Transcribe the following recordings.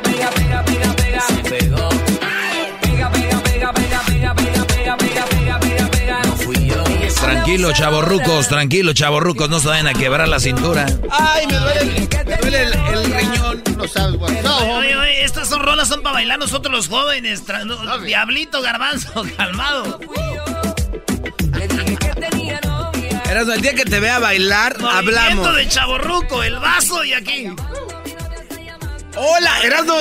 pega, pega, pega, pega, pega. Se pegó. Pega, pega, pega, pega, pega, pega, pega, pega, pega, pega, pega. No fui yo. Tranquilo, chavorrucos, tranquilo, chavorrucos, no se vayan a quebrar la cintura. Ay, me duele, el- me duele el, el riñón. No sabes. No, Oye, hombre. oye, estas son rolas son para bailar nosotros los jóvenes. Tra- no, Diablito, garbanzo, calmado. Le dije que tenía novia. Erasmo, el día que te vea bailar, Movimiento hablamos. de chaborruco, el vaso y aquí. Hola, Erasmo,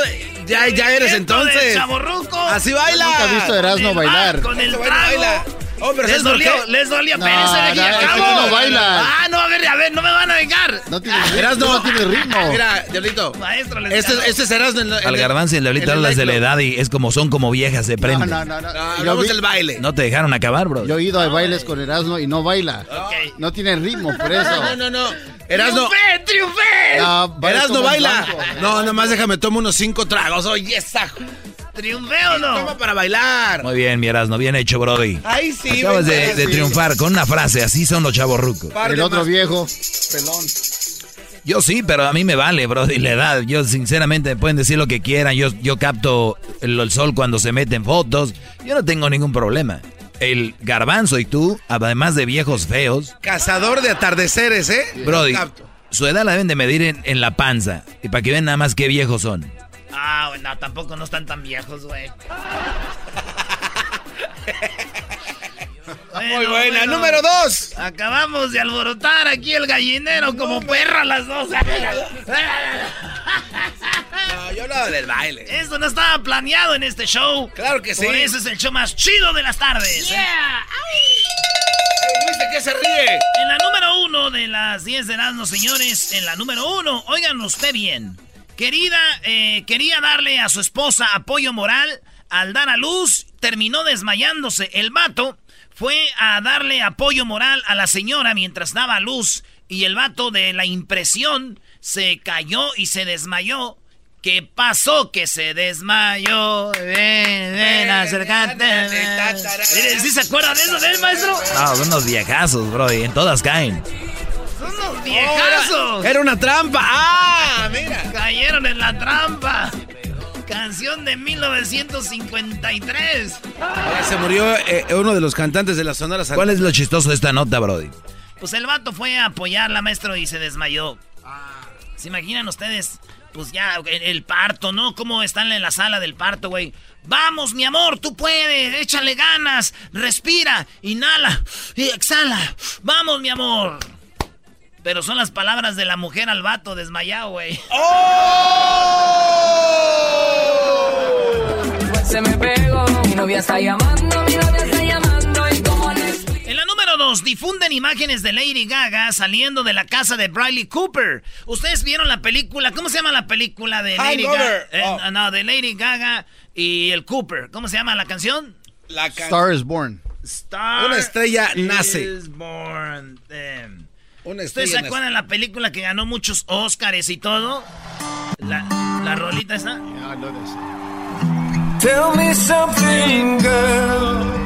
ya, ya eres entonces. chavorruco. Así baila. Nunca he visto a el bailar. ba- Con el Bueno, trago. baila. Oh, pero Les ¿sabes por dolía, qué? les dolía, No, espérense de aquí no, no bailas. Ah, no, a ver, a ver, no me van a vengar. No tiene ritmo. Erasmo, no tiene ritmo. Mira, Diablito. Maestro, les Este, este es Erasmo. en la- en Al el- garbanzo y el diablito en el hablas de la edad y es como son como viejas, se No, prenden. no, no. no. No, vi- del baile. No te dejaron acabar, bro. yo he ido a bailes con Erasmo y no baila. No tiene ritmo, por eso. No, no, no. Erasmo. ¡Triunfé, triunfé! No, baila. No, nomás déjame tomo unos cinco tragos. Oye, esa. ¿Triunfé o Toma no? para bailar. Muy bien, mi Erasmo, bien hecho, Brody. Ay, sí. Acabas de, triunfar con una frase, así son los chavorrucos. Par El otro más- viejo, pelón. Yo sí, pero a mí me vale, Brody, la edad. Yo sinceramente pueden decir lo que quieran, yo, yo capto el, el sol cuando se mete en fotos, yo no tengo ningún problema. El garbanzo y tú, además de viejos feos, Cazador de atardeceres, ¿eh? Brody, Capto. su edad la deben de medir en, en la panza. Y para que vean nada más qué viejos son. Ah, bueno, tampoco no están tan viejos, güey. Muy Bueno, buena. bueno. Número dos. Acabamos de alborotar aquí el gallinero como perra las dos. No, yo hablaba del baile. Esto no estaba planeado en este show. Claro que sí. Por eso es el show más chido de las tardes. ¿eh? Luis, ¿de qué se ríe? En la número uno de las 10 de Erasmo, señores, en la número uno, oigan usted bien. Querida, eh, quería darle a su esposa apoyo moral al dar a luz, terminó desmayándose. El vato fue a darle apoyo moral a la señora mientras daba a luz y el vato de la impresión se cayó y se desmayó. ¿Qué pasó? Que se desmayó. Ven, ven, acércate. Mire, ¿Sí se acuerdan de eso del maestro? No, son unos viejazos, Brody, en todas caen. Son unos viejazos. Era una trampa. ¡Ah! Mira. Cayeron en la trampa. Canción de 1953. Ahora se murió eh, uno de los cantantes de la Sonora. ¿Cuál es lo chistoso de esta nota, Brody? Pues el vato fue a apoyarla, maestro, y se desmayó. ¿Se imaginan ustedes? Pues ya, el, el parto, ¿no? ¿Cómo están en la sala del parto, güey? Vamos, mi amor, tú puedes, échale ganas, respira, inhala y exhala. Vamos, mi amor. Pero son las palabras de la mujer al vato desmayado, güey. Se me pegó. Mi novia está llamando, mi novia está llamando. Y le. En la número 2, difunden imágenes de Lady Gaga saliendo de la casa de Bradley Cooper. ¿Ustedes vieron la película? ¿Cómo se llama la película de Lady Gaga? Eh, Oh. No, de Lady Gaga y el Cooper. ¿Cómo se llama la canción? La can- Star is Born. Star Una estrella nace. is born. ¿Ustedes se acuerdan de la película que ganó muchos Oscars y todo? La, la rolita esa. This. Tell me something, girl.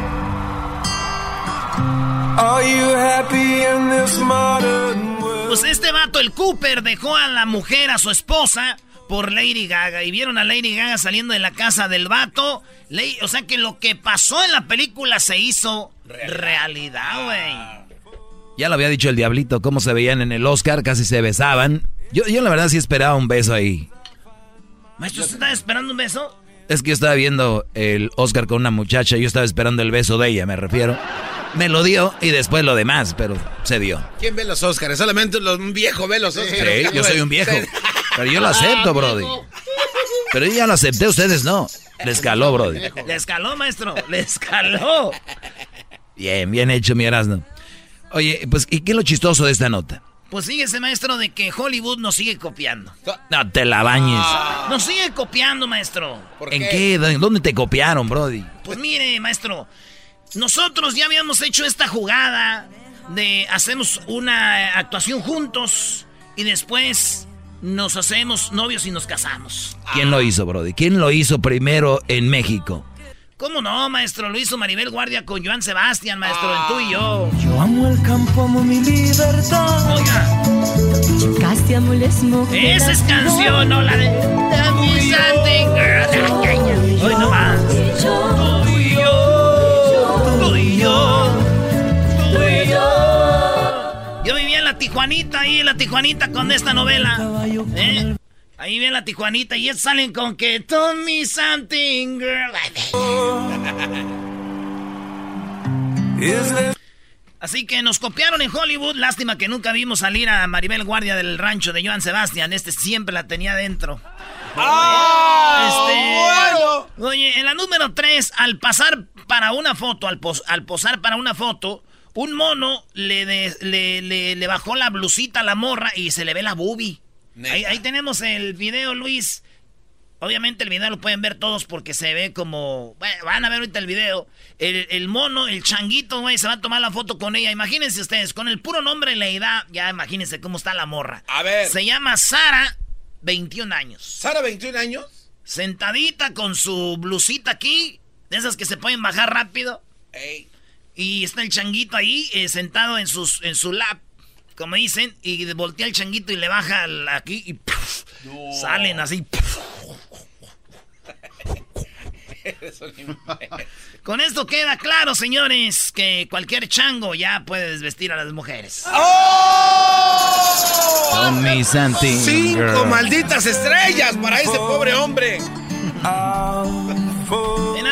Are you happy in this modern world? Pues este vato, el Cooper, dejó a la mujer, a su esposa, por Lady Gaga. Y vieron a Lady Gaga saliendo de la casa del vato. O sea que lo que pasó en la película se hizo realidad, güey. Ya lo había dicho el diablito, cómo se veían en el Oscar, casi se besaban. Yo, yo la verdad sí esperaba un beso ahí. Maestro, ¿usted estaba esperando un beso? Es que yo estaba viendo el Oscar con una muchacha, yo estaba esperando el beso de ella, me refiero. Me lo dio y después lo demás, pero se dio. ¿Quién ve los Óscares? Solamente los, un viejo ve los Óscares. Sí, yo soy un viejo. Pero yo lo acepto, Brody. Pero yo ya lo acepté, ustedes no. Les caló, Brody. Le escaló, maestro. Le escaló. Bien, bien hecho, mi Erasmo. Oye, pues, ¿y qué es lo chistoso de esta nota? Pues fíjese, maestro, de que Hollywood nos sigue copiando. No te la bañes. Nos sigue copiando, maestro. ¿Por ¿En qué? ¿Dónde te copiaron, Brody? Pues mire, maestro, nosotros ya habíamos hecho esta jugada de hacemos una actuación juntos y después nos hacemos novios y nos casamos. ¿Quién lo hizo, Brody? ¿Quién lo hizo primero en México? ¿Cómo no, maestro? Lo hizo Maribel Guardia con Joan Sebastián, maestro, en tú y yo. Yo amo el campo, amo mi libertad. Oiga, esa es canción, no la de... Hoy nomás. Tú y yo, tú y yo, tú y yo. Yo vivía en la Tijuanita, ahí en la Tijuanita con esta novela. ¿eh? Ahí viene la Tijuanita y ellos salen con que Tell me something, girl. Así que nos copiaron en Hollywood. Lástima que nunca vimos salir a Maribel Guardia del rancho de Joan Sebastián. Este siempre la tenía dentro. ¡Ah! Este, Oye, en la número 3, al pasar para una foto, al, pos- al posar para una foto, un mono le, de- le, le- le bajó la blusita a la morra y se le ve la boobie. Ahí, ahí tenemos el video, Luis. Obviamente el video lo pueden ver todos porque se ve como... Bueno, van a ver ahorita el video. El, el mono, el changuito, güey, se va a tomar la foto con ella. Imagínense ustedes, con el puro nombre y la edad, ya imagínense cómo está la morra. A ver. Se llama Sara, 21 años. ¿Sara, 21 años? Sentadita con su blusita aquí, de esas que se pueden bajar rápido. Ey. Y está el changuito ahí, eh, sentado en, sus, en su lap, como dicen, y voltea el changuito y le baja aquí y ¡puf! salen así. Con esto queda claro, señores, que cualquier chango ya puede desvestir a las mujeres. Something, Cinco girl. malditas estrellas para ese pobre hombre.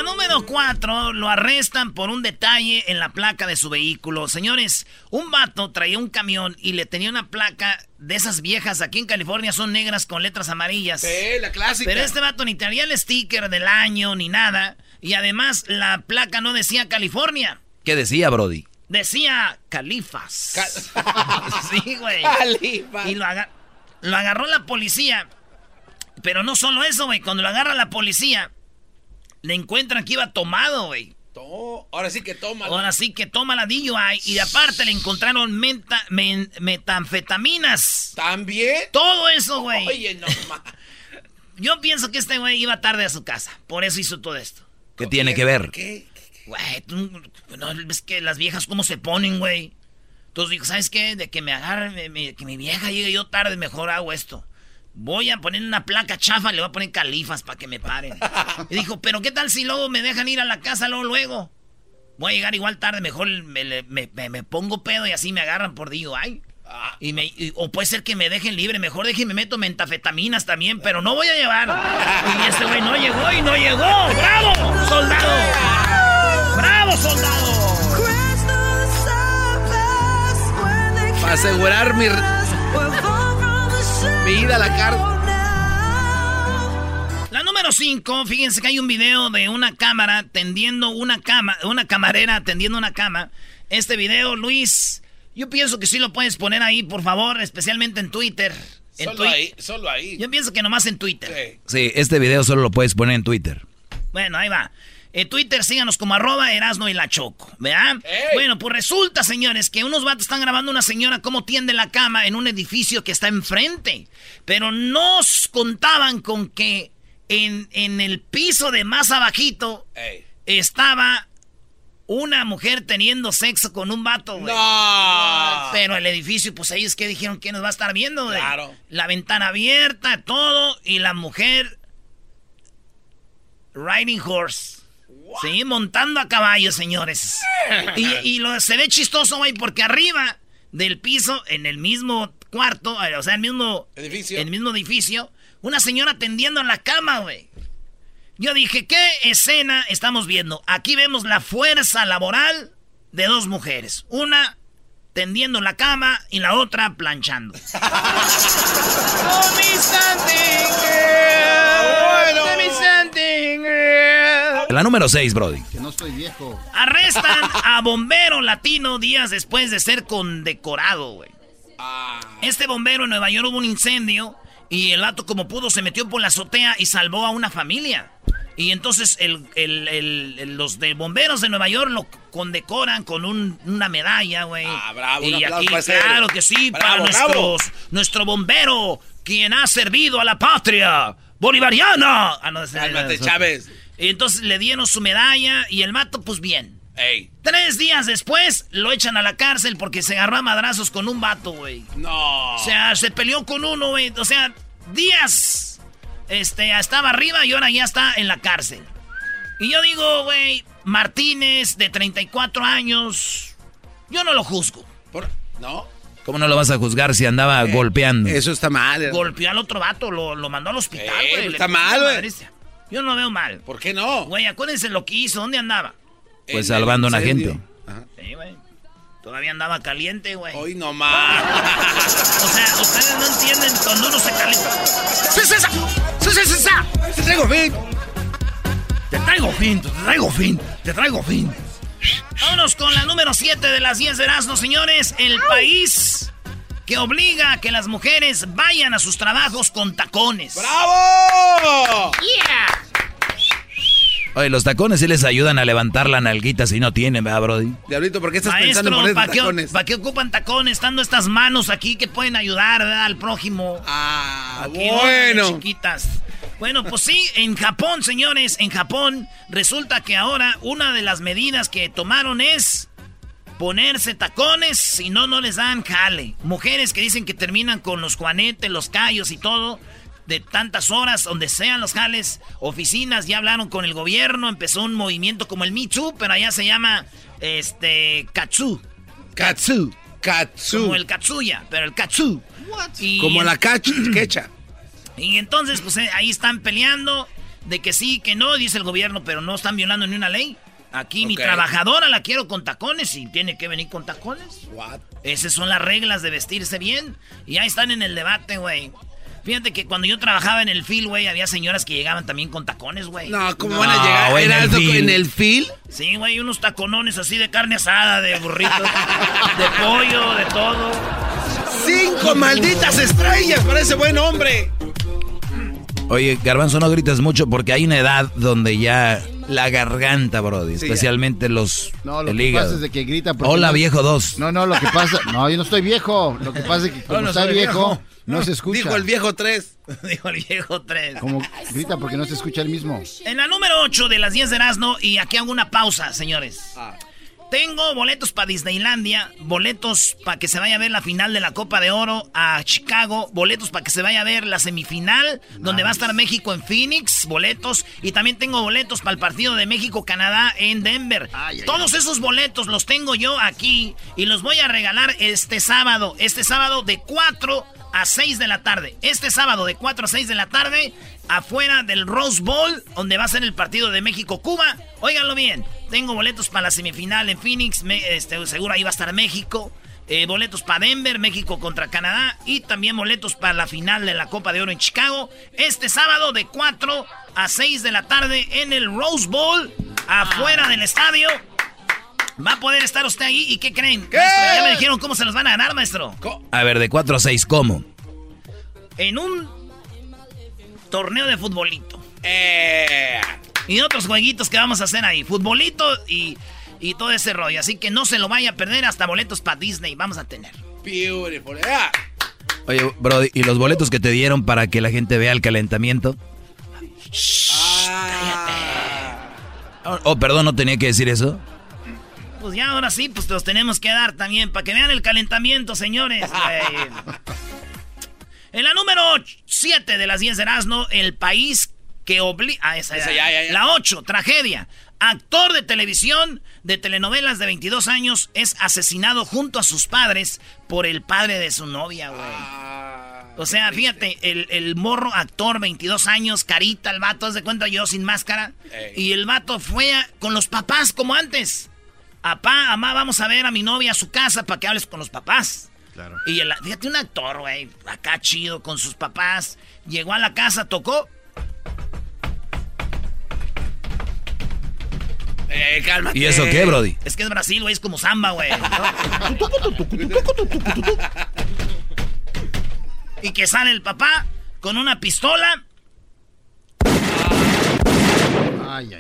La número 4 lo arrestan por un detalle en la placa de su vehículo. Señores, un vato traía un camión y le tenía una placa de esas viejas. Aquí en California son negras con letras amarillas. Sí, la clásica. Pero este vato ni traía el sticker del año ni nada. Y además la placa no decía California. ¿Qué decía, Brody? Decía Califas. Ca- sí, güey. Califa. Y lo, aga- lo agarró la policía. Pero no solo eso, güey. Cuando lo agarra la policía, le encuentran que iba tomado, güey. To- Ahora sí que toma. Ahora sí que toma la DUI. Y aparte le encontraron menta- men- metanfetaminas. ¿También? Todo eso, güey. Oye, no ma. Yo pienso que este güey iba tarde a su casa. Por eso hizo todo esto. ¿Qué tiene que ver? ¿Qué? Güey, tú no ves que las viejas cómo se ponen, güey. Entonces dijo, ¿sabes qué? De que me agarren, me- me- que mi vieja llegue yo tarde, mejor hago esto. Voy a poner una placa chafa, le voy a poner califas para que me paren. Y dijo, pero ¿qué tal si luego me dejan ir a la casa luego, luego? Voy a llegar igual tarde, mejor me, me- me- me pongo pedo y así me agarran por DUI. Y me, y- o puede ser que me dejen libre, mejor déjenme meto mentafetaminas también, pero no voy a llevar. Y este güey no llegó y no llegó. ¡Bravo, soldado! ¡Bravo, soldado! Para asegurar mi, mi ida a la cárcel. La número 5, fíjense que hay un video de una cámara tendiendo una cama, una camarera tendiendo una cama. Este video, Luis, yo pienso que sí lo puedes poner ahí, por favor, especialmente en Twitter. En Solo Twi- ahí, solo ahí. Yo pienso que nomás en Twitter. Sí. Sí, este video solo lo puedes poner en Twitter. Bueno, ahí va. En Twitter síganos como arroba Erasno y la Choco, ¿verdad? ¡Ey! Bueno, pues resulta, señores, que unos vatos están grabando una señora cómo tiende la cama en un edificio que está enfrente. Pero nos contaban con que en, en el piso de más abajito Ey. estaba una mujer teniendo sexo con un vato, güey. No. Pero el edificio, pues ahí es que dijeron que nos va a estar viendo, güey. Claro. La ventana abierta, todo, y la mujer riding horse. Sí, montando a caballo, señores. Y, y lo, se ve chistoso, güey, porque arriba del piso, en el mismo cuarto, eh, o sea, el mismo Edificio. el mismo edificio, una señora tendiendo en la cama, güey. Yo dije, ¿qué escena estamos viendo? Aquí vemos la fuerza laboral de dos mujeres. Una tendiendo en la cama y la otra planchando. La número 6, Brody. Arrestan a bombero latino días después de ser condecorado, güey. Este bombero en Nueva York hubo un incendio y el vato como pudo se metió por la azotea y salvó a una familia. Y entonces el, el- el- el- los de bomberos de Nueva York lo condecoran con un- una medalla, güey. Ah, bravo, un Y aplauso aquí, para claro que sí, para Bravo, bravo. nuestros, nuestro bombero, quien ha servido a la patria bolivariana. Ah, no, Cálmate, Chávez. Y entonces le dieron su medalla y el vato, pues bien. Ey. Tres días después lo echan a la cárcel porque se agarró a madrazos con un vato, güey. No. O sea, se peleó con uno, güey. O sea, días. Este, estaba arriba y ahora ya está en la cárcel. Y yo digo, güey, Martínez, de 34 años, yo no lo juzgo. Por- ¿No? ¿Cómo no lo vas a juzgar si andaba golpeando? Eso está mal. Golpeó al otro vato, lo, lo mandó al hospital, Eh, güey. le está mal, güey. Yo no lo veo mal. ¿Por qué no? Güey, acuérdense lo que hizo, ¿dónde andaba? Pues En salvando a una gente. Ajá. Sí, güey. Todavía andaba caliente, güey. Hoy no más. O sea, ustedes no entienden cuando uno se calienta. ¡Sí, sí, sí! ¡Sí, sí! Te traigo fin. Te traigo fin, te traigo fin, te traigo fin. Vámonos con la número 7 de las 10 de Erasmo, señores. El país que obliga a que las mujeres vayan a sus trabajos con tacones. ¡Bravo! Oye, los tacones sí les ayudan a levantar la nalguita si no tienen, ¿verdad, Brody? Diablito, ¿por qué estás pensando Maestro, en poner ¿para qué, tacones? pa' qué ocupan tacones? Estando estas manos aquí que pueden ayudar ¿verdad? al prójimo. Ah, Aquí, órale, bueno. chiquitas. Bueno, pues sí, en Japón, señores, en Japón resulta que ahora una de las medidas que tomaron es ponerse tacones, si no, no les dan jale. Mujeres que dicen que terminan con los juanetes, los callos y todo, de tantas horas, donde sean los jales. Oficinas ya hablaron con el gobierno, empezó un movimiento como el Me Too, pero allá se llama, este, Katsu. Katsu. Katsu. Como el Katsuya, pero el Katsu. Y Como la quecha. y entonces, pues eh, ahí están peleando de que sí, que no, dice el gobierno, pero no están violando ni una ley. Aquí mi trabajadora la quiero con tacones y tiene que venir con tacones. What? Esas son las reglas de vestirse bien. Y ahí están en el debate, güey. Fíjate que cuando yo trabajaba en el fil, güey, había señoras que llegaban también con tacones, güey. No, ¿cómo No, van a llegar? güey, en ¿Era el fil. en el fil? Sí, güey, unos taconones así de carne asada, de burrito, de pollo, de todo. ¡Cinco malditas estrellas para ese buen hombre! Oye, Garbanzo, no grites mucho porque hay una edad donde ya la garganta, Brody, Sí, especialmente los No, lo el que hígado. pasa es de que grita porque Hola, no- viejo 2. No, no, lo que pasa... No, yo no estoy viejo. Lo que pasa es que como no está soy viejo, viejo. no se escucha. Dijo el viejo tres. Dijo el viejo 3. Como grita porque no se escucha el mismo. En la número 8 de las 10 de Erasmo, y aquí hago una pausa, señores. Tengo boletos para Disneylandia, boletos para que se vaya a ver la final de la Copa de Oro a Chicago, boletos para que se vaya a ver la semifinal, donde va a estar México en Phoenix, boletos, y también tengo boletos para el partido de México-Canadá en Denver. Todos esos boletos los tengo yo aquí y los voy a regalar este sábado, este sábado de 4 a 6 de la tarde. Este sábado de 4 a 6 de la tarde, afuera del Rose Bowl, donde va a ser el partido de México-Cuba. Óiganlo bien, tengo boletos para la semifinal en Phoenix, me- este, seguro ahí va a estar México. eh, boletos para Denver, México contra Canadá y también boletos para la final de la Copa de Oro en Chicago. Este sábado de 4 a 6 de la tarde en el Rose Bowl, afuera del estadio. Va a poder estar usted ahí y ¿qué creen? Maestro, ya me dijeron cómo se los van a ganar, maestro. A ver, de 4 a 6, ¿cómo? En un torneo de futbolito. Eh. Y otros jueguitos que vamos a hacer ahí. Futbolito y, y todo ese rollo. Así que no se lo vaya a perder. Hasta boletos para Disney vamos a tener. Beautiful. Ah. Oye, Brody, ¿y los boletos que te dieron para que la gente vea el calentamiento? Oh, oh, perdón, no tenía que decir eso. Pues ya ahora sí, pues te los tenemos que dar también. Para que vean el calentamiento, señores. en la número 7 de las 10 de Erasmo, el país que obliga... Ah, esa, Esa ya. ya, ya, ya. La 8, tragedia. Actor de televisión de telenovelas de 22 años es asesinado junto a sus padres por el padre de su novia, güey. Ah, O sea, fíjate, el, el morro actor, 22 años, carita, el vato, haz de cuenta yo sin máscara. Ey. Y el vato fue a- con los papás como antes. Apá, mamá, vamos a ver a mi novia a su casa para que hables con los papás. Claro. Y el, fíjate, un actor, güey, acá chido, con sus papás. Llegó a la casa, tocó. Eh, cálmate. ¿Y eso qué, Brody? Es que es Brasil, güey, es como samba, güey. Y que sale el papá con una pistola.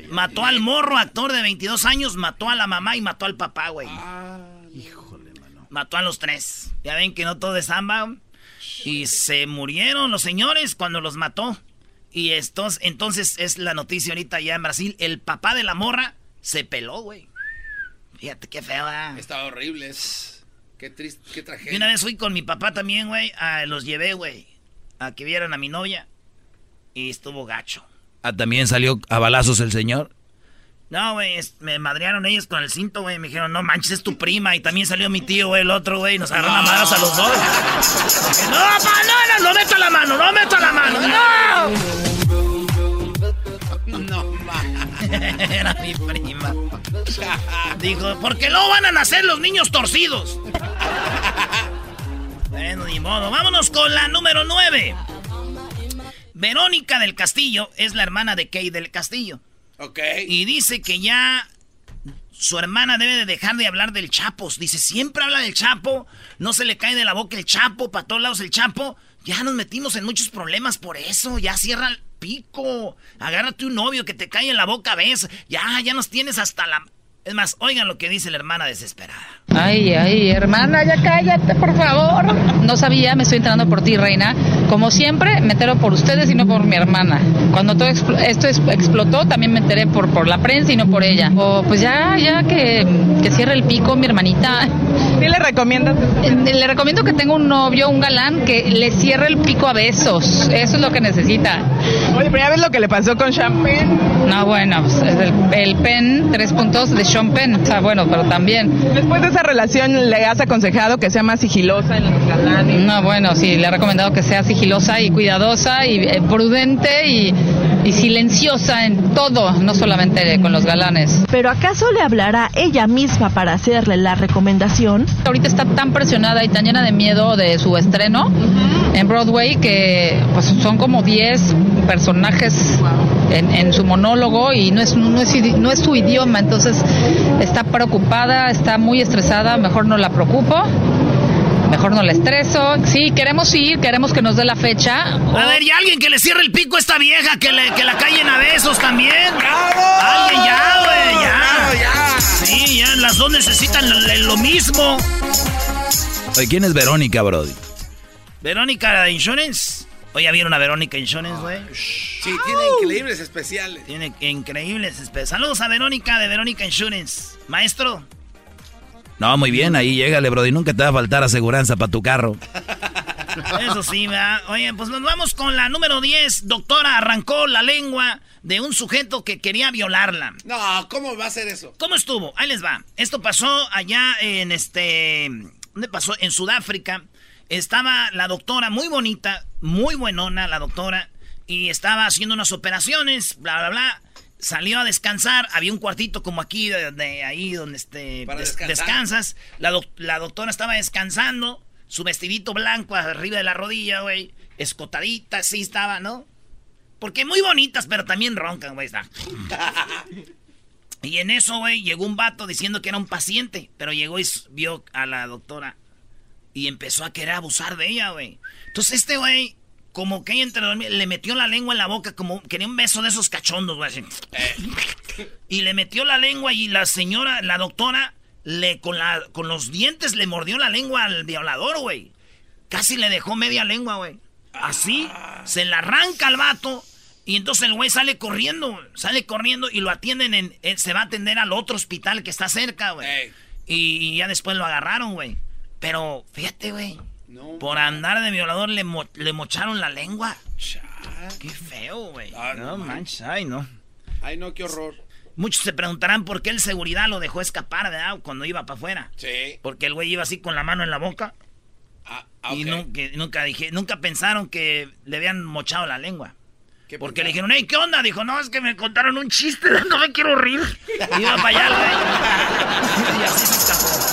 Mató al morro, actor de 22 años, mató a la mamá y mató al papá, güey. híjole, mano. Mató a los tres. Ya ven que no todo es samba. Y se murieron los señores cuando los mató. Y estos, entonces es la noticia ahorita ya en Brasil. El papá de la morra se peló, güey. Fíjate qué feo, Estaba horrible. Qué triste, qué tragedia. Y una vez fui con mi papá también, güey. los llevé, güey. A que vieran a mi novia. Y estuvo gacho. Ah, ¿también salió a balazos el señor? No, güey, me madrearon ellos con el cinto, güey. Me dijeron, no manches, es tu prima. Y también salió mi tío, güey, el otro, güey. Nos agarraron a manos a los dos. no, no, no, no meto la mano, no meto la mano, no. No, Era mi prima. Dijo, porque no van a nacer los niños torcidos. bueno, ni modo. Vámonos con la número 9. Verónica del Castillo es la hermana de Kay del Castillo. Ok. Y dice que ya su hermana debe de dejar de hablar del Chapo. Dice, siempre habla del Chapo, no se le cae de la boca el Chapo, para todos lados el Chapo. Ya nos metimos en muchos problemas por eso, ya cierra el pico. Agárrate un novio que te cae en la boca, ves. Ya, ya nos tienes hasta la... Es más, oigan lo que dice la hermana desesperada. Ay, ay, hermana, ya cállate, por favor. No sabía, me estoy enterando por ti, reina. Como siempre, me entero por ustedes y no por mi hermana. Cuando todo esto explotó, también me enteré por, por la prensa y no por ella. O pues ya, ya que, que cierre el pico, mi hermanita. ¿Qué le recomiendas? Eh, le recomiendo que tenga un novio, un galán, que le cierre el pico a besos. Eso es lo que necesita. Oye, pero ya ves lo que le pasó con Champagne. No, bueno, pues, el, el pen, tres puntos de Sean Penn. O sea, bueno, pero también. Después de esa relación, ¿le has aconsejado que sea más sigilosa en los galanes? No, bueno, sí, le he recomendado que sea sigilosa y cuidadosa y eh, prudente y, y silenciosa en todo, no solamente con los galanes. ¿Pero acaso le hablará ella misma para hacerle la recomendación? Ahorita está tan presionada y tan llena de miedo de su estreno en Broadway que pues son como 10 personajes en, su monólogo y no es, no es, no es su idioma, entonces está preocupada, está muy estresada, mejor no la preocupo. Mejor no la estreso. Sí, queremos ir, queremos que nos dé la fecha. A ver, ¿y alguien que le cierre el pico a esta vieja? Que, le, que la callen a besos también. ¡Bravo! Alguien ya, güey, ya. ya. Sí, ya, las dos necesitan lo, mismo. Oye, ¿quién es Verónica, Brody? Verónica de Insurance. Oye, ¿vieron a Verónica Insurance, güey? Sí, tiene increíbles especiales. Tiene increíbles especiales. Saludos a Verónica de Verónica Insurance. Maestro. No, muy bien, ahí llégale, Brody. Nunca te va a faltar aseguranza para tu carro. Eso sí, ¿verdad? Oye, pues nos vamos con la número 10. Doctora arrancó la lengua de un sujeto que quería violarla. No, ¿cómo va a ser eso? ¿Cómo estuvo? Ahí les va. Esto pasó allá en este... ¿Dónde pasó? En Sudáfrica. Estaba la doctora muy bonita, muy buenona la doctora, y estaba haciendo unas operaciones, bla, bla, bla. Salió a descansar, había un cuartito como aquí, de, ahí donde este, descansas. La, la doctora estaba descansando, su vestidito blanco arriba de la rodilla, güey, escotadita, así estaba, ¿no? Porque muy bonitas, pero también roncan, güey. y en eso, güey, llegó un vato diciendo que era un paciente, pero llegó y vio a la doctora y empezó a querer abusar de ella, güey. Entonces este güey, como que ella entre le metió la lengua en la boca, como quería un beso de esos cachondos, güey. Y le metió la lengua y la señora, la doctora, le con, la, con los dientes le mordió la lengua al violador, güey. Casi le dejó media lengua, güey. Así, se la arranca al vato. Y entonces el güey sale corriendo, sale corriendo y lo atienden en, se va a atender al otro hospital que está cerca, güey. Y ya después lo agarraron, güey. Pero fíjate, güey. por andar de violador le, le mocharon la lengua. Qué feo, güey. Ah, no, manches, ay, no. Ay, no, qué horror. Muchos se preguntarán por qué el seguridad lo dejó escapar, ¿verdad? Cuando iba para afuera. Sí. Porque el güey iba así con la mano en la boca. Ah, Y nunca, nunca, dije, nunca pensaron que le habían mochado la lengua. Porque le dijeron, hey, ¿qué onda? Dijo, no, es que me contaron un chiste, no me quiero rir. iba para allá, güey. y así se escapó.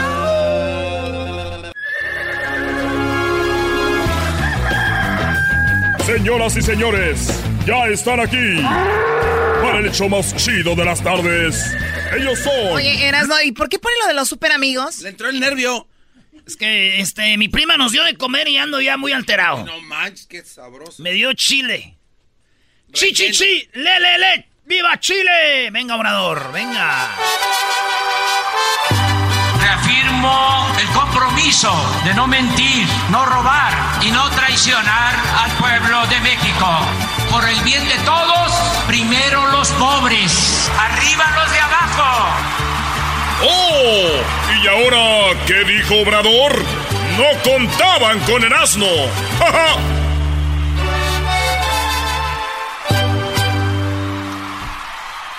Señoras y señores, ya están aquí para el hecho más chido de las tardes. Ellos son. Oye, Erasno, ¿y por qué pone lo de los super amigos? Le entró el nervio. Es que este, mi prima nos dio de comer y ando ya muy alterado. No manches, qué sabroso. Me dio chile. ¡Chi, chi, chi! ¡Le, le, le! ¡Viva Chile! Venga, obrador, venga. Reafirmo el compromiso de no mentir, no robar y no traicionar al pueblo de México. Por el bien de todos, primero los pobres, arriba los de abajo. ¡Oh! ¿Y ahora qué dijo Obrador? No contaban con el asno. ¡Ja,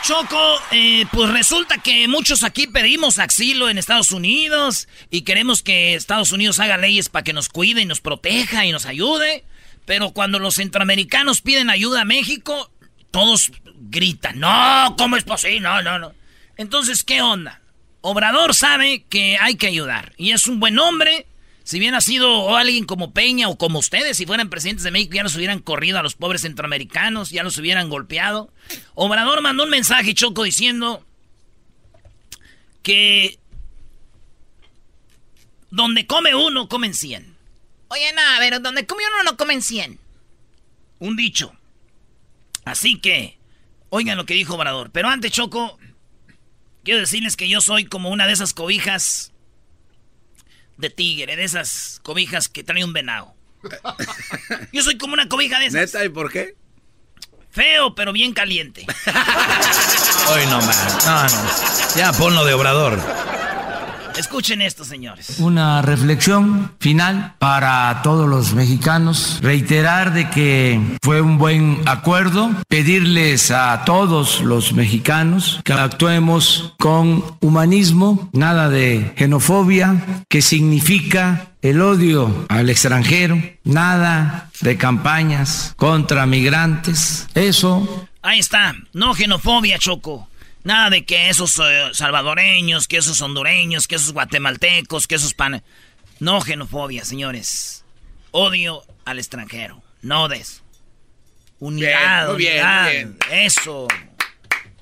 Choco, eh, pues resulta que muchos aquí pedimos asilo en Estados Unidos y queremos que Estados Unidos haga leyes para que nos cuide y nos proteja y nos ayude. Pero cuando los centroamericanos piden ayuda a México, todos gritan, no, ¿cómo es posible? No, no, no. Entonces, ¿qué onda? Obrador sabe que hay que ayudar y es un buen hombre. Si bien ha sido alguien como Peña o como ustedes, si fueran presidentes de México, ya los hubieran corrido a los pobres centroamericanos, ya los hubieran golpeado. Obrador mandó un mensaje, Choco, diciendo que donde come uno, comen 100. Oye, nada, pero donde come uno, no comen 100. Un dicho. Así que, oigan lo que dijo Obrador. Pero antes, Choco, quiero decirles que yo soy como una de esas cobijas de tigre, de esas cobijas que trae un venado. Yo soy como una cobija de esas. ¿Neta? ¿Y por qué? Feo, pero bien caliente. Hoy no más. No, no. Ya ponlo de obrador. Escuchen esto, señores. Una reflexión final para todos los mexicanos. Reiterar de que fue un buen acuerdo. Pedirles a todos los mexicanos que actuemos con humanismo, nada de xenofobia, que significa el odio al extranjero, nada de campañas contra migrantes. Eso Ahí está. No xenofobia, Choco. Nada de que esos eh, salvadoreños, que esos hondureños, que esos guatemaltecos, que esos pan... No xenofobia, señores. Odio al extranjero. No de eso. Unidad, muy bien, unidad. bien. Eso.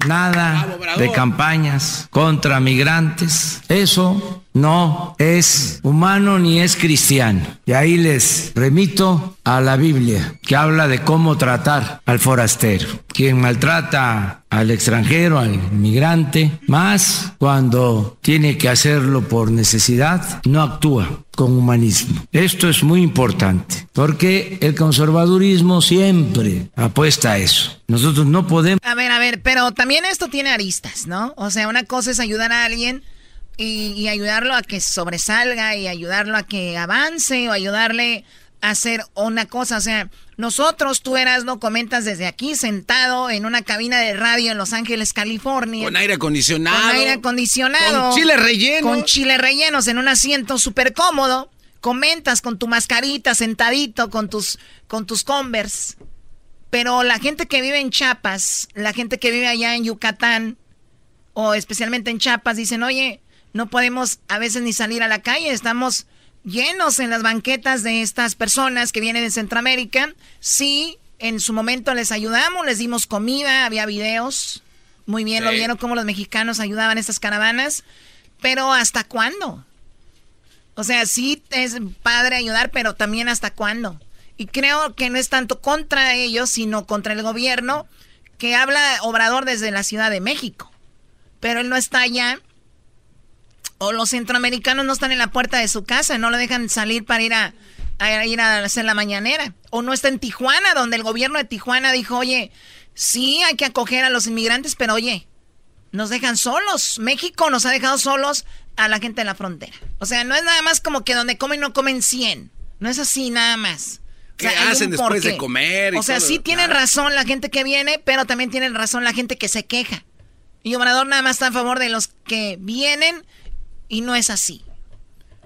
Nada bravo. de campañas contra migrantes. Eso no es humano ni es cristiano. Y ahí les remito a la Biblia, que habla de cómo tratar al forastero. Quien maltrata al extranjero, al migrante, más cuando tiene que hacerlo por necesidad, no actúa con humanismo. Esto es muy importante, porque el conservadurismo siempre apuesta a eso. Nosotros no podemos... A ver, a ver, pero también esto tiene aristas, ¿no? O sea, una cosa es ayudar a alguien y, y ayudarlo a que sobresalga y ayudarlo a que avance o ayudarle a hacer una cosa. O sea, nosotros, tú eras, no comentas desde aquí sentado en una cabina de radio en Los Ángeles, California. Con aire acondicionado. Con aire acondicionado. Con chile relleno. Con chile rellenos en un asiento súper cómodo. Comentas con tu mascarita sentadito, con tus, con tus Converse. Pero la gente que vive en Chiapas, la gente que vive allá en Yucatán, o especialmente en Chiapas, dicen, oye, no podemos a veces ni salir a la calle, estamos llenos en las banquetas de estas personas que vienen de Centroamérica. Sí, en su momento les ayudamos, les dimos comida, había videos. Muy bien, lo vieron cómo los mexicanos ayudaban a estas caravanas. Pero ¿hasta cuándo? O sea, sí es padre ayudar, pero también hasta cuándo. Y creo que no es tanto contra ellos, sino contra el gobierno que habla Obrador desde la Ciudad de México. Pero él no está allá. O los centroamericanos no están en la puerta de su casa, no lo dejan salir para ir a, a ir a hacer la mañanera. O no está en Tijuana, donde el gobierno de Tijuana dijo, oye, sí hay que acoger a los inmigrantes, pero oye, nos dejan solos. México nos ha dejado solos a la gente de la frontera. O sea, no es nada más como que donde comen no comen 100. No es así nada más. O ¿Qué sea, hacen después de comer y O sea, todo? sí tienen Claro. razón la gente que viene, pero también tienen razón la gente que se queja. Y Obrador nada más está a favor de los que vienen y no es así.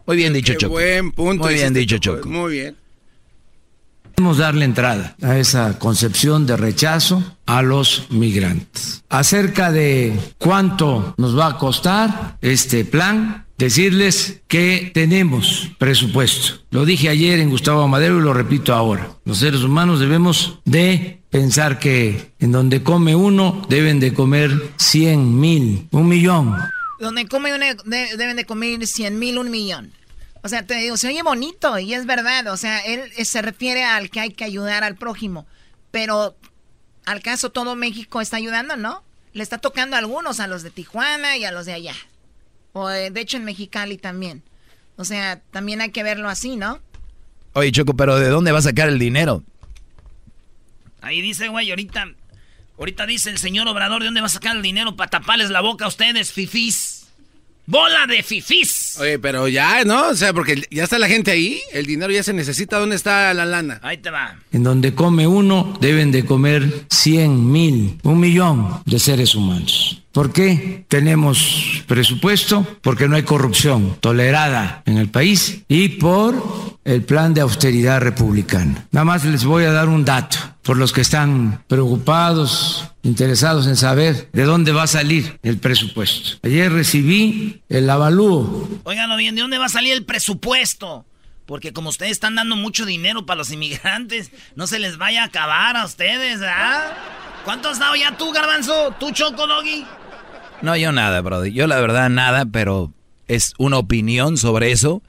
Muy bien dicho, Qué Choco. buen punto. Muy bien dicho, Choco. Muy bien. Debemos darle entrada a esa concepción de rechazo a los migrantes. Acerca de cuánto nos va a costar este plan, decirles que tenemos presupuesto. Lo dije ayer en Gustavo Madero y lo repito ahora. Los seres humanos debemos de pensar que en donde come uno deben de comer cien mil, un millón. Donde come de- deben de comer cien mil, un millón. O sea, te digo, se oye bonito y es verdad. O sea, él eh, se refiere al que hay que ayudar al prójimo. Pero al caso todo México está ayudando, ¿no? Le está tocando a algunos, a los de Tijuana y a los de allá. O eh, de hecho en Mexicali también. O sea, también hay que verlo así, ¿no? Oye, Choco, pero ¿de dónde va a sacar el dinero? Ahí dice, güey, ahorita, ahorita dice el señor Obrador de dónde va a sacar el dinero para taparles la boca a ustedes, fifís. ¡Bola de fifís! Oye, pero ya, ¿no? O sea, porque ya está la gente ahí, el dinero ya se necesita. ¿Dónde está la lana? Ahí te va. En donde come uno deben de comer cien mil, un millón de seres humanos. ¿Por qué tenemos presupuesto? Porque no hay corrupción tolerada en el país y por el plan de austeridad republicana. Nada más les voy a dar un dato por los que están preocupados, interesados en saber de dónde va a salir el presupuesto. Ayer recibí el avalúo Óiganlo bien, ¿de dónde va a salir el presupuesto? Porque como ustedes están dando mucho dinero para los inmigrantes, no se les vaya a acabar a ustedes, ¿ah? ¿Cuánto has dado ya tú, Garbanzo? ¿Tú, Choco, Doggy? No, yo nada, Brody. Yo la verdad nada, pero es una opinión sobre eso.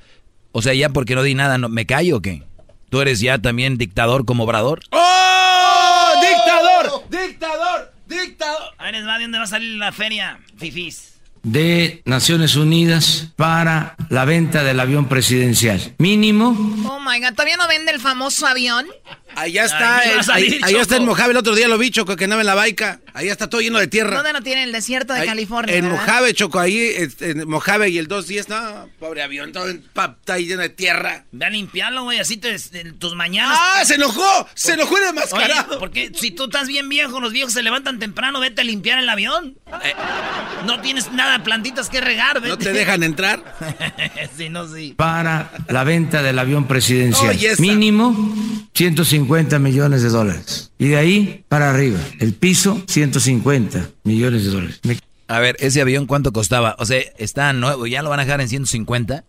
O sea, ya porque no di nada, no, ¿me callo o qué? ¿Tú eres ya también dictador como Obrador? ¡Oh! ¡Dictador! ¡Dictador! ¡Dictador! Les va, ¿de dónde va a salir la feria, fifís? De Naciones Unidas para la venta del avión presidencial. Mínimo Oh my god, ¿todavía no vende el famoso avión? Allá está, Ay, el- ibas a ahí- allá está Choco. Mojave, el otro día lo vi, Choco, que andaba en la baica. Allá está todo lleno de tierra. ¿Dónde no tiene el desierto de Ahí- California? En verdad? Mojave, Choco, ahí, este, en Mojave y el 210, no, pobre avión, todo en- pa- está ahí lleno de tierra. Ve a limpiarlo, güey, así te, en tus mañanas. ¡Ah, se enojó! ¡Se enojó el Oye, enmascarado! porque si tú estás bien viejo, los viejos se levantan temprano, vete a limpiar el avión. Eh, no tienes nada, plantitas que regar, vete. ¿No te dejan entrar? sí, no, sí. para la venta del avión presidencial. Oye, esa. Mínimo 150 millones de dólares. Y de ahí para arriba. El piso 150 millones de dólares. Me- A ver, ese avión cuánto costaba? O sea, está nuevo, ya lo van a dejar en 150.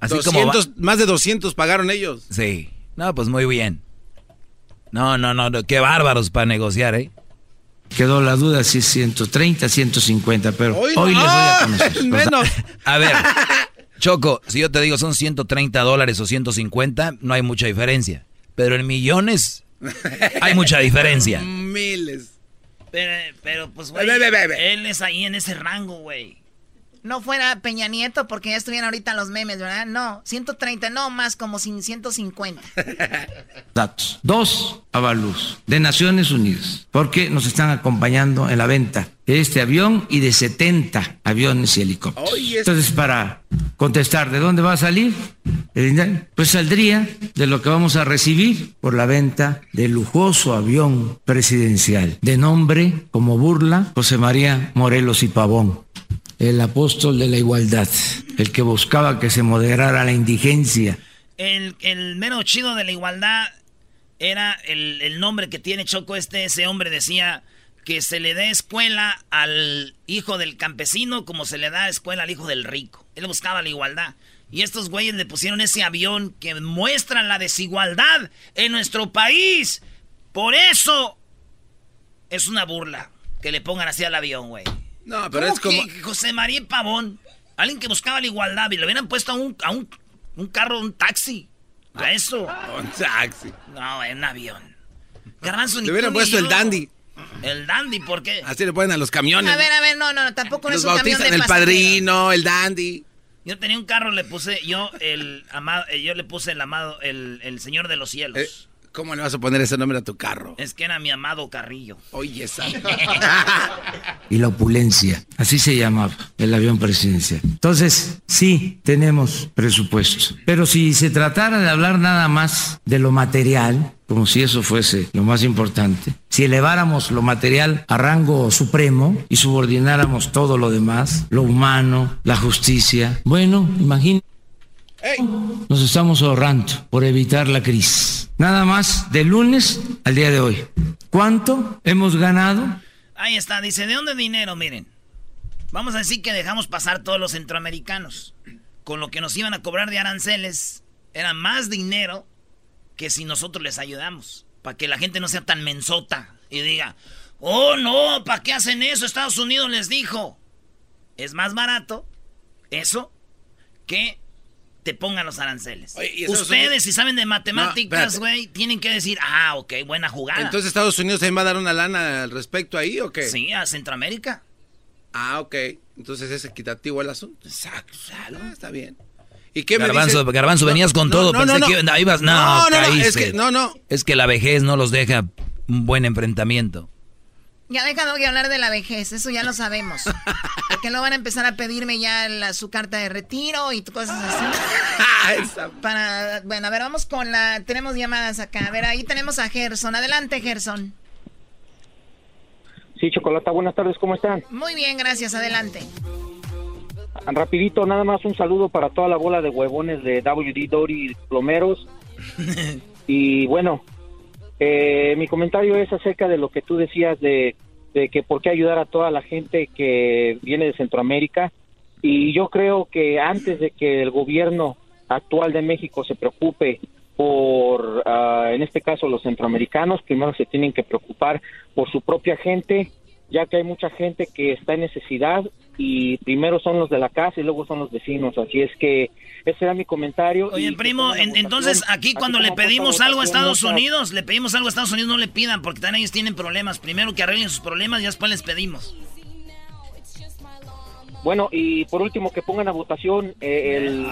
Así como va- 200, más de 200 pagaron ellos. Sí. No, pues muy bien. No, no, no, no, qué bárbaros para negociar, ¿eh? Quedó la duda si es 130, 150, pero Hoy hoy, no. les doy a conocer. Menos. A ver, Choco, si yo te digo son 130 dólares o 150, no hay mucha diferencia. Pero en millones hay mucha diferencia. Miles. Pero, pero pues, güey, él es ahí en ese rango, güey. No fuera Peña Nieto porque ya estuvieran ahorita los memes, ¿verdad? No, 130, no, más como sin 150. datos. Dos avalúos de Naciones Unidas, porque nos están acompañando en la venta de este avión y de 70 aviones y helicópteros. Entonces, para contestar, ¿de dónde va a salir? Pues saldría de lo que vamos a recibir por la venta del lujoso avión presidencial, de nombre como burla José María Morelos y Pavón. El apóstol de la igualdad, el que buscaba que se moderara la indigencia, El, el mero chido de la igualdad era el, el nombre que tiene Choco este. Ese hombre decía que se le dé escuela al hijo del campesino como se le da escuela al hijo del rico. Él buscaba la igualdad. Y estos güeyes le pusieron ese avión que muestra la desigualdad en nuestro país. Por eso es una burla que le pongan así al avión, güey. No, pero es como... que José María Pavón, alguien que buscaba la igualdad, y le hubieran puesto a un, a un, un carro, un taxi. A eso. Un taxi. No, en un avión. Garbanzo, ni Le hubieran puesto el dandy. El dandy, ¿por qué? Así le ponen a los camiones. A ver, a ver, no, no, no, tampoco no los es un camión bautizan de el pasajeros. padrino, el dandy. Yo tenía un carro, le puse yo el amado, eh, yo le puse el amado, el, el señor de los cielos. ¿Cómo le vas a poner ese nombre a tu carro? Es que era mi amado Carrillo. Oye, esa. y la opulencia. Así se llamaba el avión presidencial. Entonces, sí, tenemos presupuesto. Pero si se tratara de hablar nada más de lo material, como si eso fuese lo más importante, si eleváramos lo material a rango supremo y subordináramos todo lo demás, lo humano, la justicia, bueno, imagínate. Nos estamos ahorrando por evitar la crisis. Nada más de lunes al día de hoy. ¿Cuánto hemos ganado? Ahí está, dice, ¿de dónde dinero? Miren. Vamos a decir que dejamos pasar todos los centroamericanos. Con lo que nos iban a cobrar de aranceles, era más dinero que si nosotros les ayudamos. Para que la gente no sea tan mensota y diga, oh no, ¿para qué hacen eso? Estados Unidos les dijo. Es más barato eso que te pongan los aranceles. Ustedes, si saben de matemáticas, güey, tienen que decir, ah, ok, buena jugada. Entonces Estados Unidos también va a dar una lana al respecto ahí, ¿o qué? Sí, a Centroamérica. Ah, ok. Entonces es equitativo el asunto. Exacto. Ah, está bien. ¿Y qué Garbanzo, me Garbanzo, venías con todo. No, Pensé que ibas. No, no, no, es que, no, no. Es que la vejez no los deja un buen enfrentamiento. Ya dejado de hablar de la vejez, eso ya lo sabemos. Porque no van a empezar a pedirme ya su carta de retiro y cosas así. Para, bueno, a ver, vamos con la... Tenemos llamadas acá. A ver, ahí tenemos a Gerson. Adelante, Gerson. Sí, Chocolata, buenas tardes, ¿cómo están? Muy bien, gracias, adelante. Rapidito, nada más un saludo para toda la bola de huevones de WD Dory Plomeros. y bueno, eh, mi comentario es acerca de lo que tú decías de, que por qué ayudar a toda la gente que viene de Centroamérica. Y yo creo que antes de que el gobierno actual de México se preocupe por, ah, en este caso, los centroamericanos, primero se tienen que preocupar por su propia gente, ya que hay mucha gente que está en necesidad y primero son los de la casa y luego son los vecinos. Así es que ese era mi comentario. Oye, primo, entonces aquí cuando le pedimos algo a Estados Unidos, le pedimos algo a Estados Unidos, no le pidan, porque también ellos tienen problemas. Primero que arreglen sus problemas y después les pedimos. Bueno, y por último, que pongan a votación eh, el,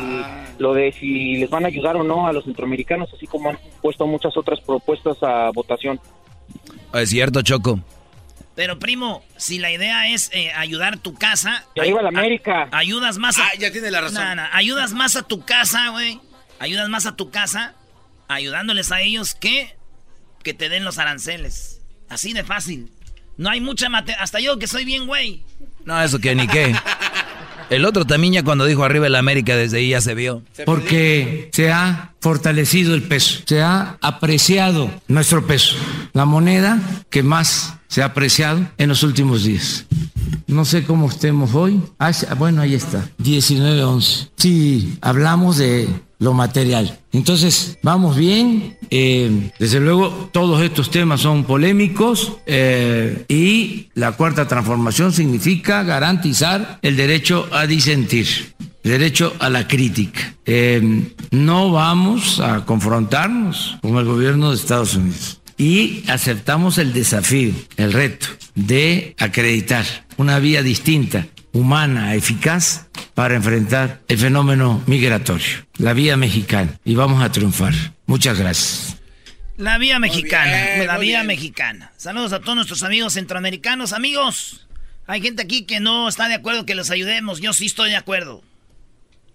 lo de si les van a ayudar o no a los centroamericanos, así como han puesto muchas otras propuestas a votación. Es cierto, Choco. Pero primo, si la idea es eh, ayudar tu casa... Ayuda a la América. ayudas más a... Ah, ya tiene la razón. ayudas más a tu casa, güey. Ayudas más a tu casa ayudándoles a ellos que que te den los aranceles. Así de fácil. No hay mucha mate... Hasta yo que soy bien, güey. No, eso que ni qué. El otro también ya cuando dijo arriba el América, desde ahí ya se vio. Porque se ha fortalecido el peso, se ha apreciado nuestro peso, la moneda que más se ha apreciado en los últimos días. No sé cómo estemos hoy. Ah, bueno, ahí está, 19-11. Si hablamos de lo material. Entonces, vamos bien. Eh, desde luego, todos estos temas son polémicos eh, y la cuarta transformación significa garantizar el derecho a disentir, el derecho a la crítica. Eh, no vamos a confrontarnos con el gobierno de Estados Unidos y aceptamos el desafío, el reto de acreditar una vía distinta humana, eficaz para enfrentar el fenómeno migratorio, la vía mexicana, y vamos a triunfar. Muchas gracias. La vía mexicana, la vía mexicana. Saludos a todos nuestros amigos centroamericanos. Amigos, hay gente aquí que no está de acuerdo que los ayudemos. Yo sí estoy de acuerdo.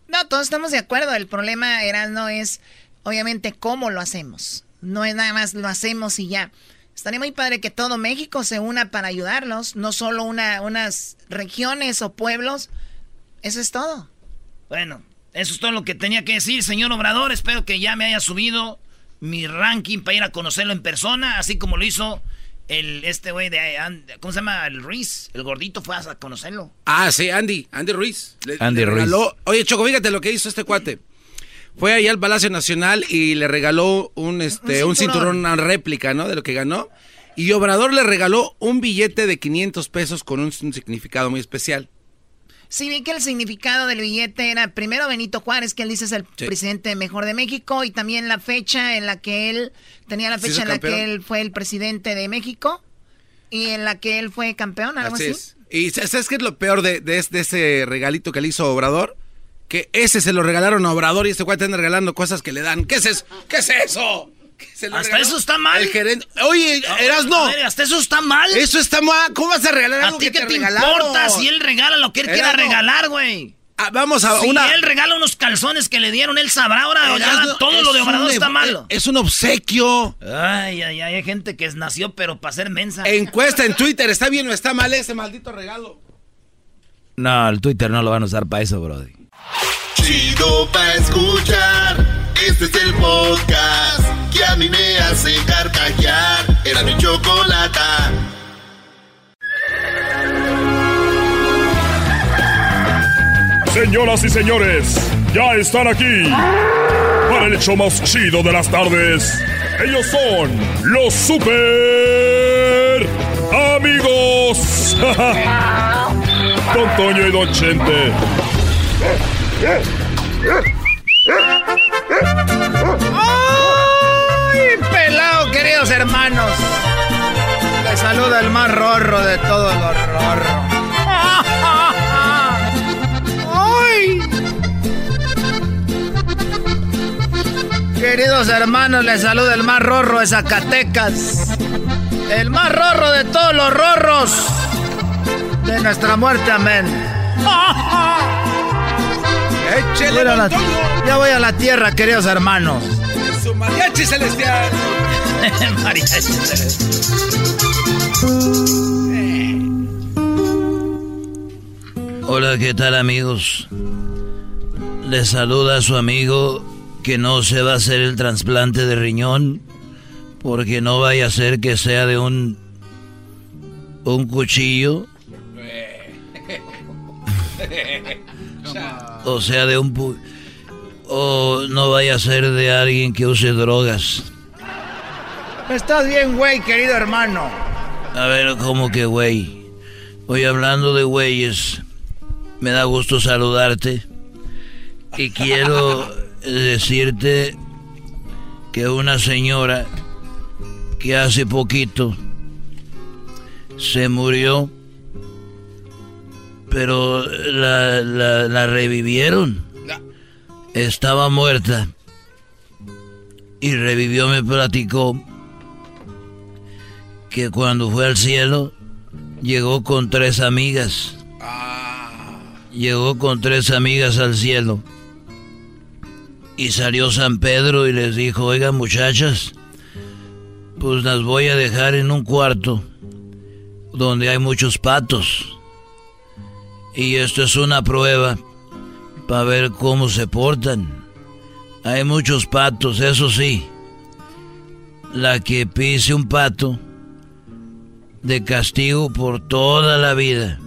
No, todos estamos de acuerdo. El problema, era no es obviamente cómo lo hacemos. No es nada más lo hacemos y ya. Estaría muy padre que todo México se una para ayudarlos, no solo una, unas regiones o pueblos. Eso es todo. Bueno, eso es todo lo que tenía que decir, señor Obrador. Espero que ya me haya subido mi ranking para ir a conocerlo en persona, así como lo hizo el este güey de ¿cómo se llama? El Ruiz, el gordito fue a conocerlo. Ah, sí, Andy, Andy Ruiz. Andy Ruiz. Oye, Choco, fíjate lo que hizo este cuate. Fue ahí al Palacio Nacional y le regaló un, este, un cinturón, una réplica, ¿no? De lo que ganó. Y Obrador le regaló un billete de 500 pesos con un, significado muy especial. Sí, vi que el significado del billete era primero Benito Juárez, que él dice es el presidente mejor de México, y también la fecha en la que él, tenía la fecha en la que él fue el presidente de México y en la que él fue campeón, algo así. Y ¿sabes qué es lo peor de, de, ese regalito que le hizo Obrador? Que ese se lo regalaron a Obrador y este cuate anda regalando cosas que le dan. ¿Qué es eso? ¿Qué es eso? hasta eso está mal. El gerente. Oye, Erasno. hasta eso está mal. Eso está mal. ¿Cómo vas a regalar algo ¿A ti que qué te, importa si él regala lo que él quiera regalar, güey? Ah, vamos a si él regala unos calzones que le dieron, él sabrá ahora. todo lo de Obrador está malo. Es un obsequio. Ay, ay, ay. Hay gente que nació, pero para ser mensa. Encuesta en Twitter. ¿Está bien o está mal ese maldito regalo? No, el Twitter no lo van a usar para eso, Brody. Chido pa' escuchar. Este es el podcast que a mí me hace carcajear. Era mi chocolata. Señoras y señores, ya están aquí para el hecho más chido de las tardes. Ellos son los super amigos. Don Toño y Don Chente. ¡Ay, pelado, queridos hermanos! Les saluda el más rorro de todos los rorros. ¡Ay! Queridos hermanos, les saluda el más rorro de Zacatecas. El más rorro de todos los rorros. De nuestra muerte, amén. Échele, la- ya voy a la tierra, queridos hermanos. Su mariachi celestial. Mariachi Hola, ¿qué tal amigos? Les saluda a su amigo que no se va a hacer el trasplante de riñón porque no vaya a ser que sea de un un cuchillo o sea de un pu- o no vaya a ser de alguien que use drogas. Estás bien, güey, querido hermano. A ver, ¿cómo que güey? Hoy hablando de güeyes, me da gusto saludarte y quiero decirte que una señora que hace poquito se murió, pero la, la- la revivieron. Estaba muerta y revivió, me platicó que cuando fue al cielo llegó con tres amigas. Llegó con tres amigas al cielo. Y salió San Pedro y les dijo, oigan muchachas, pues las voy a dejar en un cuarto donde hay muchos patos. Y esto es una prueba para ver cómo se portan. Hay muchos patos, eso sí. La que pise un pato de castigo por toda la vida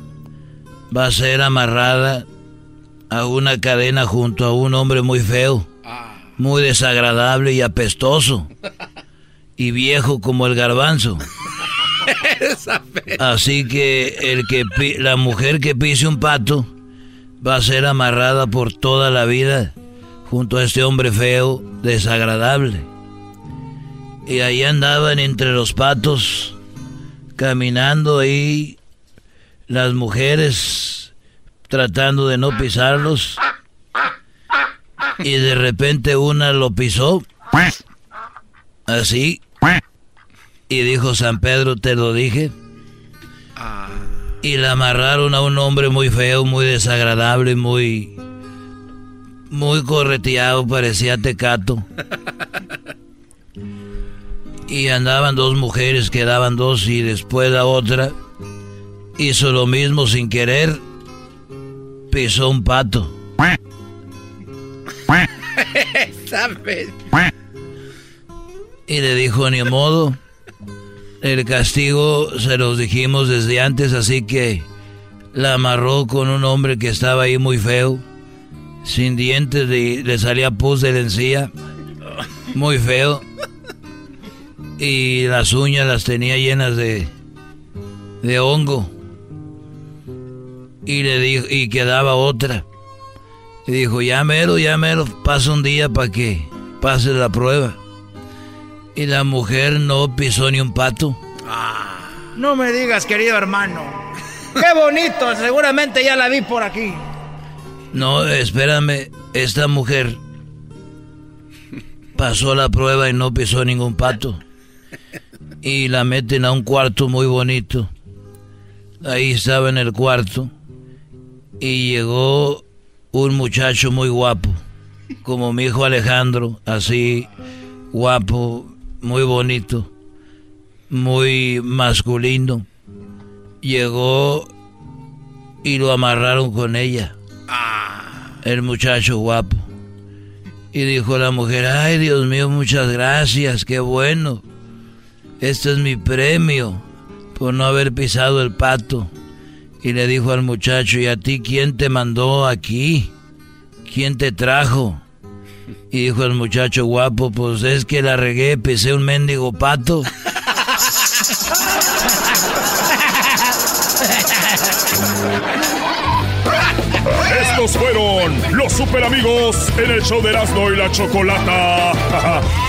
va a ser amarrada a una cadena junto a un hombre muy feo, muy desagradable y apestoso, y viejo como el garbanzo. Así que el que la mujer que pise un pato va a ser amarrada por toda la vida junto a este hombre feo, desagradable. Y ahí andaban entre los patos, caminando ahí, las mujeres tratando de no pisarlos. Y de repente una lo pisó. Así. Y dijo San Pedro, te lo dije. Y la amarraron a un hombre muy feo, muy desagradable, muy... Muy correteado, parecía tecato. Y andaban dos mujeres, quedaban dos y después la otra hizo lo mismo sin querer. Pisó un pato. ¿Sabes? Y le dijo, ni modo. El castigo se los dijimos desde antes, así que la amarró con un hombre que estaba ahí muy feo, sin dientes, y le salía pus de la encía, muy feo. Y las uñas las tenía llenas de, de hongo. Y le dijo, y quedaba otra. Y dijo, ya mero, ya mero, pasa un día para que pase la prueba. Y la mujer no pisó ni un pato. No me digas, querido hermano. Qué bonito, seguramente ya la vi por aquí. No, espérame, esta mujer pasó la prueba y no pisó ningún pato. Y la meten a un cuarto muy bonito. Ahí estaba en el cuarto. Y llegó un muchacho muy guapo, como mi hijo Alejandro, así guapo, muy bonito, muy masculino. Llegó y lo amarraron con ella. El muchacho guapo. Y dijo la mujer, ay Dios mío, muchas gracias, qué bueno. Este es mi premio por no haber pisado el pato. Y le dijo al muchacho, ¿y a ti quién te mandó aquí? ¿quién te trajo? Y dijo el muchacho guapo, pues es que la regué, pesé un mendigo pato. Estos fueron los super amigos en el show de Erasmo y la Chocolata.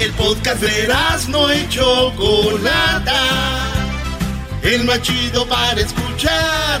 El podcast de Erasmo y Chocolata. El más chido para escuchar.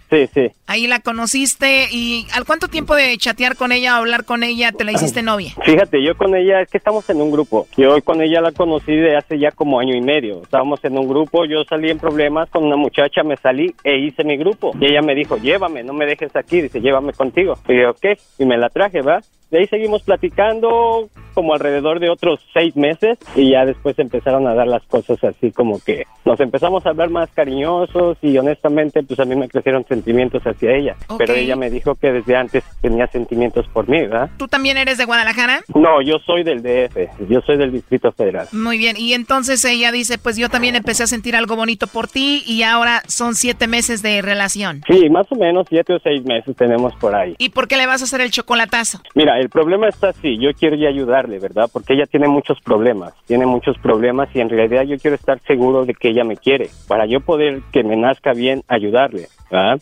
sí, sí. Ahí la conociste y ¿al cuánto tiempo de chatear con ella o hablar con ella te la hiciste novia? Fíjate, yo con ella, es que estamos en un grupo. Yo con ella la conocí de hace ya como año y medio. Estábamos en un grupo, yo salí en problemas con una muchacha, me salí e hice mi grupo. Y ella me dijo, llévame, no me dejes aquí, dice, llévame contigo. Y yo, ok, y me la traje, ¿va? De ahí seguimos platicando como alrededor de otros seis meses y ya después empezaron a dar las cosas así como que nos empezamos a hablar más cariñosos y honestamente pues a mí me crecieron sentimientos hacia ella. Pero ella me dijo que desde antes tenía sentimientos por mí, ¿verdad? ¿Tú también eres de Guadalajara? No, yo soy del DF, yo soy del Distrito Federal. Muy bien, y entonces ella dice, pues yo también empecé a sentir algo bonito por ti y ahora son siete meses de relación. Sí, más o menos siete o seis meses tenemos por ahí. ¿Y por qué le vas a hacer el chocolatazo? Mira, el problema está así, yo quiero ya ayudarle, ¿verdad? Porque ella tiene muchos problemas, tiene muchos problemas y en realidad yo quiero estar seguro de que ella me quiere, para yo poder que me nazca bien ayudarle, ¿verdad?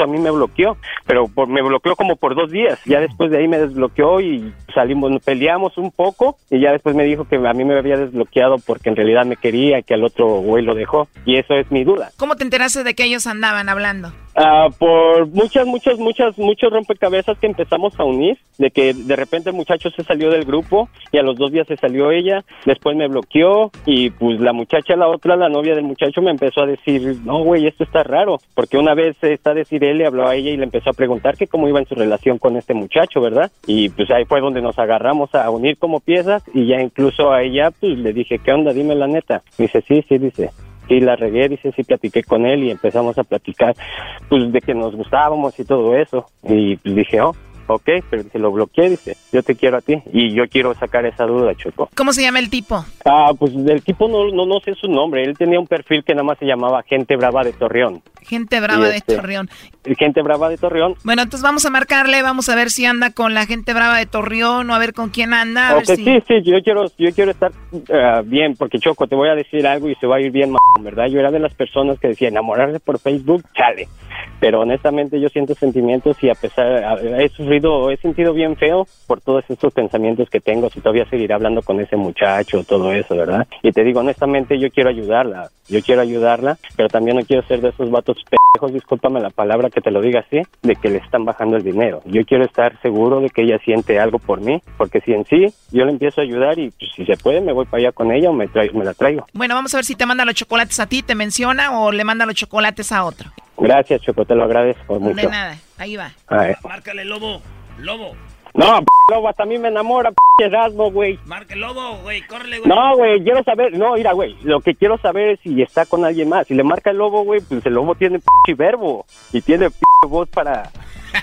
a mí me bloqueó, pero por, me bloqueó como por dos días. Ya después de ahí me desbloqueó y salimos, peleamos un poco y ya después me dijo que a mí me había desbloqueado porque en realidad me quería y que al otro güey lo dejó. Y eso es mi duda. ¿Cómo te enteraste de que ellos andaban hablando? Ah, por muchas, muchas, muchas, muchos rompecabezas que empezamos a unir, de que de repente el muchacho se salió del grupo y a los dos días se salió ella, después me bloqueó y pues la muchacha, la otra, la novia del muchacho me empezó a decir, no güey, esto está raro, porque una vez está decir él, le habló a ella y le empezó a preguntar que cómo iba en su relación con este muchacho, ¿verdad? Y pues ahí fue donde nos agarramos a unir como piezas y ya incluso a ella pues le dije, ¿qué onda? Dime la neta. dice, sí, sí, dice, sí la regué, dice, sí platiqué con él y empezamos a platicar, pues de que nos gustábamos y todo eso. Y pues dije, oh, ok, pero se lo bloqueé, dice, yo te quiero a ti y yo quiero sacar esa duda, Choco. ¿Cómo se llama el tipo? Ah, pues del tipo no, no, no sé su nombre, él tenía un perfil que nada más se llamaba Gente Brava de Torreón. Gente brava Y de este- Torreón. Gente Brava de Torreón. Bueno, entonces vamos a marcarle, vamos a ver si anda con la gente brava de Torreón o a ver con quién anda. A ver Ok, si... sí, sí, yo quiero, yo quiero estar ah, bien, porque Choco, te voy a decir algo y se va a ir bien, ¿verdad? Yo era de las personas que decía enamorarse por Facebook, chale. Pero honestamente yo siento sentimientos y a pesar, he sufrido, he sentido bien feo por todos estos pensamientos que tengo, si todavía seguiré hablando con ese muchacho, todo eso, ¿verdad? Y te digo, honestamente yo quiero ayudarla, yo quiero ayudarla, pero también no quiero ser de esos vatos pendejos, discúlpame la palabra que te lo diga así, de que le están bajando el dinero. Yo quiero estar seguro de que ella siente algo por mí, porque si en sí yo le empiezo a ayudar y pues, si se puede me voy para allá con ella o me, traigo, me la traigo. Bueno, vamos a ver si te manda los chocolates a ti, te menciona o le manda los chocolates a otro. Gracias, Choco, te lo agradezco mucho. De nada, ahí va. A ver. Márcale, lobo. Lobo. No, p lobo, hasta a mí me enamora, p Erasmo, güey. Marca el lobo, güey. Córrele, güey. No, güey, quiero saber, no, mira, güey, lo que quiero saber es si está con alguien más. Si le marca el lobo, güey, pues el lobo tiene p verbo y tiene p voz para,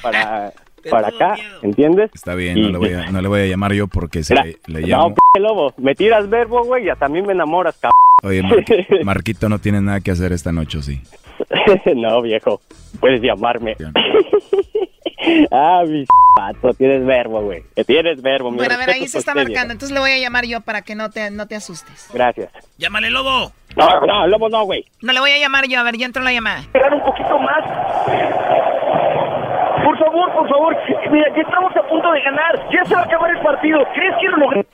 para, para acá, ¿entiendes? Está bien, Y- no le, voy a, no le voy a llamar yo porque se Mira, le, le No, llamo. p lobo, me tiras verbo, güey, y hasta a mí me enamoras, cabrón. Oye, Mar- Marquito no tiene nada que hacer esta noche, ¿o ¿sí? no, viejo. Puedes llamarme. Ah, mi pato, tienes verbo, güey. Tienes verbo, mi Bueno, a ver, ahí se está marcando. Entonces le voy a llamar yo para que no te, no te asustes. Gracias. Llámale, lobo. No, no, lobo no, güey. No le voy a llamar yo. A ver, ya entró la llamada. Esperar un poquito más. Por favor, por favor. Mira, ya estamos a punto de ganar. Ya se va a acabar el partido. ¿Crees que lo logré?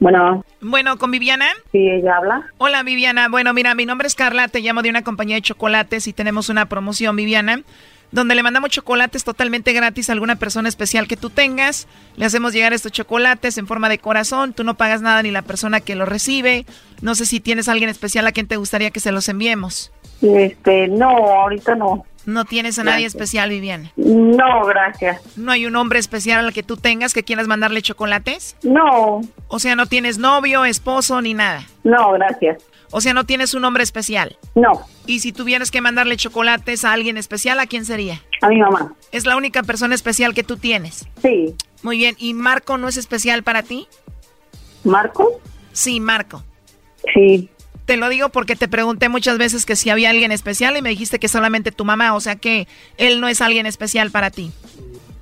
Bueno. Bueno, ¿con Viviana? Sí, ella habla. Hola, Viviana. Bueno, mira, mi nombre es Carla. Te llamo de una compañía de chocolates y tenemos una promoción, Viviana, donde le mandamos chocolates totalmente gratis a alguna persona especial que tú tengas. Le hacemos llegar estos chocolates en forma de corazón. Tú no pagas nada ni la persona que los recibe. No sé si tienes a alguien especial a quien te gustaría que se los enviemos. Este, no, ahorita no. No tienes a nadie especial, Viviana. No, gracias. ¿No hay un hombre especial al que tú tengas que quieras mandarle chocolates? No. O sea, no tienes novio, esposo ni nada. No, gracias. O sea, no tienes un hombre especial. No. Y si tuvieras que mandarle chocolates a alguien especial, ¿a quién sería? A mi mamá. Es la única persona especial que tú tienes. Sí. Muy bien. ¿Y Marco no es especial para ti? ¿Marco? Sí, Marco. Sí. Te lo digo porque te pregunté muchas veces que si había alguien especial y me dijiste que solamente tu mamá, o sea que él no es alguien especial para ti.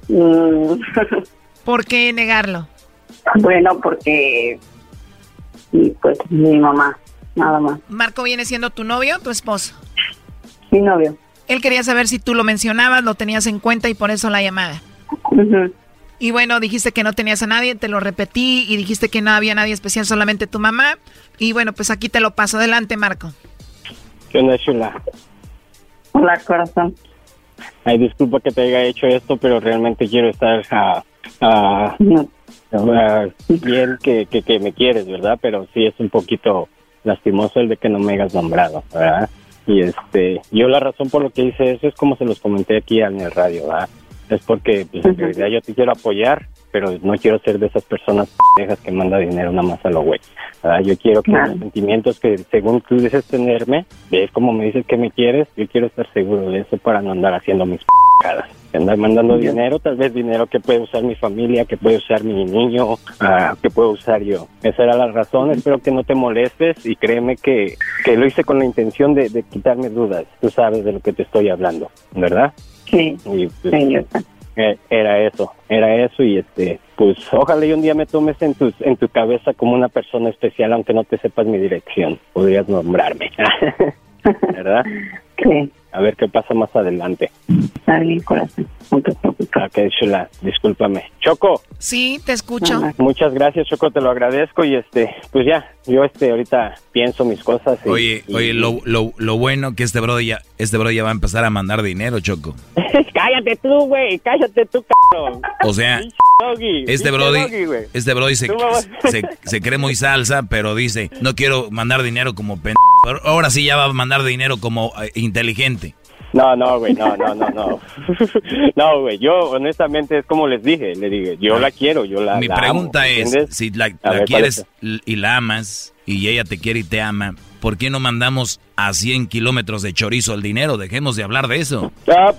Mm, ¿Por qué negarlo? bueno, porque... y pues mi mamá, nada más. Marco viene siendo tu novio o tu esposo. Mi novio. Él quería saber si tú lo mencionabas, lo tenías en cuenta y por eso la llamada. Y bueno, dijiste que no tenías a nadie, te lo repetí y dijiste que no había nadie especial, solamente tu mamá. Y bueno, pues aquí te lo paso. Adelante, Marco. ¿Qué onda, chula? Hola, corazón. Ay, disculpa que te haya hecho esto, pero realmente quiero estar ah, ah, ah, bien que, que, que me quieres, ¿verdad? Pero sí es un poquito lastimoso el de que no me hayas nombrado, ¿verdad? Y este, yo la razón por lo que hice eso es como se los comenté aquí en el radio, ¿verdad? Es porque pues, en realidad yo te quiero apoyar, pero no quiero ser de esas personas pendejas que manda dinero nada más a lo güey. ¿verdad? Yo quiero que Claro. los sentimientos que según tú dices tenerme, ves como me dices que me quieres, yo quiero estar seguro de eso para no andar haciendo mis pendejadas. Andar mandando dinero, tal vez dinero que puede usar mi familia, que puede usar mi niño, ah, que puedo usar yo. Esa era la razón, espero que no te molestes y créeme que, que lo hice con la intención de, de quitarme dudas. Tú sabes de lo que te estoy hablando, ¿verdad? Sí. Y, pues, Sí, eh, era eso, era eso y este, pues ojalá y un día me tomes en tu, en tu cabeza como una persona especial, aunque no te sepas mi dirección, podrías nombrarme, ¿verdad? Sí. A ver qué pasa más adelante. Está bien, corazón. No te preocupes. Ok, chula, discúlpame. Choco, Sí, te escucho. muchas gracias, Choco, te lo agradezco y este, pues ya, yo este, ahorita pienso mis cosas. y- Oye, y- oye, lo, lo, lo bueno que este bro ya, este bro ya va a empezar a mandar dinero, Choco. cállate tú, güey, cállate tú, cabrón. O sea, Doggy, este brody, doggy, este brody se, se, se cree muy salsa, pero dice, no quiero mandar dinero como pen... Pero ahora sí ya va a mandar dinero como eh, inteligente. No, no, güey, no, no, no, no. No, güey, yo honestamente es como les dije, le dije, yo la quiero, yo la Mi la pregunta amo, es, si la, A la ver, ¿cuál quieres y la amas y ella te quiere y te ama, ¿por qué no mandamos a 100 kilómetros de chorizo el dinero? Dejemos de hablar de eso. Ah,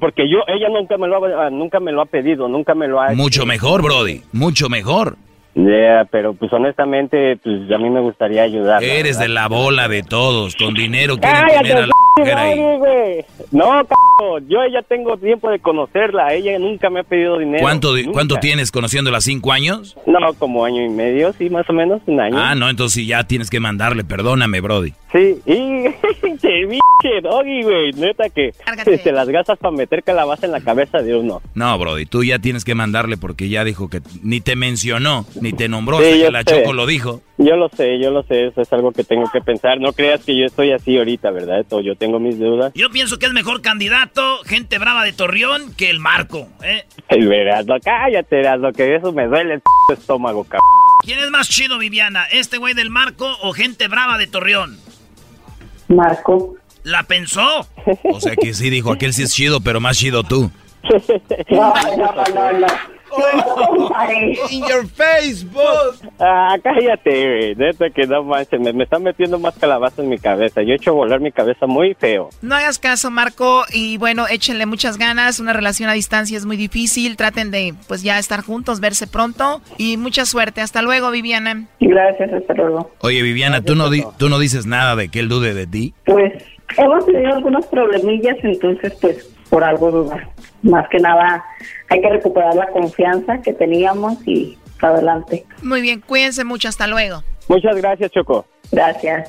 porque yo, ella nunca me lo ha, nunca me lo ha pedido, nunca me lo ha Mucho mejor, Brody, mucho mejor. Yeah, pero pues honestamente, pues a mí me gustaría ayudar. Eres de la bola de todos, con dinero quieren Cállate, tener a la mujer ahí. Güey. No, c yo ya tengo tiempo de conocerla, ella nunca me ha pedido dinero. ¿Cuánto, nunca. ¿Cuánto tienes conociéndola? ¿Cinco años? No, como año y medio, sí, más o menos, un año. Ah, no, entonces ya tienes que mandarle, perdóname, Brody. Sí, y che, biche, doggy, güey, neta que te las gastas para meter calabaza en la cabeza de uno. No, Brody, tú ya tienes que mandarle porque ya dijo que ni te mencionó, ni te nombró, Sí, hasta que la sé. Choco lo dijo. Yo lo sé, yo lo sé, eso es algo que tengo que pensar. No creas que yo estoy así ahorita, ¿verdad? Esto, yo tengo mis dudas. Yo pienso que es mejor candidato, gente brava de Torreón, que el Marco. ¿eh? El verás, no, cállate, verás, lo que eso me duele el p estómago, cabrón. ¿Quién es más chido, Viviana? ¿Este güey del Marco o gente brava de Torreón? Marco. ¿La pensó? O sea que sí dijo, aquel sí es chido, pero más chido tú. No, no, no, no. In your Facebook. Ah, cállate, güey. Neta que no manches. Me, me están metiendo más calabaza en mi cabeza. Yo he hecho volar mi cabeza muy feo. No hagas caso, Marco, y bueno, échenle muchas ganas. Una relación a distancia es muy difícil. Traten de, pues ya estar juntos, verse pronto y mucha suerte. Hasta luego, Viviana. Gracias, hasta luego. Oye, Viviana, ¿tú no, di- ¿tú no dices nada de que él dude de ti? Pues hemos tenido algunos problemillas, entonces pues por algo dudar. Más que nada hay que recuperar la confianza que teníamos y adelante. Muy bien, cuídense mucho. Hasta luego. Muchas gracias, Choco. Gracias.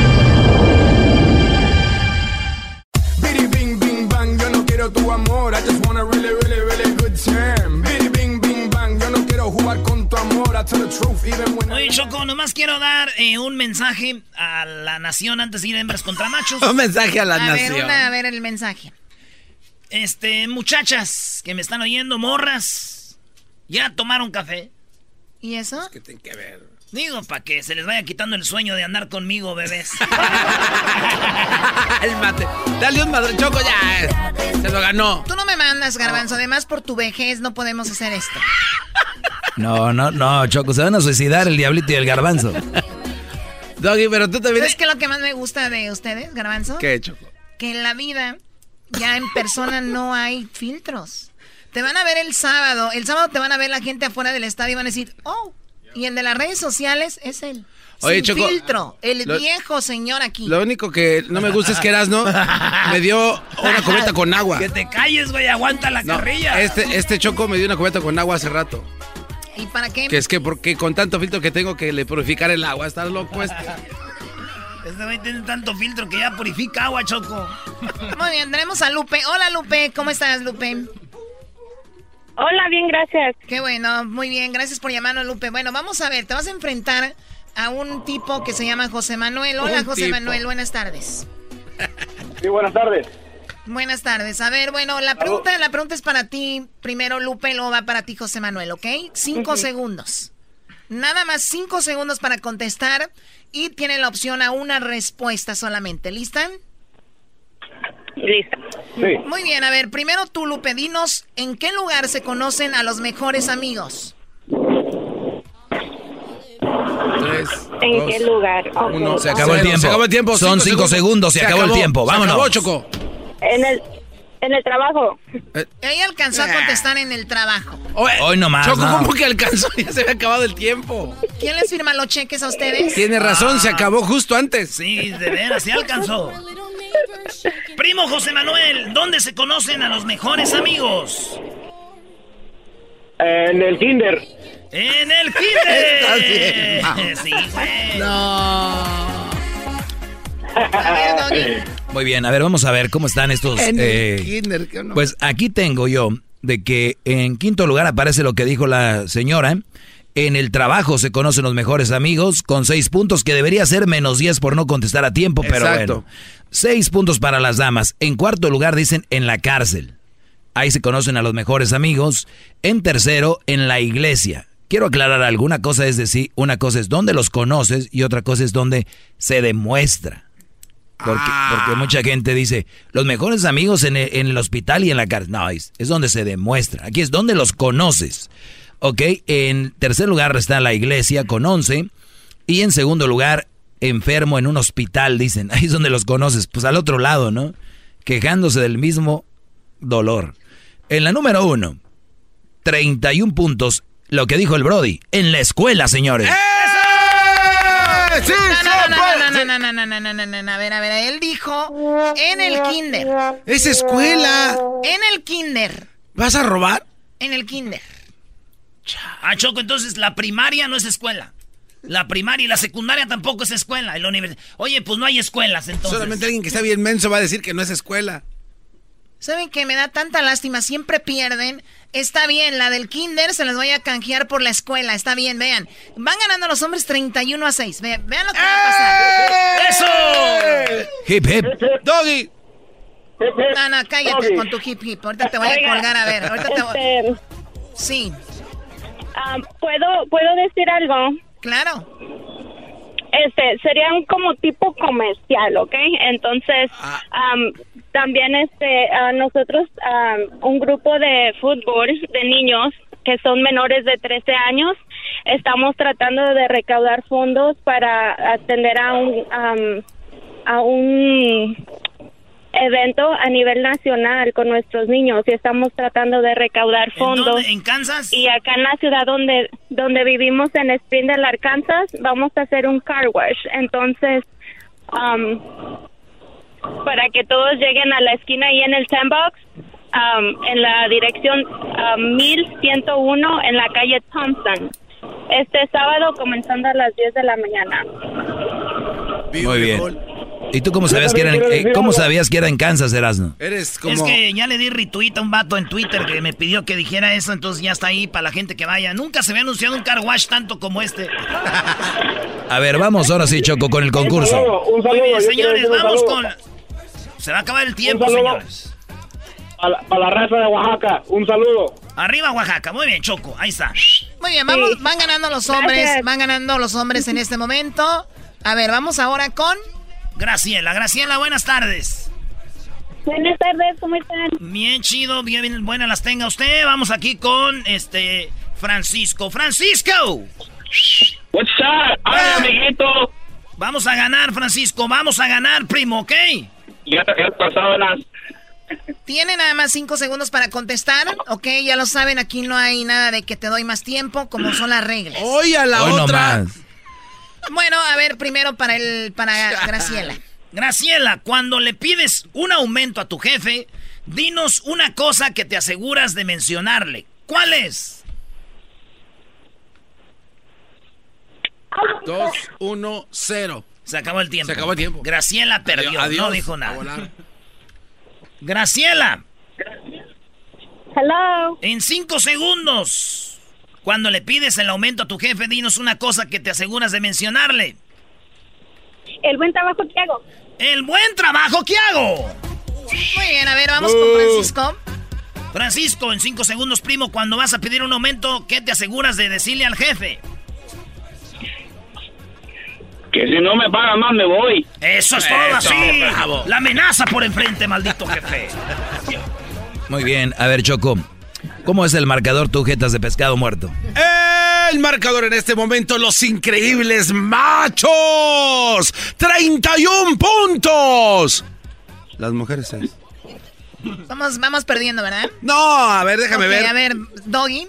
eh, un mensaje a la nación antes de ir a hembras contra machos. Un mensaje a la a nación. Ver, una- a ver el mensaje. Este, muchachas que me están oyendo, morras, ¿ya tomaron café? ¿Y eso? ¿Qué tiene que ver? Digo, para que se les vaya quitando el sueño de andar conmigo, bebés. Cálmate. Dale un madre, Choco, ya. Se lo ganó. Tú no me mandas, Garbanzo. Además, por tu vejez no podemos hacer esto. No, no, no, Choco, se van a suicidar el diablito y el garbanzo. Doggy, pero tú también. ¿Sabes qué es lo que más me gusta de ustedes, Garbanzo? ¿Qué, Choco? Que en la vida, ya en persona no hay filtros. Te van a ver el sábado. El sábado te van a ver la gente afuera del estadio y van a decir, oh. Y el de las redes sociales es él. Oye, Sin Choco, filtro. El lo- viejo señor aquí. Lo único que no me gusta es que Erasno me dio una cubeta con agua. que te calles, güey, aguanta la No, carrilla. este, este Choco me dio una cubeta con agua hace rato. ¿Y para qué? Que es que porque con tanto filtro que tengo que le purificar el agua. Estás loco este. Este güey tiene tanto filtro que ya purifica agua, Choco. Muy bien, tenemos a Lupe. Hola, Lupe. ¿Cómo estás, Lupe? Hola, bien, gracias. Qué bueno, muy bien. Gracias por llamarnos, Lupe. Bueno, vamos a ver. Te vas a enfrentar a un tipo que se llama José Manuel. Hola, Un José tipo. Manuel. Buenas tardes. Sí, buenas tardes. Buenas tardes. A ver, bueno, la pregunta, la pregunta es para ti. Primero, Lupe, luego va para ti, José Manuel, ¿ok? Cinco segundos. Nada más cinco segundos para contestar y tiene la opción a una respuesta solamente. ¿Lista? Lista. Muy bien, a ver, primero tú, Lupe, dinos en qué lugar se conocen a los mejores amigos. Tres, ¿En dos, qué lugar? Uno. Se acabó el tiempo. Se acabó el tiempo. Son cinco segundos, se acabó el tiempo. Se Vámonos. acabó, Choco. En el, en el trabajo. Ella alcanzó a contestar en el trabajo. Hoy nomás, Choco, no. ¿cómo que alcanzó? Ya se había acabado el tiempo. ¿Quién les firma los cheques a ustedes? Tiene razón, se acabó justo antes. Sí, de veras, se alcanzó. Primo José Manuel, ¿dónde se conocen a los mejores amigos? En el kinder. ¡En el kinder! Está bien. Sí, güey. No. Muy bien, a ver, vamos a ver cómo están estos. En el eh, kinder. Pues aquí tengo yo de que en quinto lugar aparece lo que dijo la señora. En el trabajo se conocen los mejores amigos con seis puntos, que debería ser menos diez por no contestar a tiempo, pero Exacto. bueno. Seis puntos para las damas. En cuarto lugar dicen en la cárcel. Ahí se conocen a los mejores amigos. En tercero, en la iglesia. Quiero aclarar alguna cosa, es decir, una cosa es donde los conoces y otra cosa es donde se demuestra. Porque, porque mucha gente dice, los mejores amigos en el, en el hospital y en la cárcel. No, es, es donde se demuestra. Aquí es donde los conoces. Ok, en tercer lugar está la iglesia con 11. Y en segundo lugar, enfermo en un hospital, dicen. Ahí es donde los conoces. Pues al otro lado, ¿no? Quejándose del mismo dolor. En la número uno, 31 puntos. Lo que dijo el Brody. En la escuela, señores puede, sí no, no, no, no, no, No, no, no, no, no, no, no, no, a ver, a ver, él dijo en el kinder. Es escuela. En el kinder. ¿Vas a robar? En el kinder. Ah, Choco, entonces la primaria no es escuela. La primaria y la secundaria tampoco es escuela. La Oye, pues no hay escuelas entonces. Solamente alguien que está bien menso va a decir que no es escuela. ¿Saben que me da tanta lástima? Siempre pierden. Está bien, la del kinder se las voy a canjear por la escuela. Está bien, vean. Van ganando los hombres 31 a 6. Vean, vean lo que va a pasar. ¡Eso! Hip, hip. Doggy. No, no, cállate Doggy. con tu hip hip. Ahorita te voy a colgar, a ver. Ahorita te voy... este, Sí. ah, ¿puedo, ¿Puedo decir algo? Claro. Este, sería un como tipo comercial, ¿ok? Entonces, Ah. Am, también este, ah, nosotros, un grupo de fútbol de niños que son menores de 13 años, estamos tratando de recaudar fondos para atender a un, am, a un evento a nivel nacional con nuestros niños y estamos tratando de recaudar fondos. dónde? ¿En Kansas? Y acá en la ciudad donde donde vivimos en Springdale, Arkansas, vamos a hacer un car wash. Entonces, um, para que todos lleguen a la esquina ahí en el sandbox, um, en la dirección um, 1101 en la calle Thompson. Este sábado comenzando a las 10 de la mañana. Muy bien. ¿Y tú cómo sabías que era en, eh, cómo sabías que era en Kansas, Erasno? Eres Es que ya le di retweet a un vato en Twitter que me pidió que dijera eso, entonces ya está ahí para la gente que vaya. Nunca se había anunciado un car wash tanto como este. A ver, vamos ahora sí, Choco, con el concurso. un Muy bien, yo quiero señores, decir un vamos saludo. con... Se va a acabar el tiempo, señores. A la, raza de Oaxaca, un saludo. Arriba Oaxaca, muy bien, Choco, ahí está. Muy bien, vamos, van ganando los hombres, Gracias. van ganando los hombres en este momento. A ver, vamos ahora con... Graciela, Graciela, buenas tardes. Buenas tardes, ¿cómo están? Bien chido, bien, bien buenas las tenga usted. Vamos aquí con este Francisco. ¡Francisco! What's up? Ay, amiguito. Vamos a ganar, Francisco, vamos a ganar, primo, ¿ok? Ya te has pasado las... Tiene nada más cinco segundos para contestar, ok, ya lo saben, aquí no hay nada de que te doy más tiempo, como son las reglas. Hoy a la Hoy otra. Bueno, a ver, primero para el para Graciela. Graciela, cuando le pides un aumento a tu jefe, dinos una cosa que te aseguras de mencionarle. ¿Cuál es? Dos, uno, cero. Se acabó el tiempo. Se acabó el tiempo. Graciela perdió, Adiós. no dijo nada. volar. Graciela, Hello. en cinco segundos, cuando le pides el aumento a tu jefe, dinos una cosa que te aseguras de mencionarle. El buen trabajo que hago. El buen trabajo que hago. Muy bien, a ver, vamos con Francisco. Francisco, en cinco segundos, primo, cuando vas a pedir un aumento, ¿qué te aseguras de decirle al jefe? Que si no me pagan más, me voy. Eso es todo Eso, así. bravo. La amenaza por enfrente, maldito jefe. Muy bien. A ver, Choco. ¿Cómo es el marcador tu jetas de pescado muerto? El marcador en este momento, los increíbles machos. 31 puntos. Las mujeres seis. Vamos, vamos perdiendo, ¿verdad? No, a ver, déjame ver. A ver, Doggy.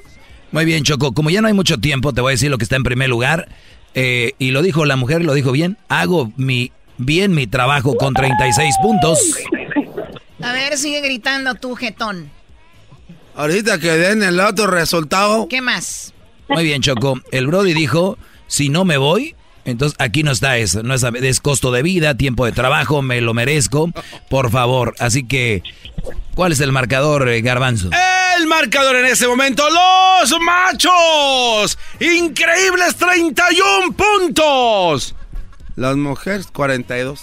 Muy bien, Choco. Como ya no hay mucho tiempo, te voy a decir lo que está en primer lugar. Eh, y lo dijo la mujer, lo dijo bien. Hago mi bien mi trabajo con 36 puntos. A ver, sigue gritando tú, jetón. Ahorita que den el otro resultado. ¿Qué más? Muy bien, Choco. El Brody dijo, si no me voy, entonces aquí no está eso. No es, es costo de vida, tiempo de trabajo, me lo merezco. Por favor. Así que, ¿cuál es el marcador, eh, Garbanzo? El marcador en ese momento, los machos. Increíbles 31 puntos. Las mujeres 42.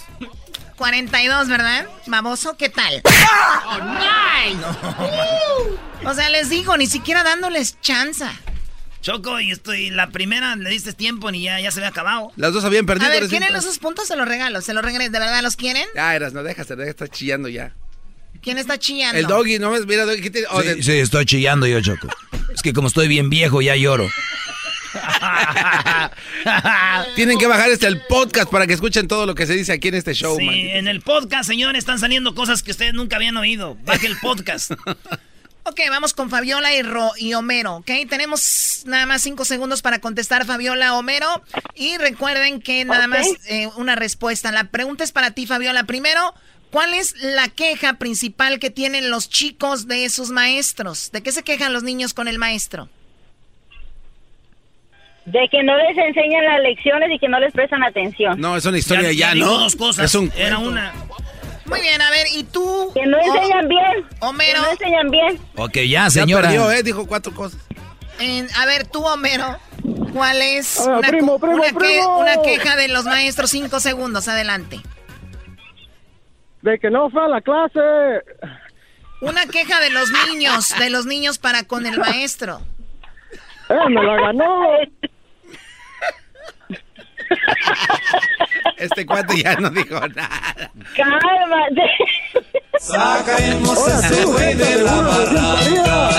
42, ¿verdad? Baboso, ¿qué tal? O sea, les digo, ni siquiera dándoles chanza. Choco, y estoy la primera le diste tiempo ni ya, ya se había acabado. Las dos habían perdido. A ver. ¿quieren esos puntos? Se los regalo, se los regalo. ¿De verdad los quieren? Ya, eras, no dejas, deja, está chillando ya. ¿Quién está chillando? El doggy, no ves, mira, doggy, ¿qué te- oh, Sí, de- sí, estoy chillando yo, Choco. Es que como estoy bien viejo, ya lloro. Tienen que bajar este el podcast para que escuchen todo lo que se dice aquí en este show, Sí, en el podcast, señores, están saliendo cosas que ustedes nunca habían oído. Baje el podcast. Ok, vamos con Fabiola y, Ro y Homero, ¿ok? Tenemos nada más cinco segundos para contestar Fabiola, Homero. Y recuerden que nada más eh, una respuesta. La pregunta es para ti, Fabiola. Primero, ¿cuál es la queja principal que tienen los chicos de sus maestros? ¿De qué se quejan los niños con el maestro? De que no les enseñan las lecciones y que no les prestan atención. No, es una historia ya, dijo ¿no? dos cosas. Es un Era cuento. una. Muy bien, a ver, ¿y tú? Que no enseñan bien. Homero. Que no enseñan bien. Ok, ya, Ya señora. perdió, ¿eh? Dijo cuatro cosas. En- a ver, tú, Homero, ¿cuál es Ah, una, primo, primo, una que- primo. una queja de los maestros? Cinco segundos, adelante. de que no fue a la clase. Una queja de los niños, de los niños para con el maestro. ¡Eh, me la ganó! Este cuate ya no dijo nada. Cálmate. Sacaremos ese güey de la barranca.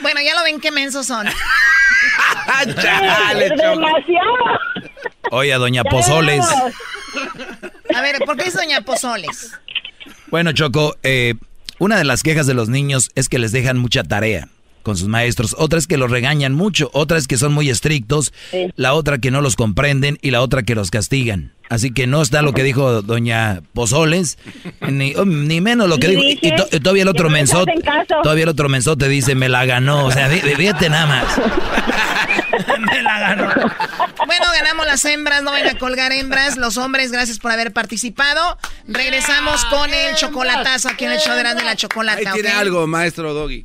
Bueno, ya lo ven qué mensos son. Chale. Demasiado. Oye, doña Pozoles. A ver, ¿por qué es Doña Pozoles? Bueno, Choco, eh, una de las quejas de los niños es que les dejan mucha tarea con sus maestros, otra es que los regañan mucho, otra es que son muy estrictos, la otra que no los comprenden y la otra que los castigan. Así que no está lo que dijo doña Pozoles, ni, oh, ni menos lo que dijo. Y, y to- y todavía el otro no mensote, todavía el otro mensote dice, me la ganó. O sea, fíjate nada más. Me la ganó. Bueno, ganamos las hembras, no van a colgar hembras. Los hombres, gracias por haber participado. Regresamos con el chocolatazo aquí en el show de la chocolata. Ahí tiene algo, maestro Doggy.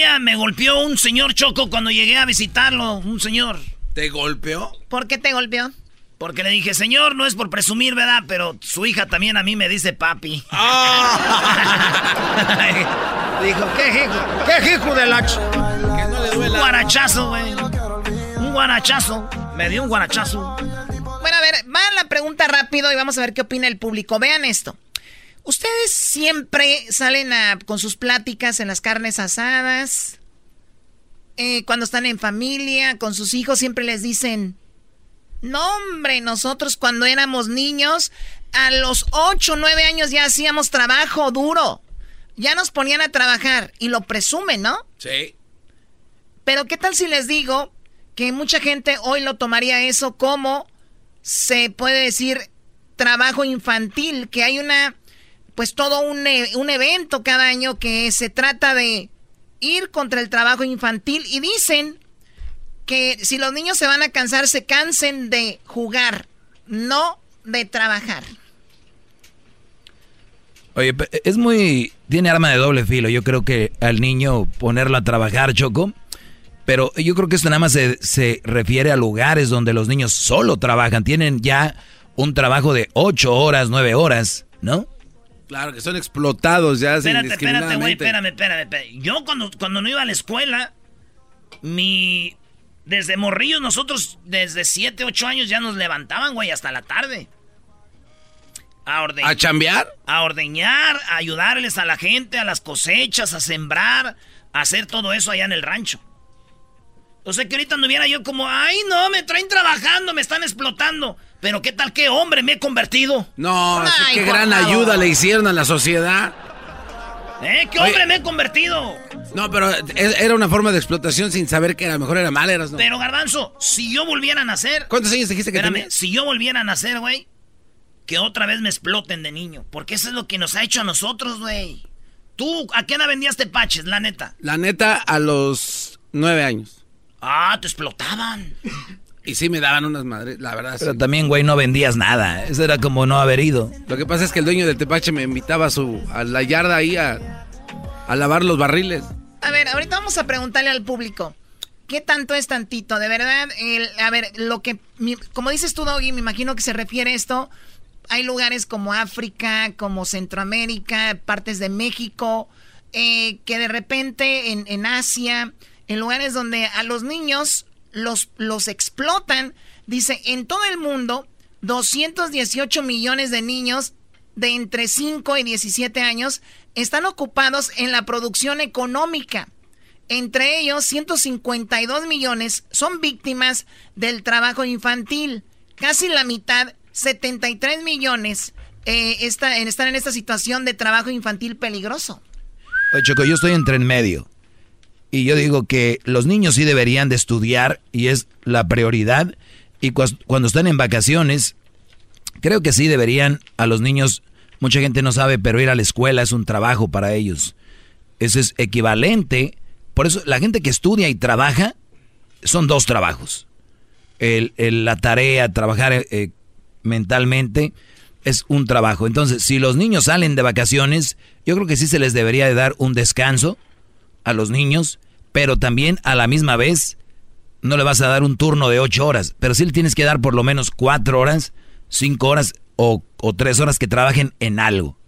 Día me golpeó un señor Choco cuando llegué a visitarlo, un señor. ¿Te golpeó? ¿Por qué te golpeó? Porque le dije, señor, no es por presumir, ¿verdad? Pero su hija también a mí me dice papi. Dijo, ¿qué hijo? ¿Qué hijo de la... ch-?" Un guarachazo, güey. Un guarachazo. Me dio un guarachazo. Bueno, a ver, va la pregunta rápido y vamos a ver qué opina el público. Vean esto. ¿Ustedes siempre salen a- con sus pláticas en las carnes asadas? Eh, cuando están en familia, con sus hijos, siempre les dicen, no hombre, nosotros cuando éramos niños, a los 8 o 9 años ya hacíamos trabajo duro. Ya nos ponían a trabajar y lo presumen, ¿no? Sí. Pero ¿qué tal si les digo que mucha gente hoy lo tomaría eso como se puede decir trabajo infantil, que hay una, pues todo un, e- un evento cada año que se trata de ir contra el trabajo infantil y dicen que si los niños se van a cansar, se cansen de jugar, no de trabajar. Oye, es muy... Tiene arma de doble filo. Yo creo que al niño ponerlo a trabajar, Choco. Pero yo creo que esto nada más se, se refiere a lugares donde los niños solo trabajan. Tienen ya un trabajo de ocho horas, nueve horas, ¿no? Claro, que son explotados ya Espérate, espérate, güey, espérame, espérame, espérame. Yo cuando, cuando no iba a la escuela, mi... Desde morrillos nosotros, desde 7, 8 años ya nos levantaban, güey, hasta la tarde. A ordeñar. ¿A chambear? A ordeñar, a ayudarles a la gente, a las cosechas, a sembrar, a hacer todo eso allá en el rancho. O sea que ahorita anduviera yo como, ay no, me traen trabajando, me están explotando. Pero qué tal, qué hombre me he convertido. No, Ay, qué gran favor. ayuda le hicieron a la sociedad. ¿Eh? ¿Qué Oye. hombre me he convertido? No, pero e- era una forma de explotación sin saber que a lo mejor era mal, eras no. Pero Garbanzo, si yo volviera a nacer. ¿Cuántos años dijiste que Espérame, tenías? si yo volviera a nacer, güey, que otra vez me exploten de niño. Porque eso es lo que nos ha hecho a nosotros, güey. ¿Tú a qué edad vendías tepaches, la neta? La neta, a los nueve años. Ah, te explotaban. Y sí me daban unas madres, la verdad. Pero sí. también, güey, no vendías nada. Eso era como no haber ido. Lo que pasa es que el dueño del tepache me invitaba a, su, a la yarda ahí a, a lavar los barriles. A ver, ahorita vamos a preguntarle al público. ¿Qué tanto es tantito? De verdad, el- a ver, lo que, mi- como dices tú, Doggy, me imagino que se refiere a esto. Hay lugares como África, como Centroamérica, partes de México, eh, que de repente en, en Asia, en lugares donde a los niños los, los explotan, dice, en todo el mundo, 218 millones de niños de entre 5 y 17 años están ocupados en la producción económica. Entre ellos, 152 millones son víctimas del trabajo infantil. Casi la mitad, 73 millones, eh, está- están en esta situación de trabajo infantil peligroso. Oye, Choco, yo estoy entre en medio. Y yo digo que los niños sí deberían de estudiar y es la prioridad. Y cuando están en vacaciones, Creo que sí deberían a los niños, mucha gente no sabe, pero ir a la escuela es un trabajo para ellos. Eso es equivalente. Por eso la gente que estudia y trabaja son dos trabajos. El, la tarea, trabajar eh, mentalmente es un trabajo. Entonces, si los niños salen de vacaciones, yo creo que sí se les debería de dar un descanso a los niños, pero también a la misma vez no le vas a dar un turno de ocho horas, pero sí le tienes que dar por lo menos cuatro horas, cinco horas o, tres horas que trabajen en algo.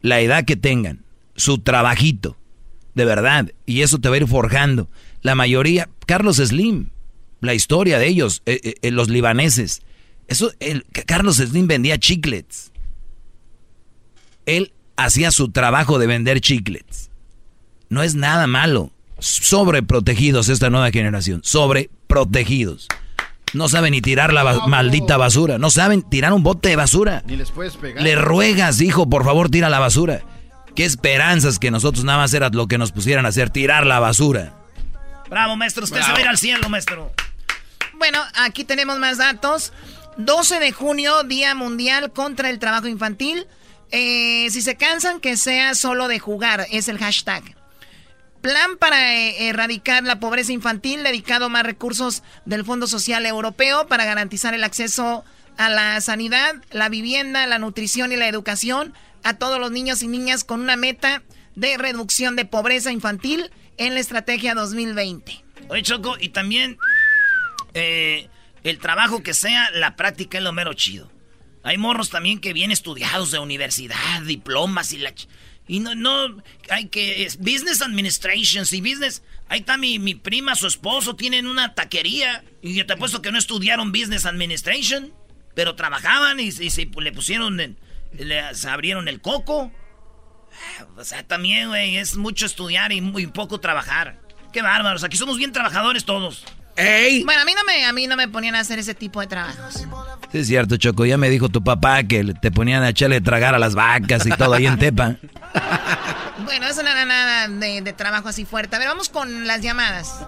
La edad que tengan, su trabajito, de verdad, y eso te va a ir forjando. La mayoría, Carlos Slim, la historia de ellos, eh, eh, los libaneses, eso, Carlos Slim vendía chiclets. Él hacía su trabajo de vender chiclets. No es nada malo. Sobreprotegidos esta nueva generación. Sobreprotegidos. No saben ni tirar la maldita basura. No saben tirar un bote de basura. Ni les puedes pegar. Le ruegas, hijo, por favor, tira la basura. Qué esperanzas que nosotros nada más era lo que nos pusieran a hacer, tirar la basura. Bravo, maestro. Usted se va a ir al cielo, maestro. Bueno, aquí tenemos más datos. 12 de junio, Día Mundial contra el Trabajo Infantil. Eh, si se cansan, que sea solo de jugar, es el hashtag. Plan para eh, erradicar la pobreza infantil, dedicado más recursos del Fondo Social Europeo para garantizar el acceso a la sanidad, la vivienda, la nutrición y la educación a todos los niños y niñas con una meta de reducción de pobreza infantil en la estrategia 2020. Oye, Choco, y también eh, el trabajo que sea, la práctica es lo mero chido. Hay morros también que vienen estudiados de universidad, diplomas y la... Y no, no, hay que... Es business administration, y business... Ahí está mi, mi prima, su esposo, tienen una taquería. Y yo te apuesto que no estudiaron business administration, pero trabajaban y, se le pusieron... le abrieron el coco. O sea, también, güey, es mucho estudiar y muy poco trabajar. Qué bárbaros, aquí somos bien trabajadores todos. Bueno, a mí, no me, a mí no me ponían a hacer ese tipo de trabajos. Sí, es cierto, Choco. Ya me dijo tu papá que te ponían a echarle tragar a las vacas y todo ahí en Tepa. Bueno, eso no era nada de, trabajo así fuerte. A ver, vamos con las llamadas.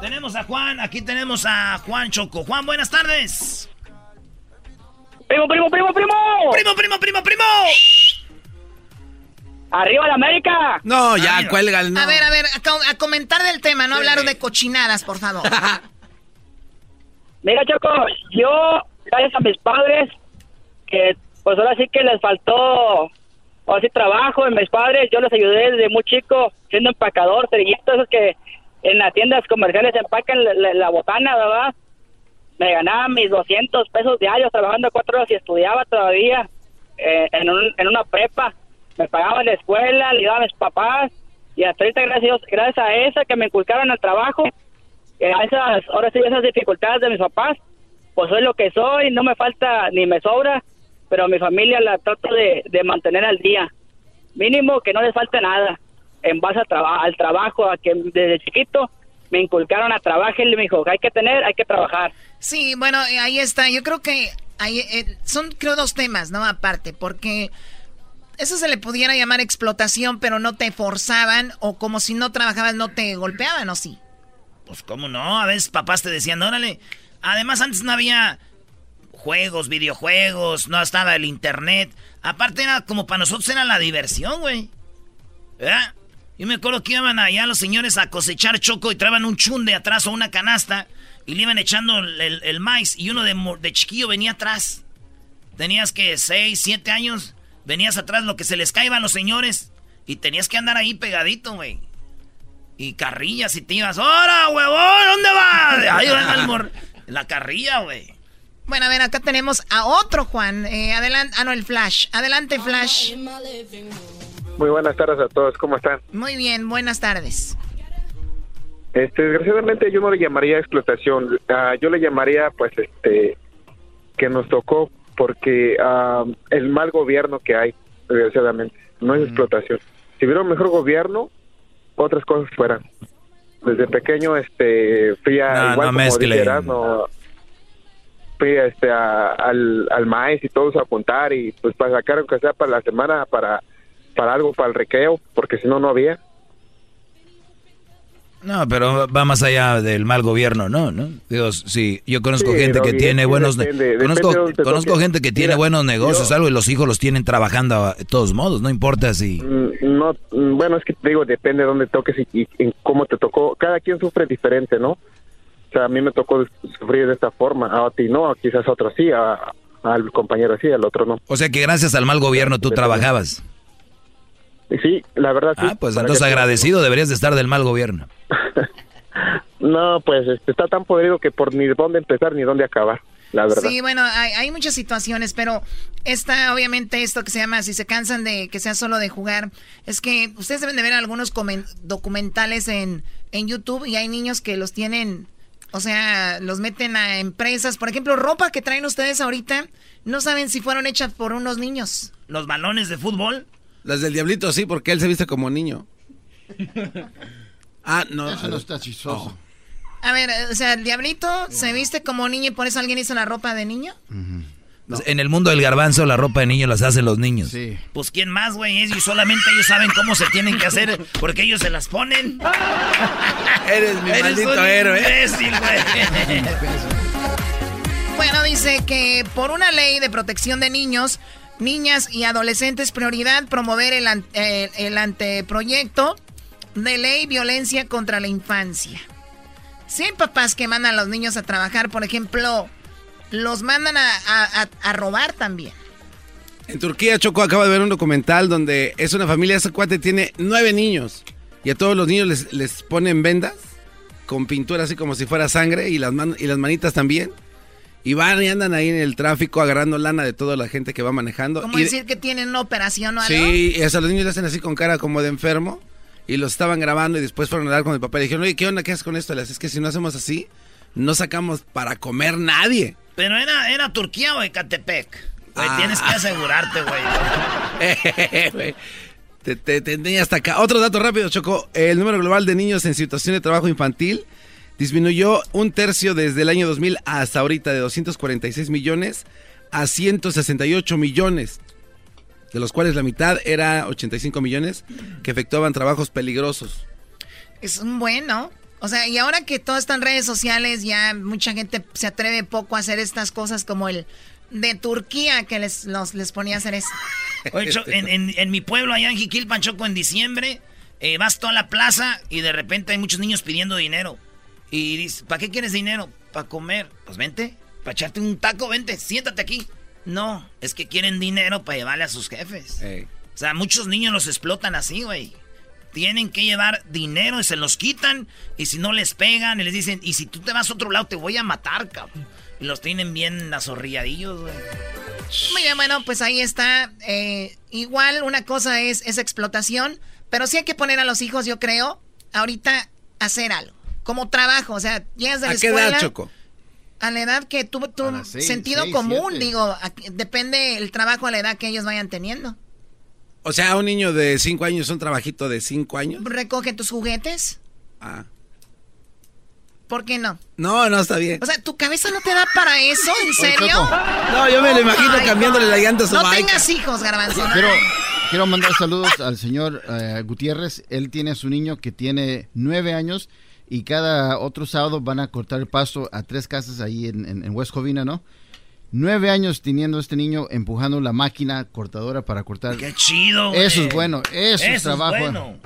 Tenemos a Juan, aquí tenemos a Juan Choco. Juan, buenas tardes. Primo, primo, primo, primo. Primo, primo, primo, primo. ¡Arriba la América! No, ya, cuelga el no. A ver, a ver, a, comentar del tema, no hablar de cochinadas, por favor. Mira, Choco, yo, gracias a mis padres, que pues ahora sí que les faltó o así trabajo en mis padres, yo les ayudé desde muy chico siendo empacador, cerillitos, esos que en las tiendas comerciales empacan la, botana, ¿verdad? Me ganaba mis 200 pesos diarios trabajando cuatro horas y estudiaba todavía eh, en, una prepa. Me pagaba la escuela, le daba a mis papás y hasta ahorita gracias, gracias a esa que me inculcaron al trabajo, esas, ahora sí, esas dificultades de mis papás, pues soy lo que soy, no me falta ni me sobra, pero a mi familia la trato de, mantener al día. Mínimo que no les falte nada en base al trabajo, a que desde chiquito me inculcaron a trabajar y me dijo, hay que tener, hay que trabajar. Sí, bueno, eh, ahí está. Yo creo que hay, eh, son, creo, dos temas, ¿no? Aparte, porque eso se le pudiera llamar explotación, pero no te forzaban o como si no trabajabas no te golpeaban, ¿o sí? Pues cómo no, a veces papás te decían, órale. Además antes no había juegos, videojuegos, no estaba el internet. Aparte era como para nosotros era la diversión, güey. Yo me acuerdo que iban allá los señores a cosechar choco y traían un chunde atrás o una canasta y le iban echando el, maíz y uno de, de, chiquillo venía atrás. Tenías que 6, 7 años, venías atrás lo que se les caían los señores y tenías que andar ahí pegadito, güey. Y carrillas y te ibas, ¡Hora, huevón! ¿Dónde vas? Ahí va el mor la carrilla, güey. Bueno, a ver, acá tenemos a otro Juan. Eh, adelante, ah, no, el Flash. Adelante, Flash. Muy buenas tardes a todos, ¿cómo están? Muy bien, buenas tardes. Este, desgraciadamente yo no le llamaría explotación, ah, yo le llamaría, pues, este, que nos tocó porque ah, el mal gobierno que hay, desgraciadamente, no es explotación. Si hubiera un mejor gobierno, otras cosas fueran. Desde pequeño, este, fui a, igual como no, fui este, al, al maíz y todos a apuntar y pues para sacar aunque sea para la semana, para, para algo, para el recreo, porque si no, no había. No, pero va más allá del mal gobierno, ¿no? ¿no? Digo, sí, yo conozco gente que tiene buenos... conozco conozco gente que tiene buenos negocios, algo, y los hijos los tienen trabajando de todos modos, no importa si... Mm, no, mm, bueno, es que te digo, depende de dónde toques y, en cómo te tocó. Cada quien sufre diferente, ¿no? O sea, a mí me tocó sufrir de esta forma, a ti no, quizás a otro sí, al compañero sí, al otro no. O sea que gracias al mal gobierno tú trabajabas. Sí, la verdad sí. Ah, pues entonces agradecido deberías de estar del mal gobierno. no, pues este, está tan podrido que por ni dónde empezar ni dónde acabar. La verdad. Sí, bueno, hay, muchas situaciones, pero esta, obviamente, esto que se llama, si se cansan de que sea solo de jugar, es que ustedes deben de ver algunos documentales en, en YouTube y hay niños que los tienen, o sea, los meten a empresas. Por ejemplo, ropa que traen ustedes ahorita, no saben si fueron hechas por unos niños. Los balones de fútbol. Las del diablito sí, porque él se viste como niño. ah, no. Eso no está chistoso. Oh. A ver, o sea, el diablito se viste como niño y por eso alguien hizo la ropa de niño. En el mundo del garbanzo, la ropa de niño las hacen los niños. Sí. Pues quién más, güey, ellos solamente ellos saben cómo se tienen que hacer porque ellos se las ponen. Eres mi maldito héroe. güey. bueno, dice que por una ley de protección de niños, niñas y adolescentes prioridad promover el, eh, el anteproyecto de ley violencia contra la infancia. Si hay papás que mandan a los niños a trabajar, por ejemplo, los mandan a, robar también. En Turquía, Choco acaba de ver un documental donde es una familia, ese cuate tiene nueve niños y a todos los niños les, les ponen vendas con pintura así como si fuera sangre y las, y las manitas también. Y van y andan ahí en el tráfico agarrando lana de toda la gente que va manejando. ¿Cómo decir que tienen una operación o algo? Sí, y a los niños le hacen así con cara como de enfermo. Y los estaban grabando y después fueron a hablar con el papá y dijeron, oye, ¿qué onda? ¿Qué haces con esto? Les es que si no hacemos así, no sacamos para comer nadie. Pero era, era Turquía o Ecatepec. Güey, ah. tienes que asegurarte, güey. te, te, te hasta acá. Otro dato rápido, Choco. El número global de niños en situación de trabajo infantil disminuyó un tercio desde el año 2000 hasta ahorita de 246 millones a 168 millones, de los cuales la mitad era 85 millones que efectuaban trabajos peligrosos. Es un bueno. O sea, y ahora que todo está en redes sociales, ya mucha gente se atreve poco a hacer estas cosas como el de Turquía que les, les ponía a hacer eso. Oye, en, mi pueblo, allá en Jiquilpan, Choco, en diciembre, eh, vas toda la plaza y de repente hay muchos niños pidiendo dinero. Y dices, ¿para qué quieres dinero? Para comer. Pues vente, para echarte un taco, vente, siéntate aquí. No, es que quieren dinero para llevarle a sus jefes. O sea, muchos niños los explotan así, güey. Tienen que llevar dinero y se los quitan. Y si no les pegan y les dicen, y si tú te vas a otro lado, te voy a matar, cabrón. Y los tienen bien azorrilladillos, güey. Muy bien, bueno, pues ahí está. Eh, igual una cosa es esa explotación, pero sí hay que poner a los hijos, yo creo, ahorita hacer algo como trabajo, o sea, llegas de la ¿A qué edad, Choco? A la edad que tú, tu sentido común, digo, depende el trabajo a la edad que ellos vayan teniendo. O sea, un niño de 5 años, un trabajito de 5 años. Recoge tus juguetes. Ah. ¿Por qué no? No, no está bien. O sea, ¿tu cabeza no te da para eso? ¿En serio? No, yo me lo imagino cambiándole la llanta a su No tengas hijos, Garbanzo. Quiero, quiero mandar saludos al señor eh, Gutiérrez. Él tiene a su niño que tiene nueve años y cada otro sábado van a cortar el pasto a tres casas ahí en, en, West Covina, ¿no? Nueve años teniendo este niño empujando la máquina cortadora para cortar. ¡Qué chido! Güey. Eso es bueno, eso, es trabajo. bueno.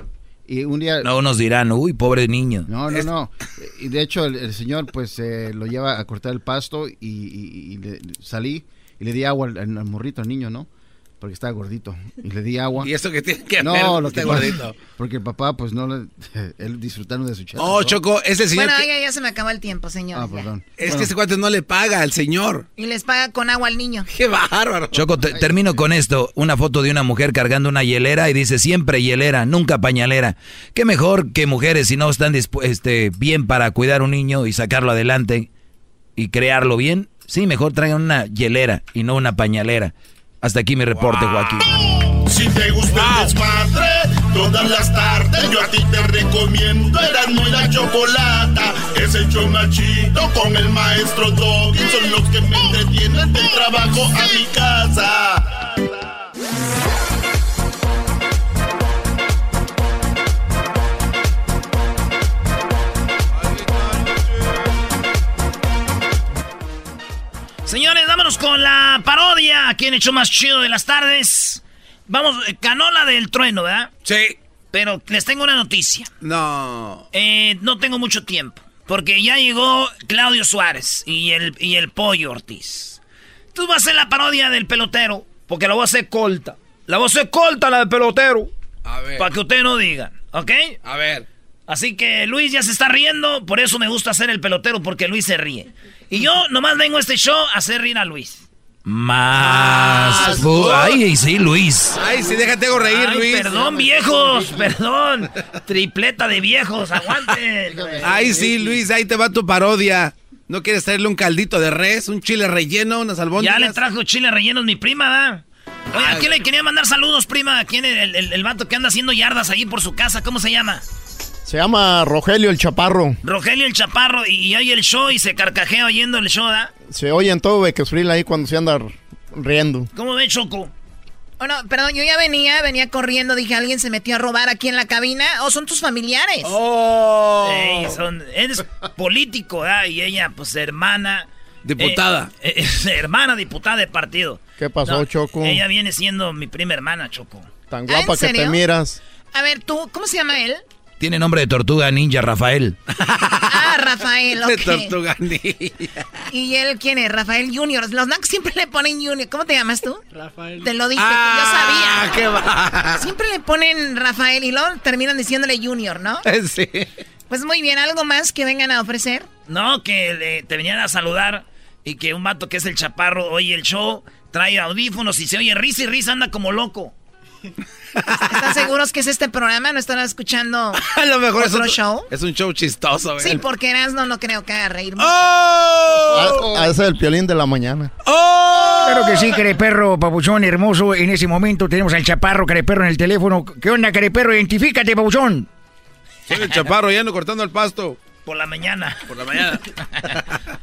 Y un día... No, nos dirán, uy, pobre niño. No, no, no. Y de hecho el, señor pues eh, lo lleva a cortar el pasto y, salí y le di agua al, al morrito, al niño, ¿no? Porque estaba gordito y le di agua. ¿Y eso que tiene que no, ver? No, lo que gordito. Porque el papá, pues no, le, él disfrutando de su chata. Oh, Choco, es el señor. Bueno, ya, ya, se me acabó el tiempo, señor. Ah, perdón. Es que ese cuate no le paga al señor. Y les paga con agua al niño. Qué bárbaro. Choco, termino con esto. Una foto de una mujer cargando una hielera y dice siempre hielera, nunca pañalera. Qué mejor que mujeres si no están este, bien para cuidar un niño y sacarlo adelante y crearlo bien. Sí, mejor traigan una hielera y no una pañalera. Hasta aquí mi reporte, Joaquín. Si te gusta el desmadre, todas las tardes yo a ti te recomiendo Eran muy la chocolata. Es el chomachito con el maestro Doggy. Son los que me entretienen del trabajo a mi casa. La parodia. ¿Quién echó más chido de las tardes? Vamos, eh, ganó la del trueno, ¿verdad? Sí. Pero les tengo una noticia. No. Eh, no tengo mucho tiempo. Porque ya llegó Claudio Suárez y el, y el Pollo Ortiz. Tú vas a hacer la parodia del pelotero. Porque la voy a hacer corta. La voy a hacer corta, la del pelotero. A ver. Para que ustedes no digan, ¿ok? A ver. Así que Luis ya se está riendo. Por eso me gusta hacer el pelotero, porque Luis se ríe. Y yo nomás vengo a este show a hacer reír a Luis. Más. Ay, sí, Luis. Ay, sí, déjate hago reír, Ay, Luis. Perdón, viejos, perdón. Tripleta de viejos, aguanten. Ay, sí, Luis, ahí te va tu parodia. ¿No quieres traerle un caldito de res, un chile relleno, unas albóndigas? Ya le trajo chile rellenos mi prima, ¿da? Oye, ¿a quién le quería mandar saludos, prima? ¿A quién el, el, el vato que anda haciendo yardas ahí por su casa? ¿Cómo se llama? Se llama Rogelio el Chaparro. Rogelio el Chaparro y, y oye el show y se carcajea oyendo el show, ¿da? Se oye en todo Bequesfril ahí cuando se anda riendo. ¿Cómo ve, Choco? Bueno, perdón, yo ya venía, venía corriendo, dije, alguien se metió a robar aquí en la cabina. ¿O son tus familiares? ¡Oh! Ey, son, eres político, ¿da? Y ella, pues, hermana. Diputada. eh, eh, hermana diputada de partido. ¿Qué pasó, No, Choco? Ella viene siendo mi prima hermana, Choco. Tan ¿Ah, guapa que te miras. A ver, tú, ¿cómo se llama él? Tiene nombre de tortuga ninja, Rafael. Ah, Rafael, De ok. tortuga ninja. ¿Y él quién es? Rafael Junior. Los Nacos siempre le ponen Junior. ¿Cómo te llamas tú? Rafael. Te lo dije, Ah, yo sabía. qué va. Siempre le ponen Rafael y luego terminan diciéndole Junior, ¿no? Sí. Pues muy bien, ¿algo más que vengan a ofrecer? No, que le- te venían a saludar y que un vato que es el chaparro oye el show, trae audífonos y se oye risa y risa, anda como loco. ¿Están seguros que es este programa? ¿No están escuchando A lo mejor es otro un show? Es un show chistoso, güey. Sí, porque Erasmo no creo que haga reír mucho. ¡Oh! Ah, ese es el piolín de la mañana. ¡Oh! Claro que sí, careperro, papuchón hermoso. En ese momento tenemos al chaparro careperro en el teléfono. ¿Qué onda, careperro? Identifícate, papuchón. Soy el chaparro, ya ando cortando el pasto. Por la mañana. Por la mañana.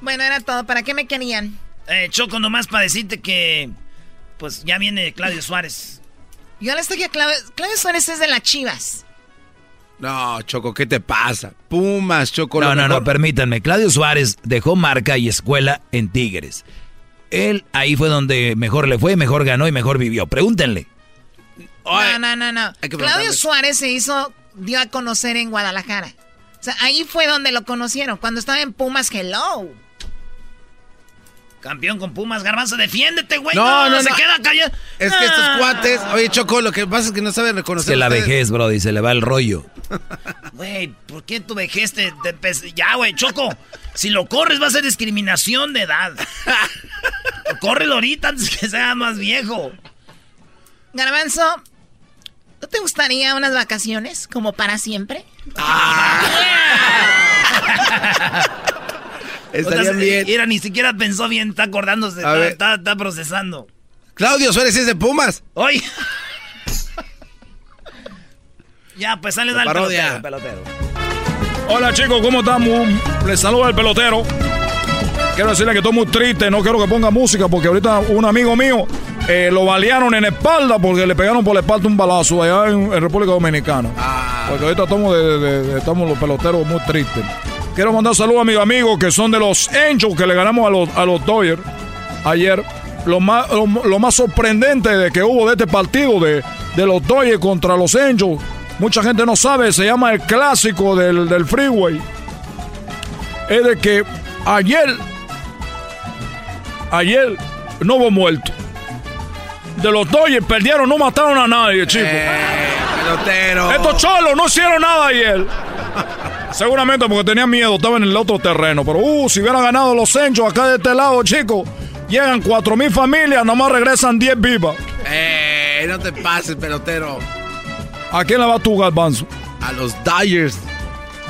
Bueno, era todo. ¿Para qué me querían? Eh, Choco, nomás para decirte que, pues ya viene Claudio Suárez. Yo les dije a Claudio, Claudio Suárez es de las chivas. No, Choco, ¿qué te pasa? Pumas, Choco. No, no, no, permítanme. Claudio Suárez dejó marca y escuela en Tigres. Él ahí fue donde mejor le fue, mejor ganó y mejor vivió. Pregúntenle. No, no, no, no. Claudio. Suárez se hizo, dio a conocer en Guadalajara. O sea, ahí fue donde lo conocieron. Cuando estaba en Pumas, hello. Campeón con Pumas, Garbanzo, defiéndete, güey. No, no, se no. queda callado. Es que estos Ah. cuates. Oye, Choco, lo que pasa es que no saben Es reconocer. que la ustedes. vejez, bro, y se le va el rollo. Güey, ¿por qué tu vejez te, Ya, güey, Choco. Si lo corres va a ser discriminación de edad. Córrelo ahorita antes que sea más viejo. Garbanzo, ¿no te gustaría unas vacaciones como para siempre? Estarían O sea, bien. Mira, ni siquiera pensó bien, está acordándose, A está, ver. está- está procesando. Claudio Suárez es de Pumas. ¡Oye! ya, pues sale parodia. pelotero, pelotero. Hola chicos, ¿cómo estamos? Les saluda el pelotero. Quiero decirle que estoy muy triste, no quiero que ponga música porque ahorita un amigo mío eh, lo balearon en espalda porque le pegaron por la espalda un balazo allá en, en República Dominicana. Porque ahorita estamos, de- de- de- estamos los peloteros muy tristes. Quiero mandar saludos a mis amigos que son de los Angels que le ganamos a los, a los Dodgers ayer. Lo más, lo, más sorprendente de que hubo de este partido de, de los Dodgers contra los Angels, mucha gente no sabe, se llama el clásico del, del freeway. Es de que ayer, ayer no hubo muerto. De los Dodgers perdieron, no mataron a nadie, chicos. pelotero. Estos cholos no hicieron nada ayer. Seguramente porque tenían miedo, estaban en el otro terreno. Pero, uh, si hubieran ganado los Angels acá de este lado, chicos, llegan cuatro mil familias, nomás regresan 10 vivas. Eh, no te pases, pelotero. ¿A quién le va tu garbanzo? A los Dodgers.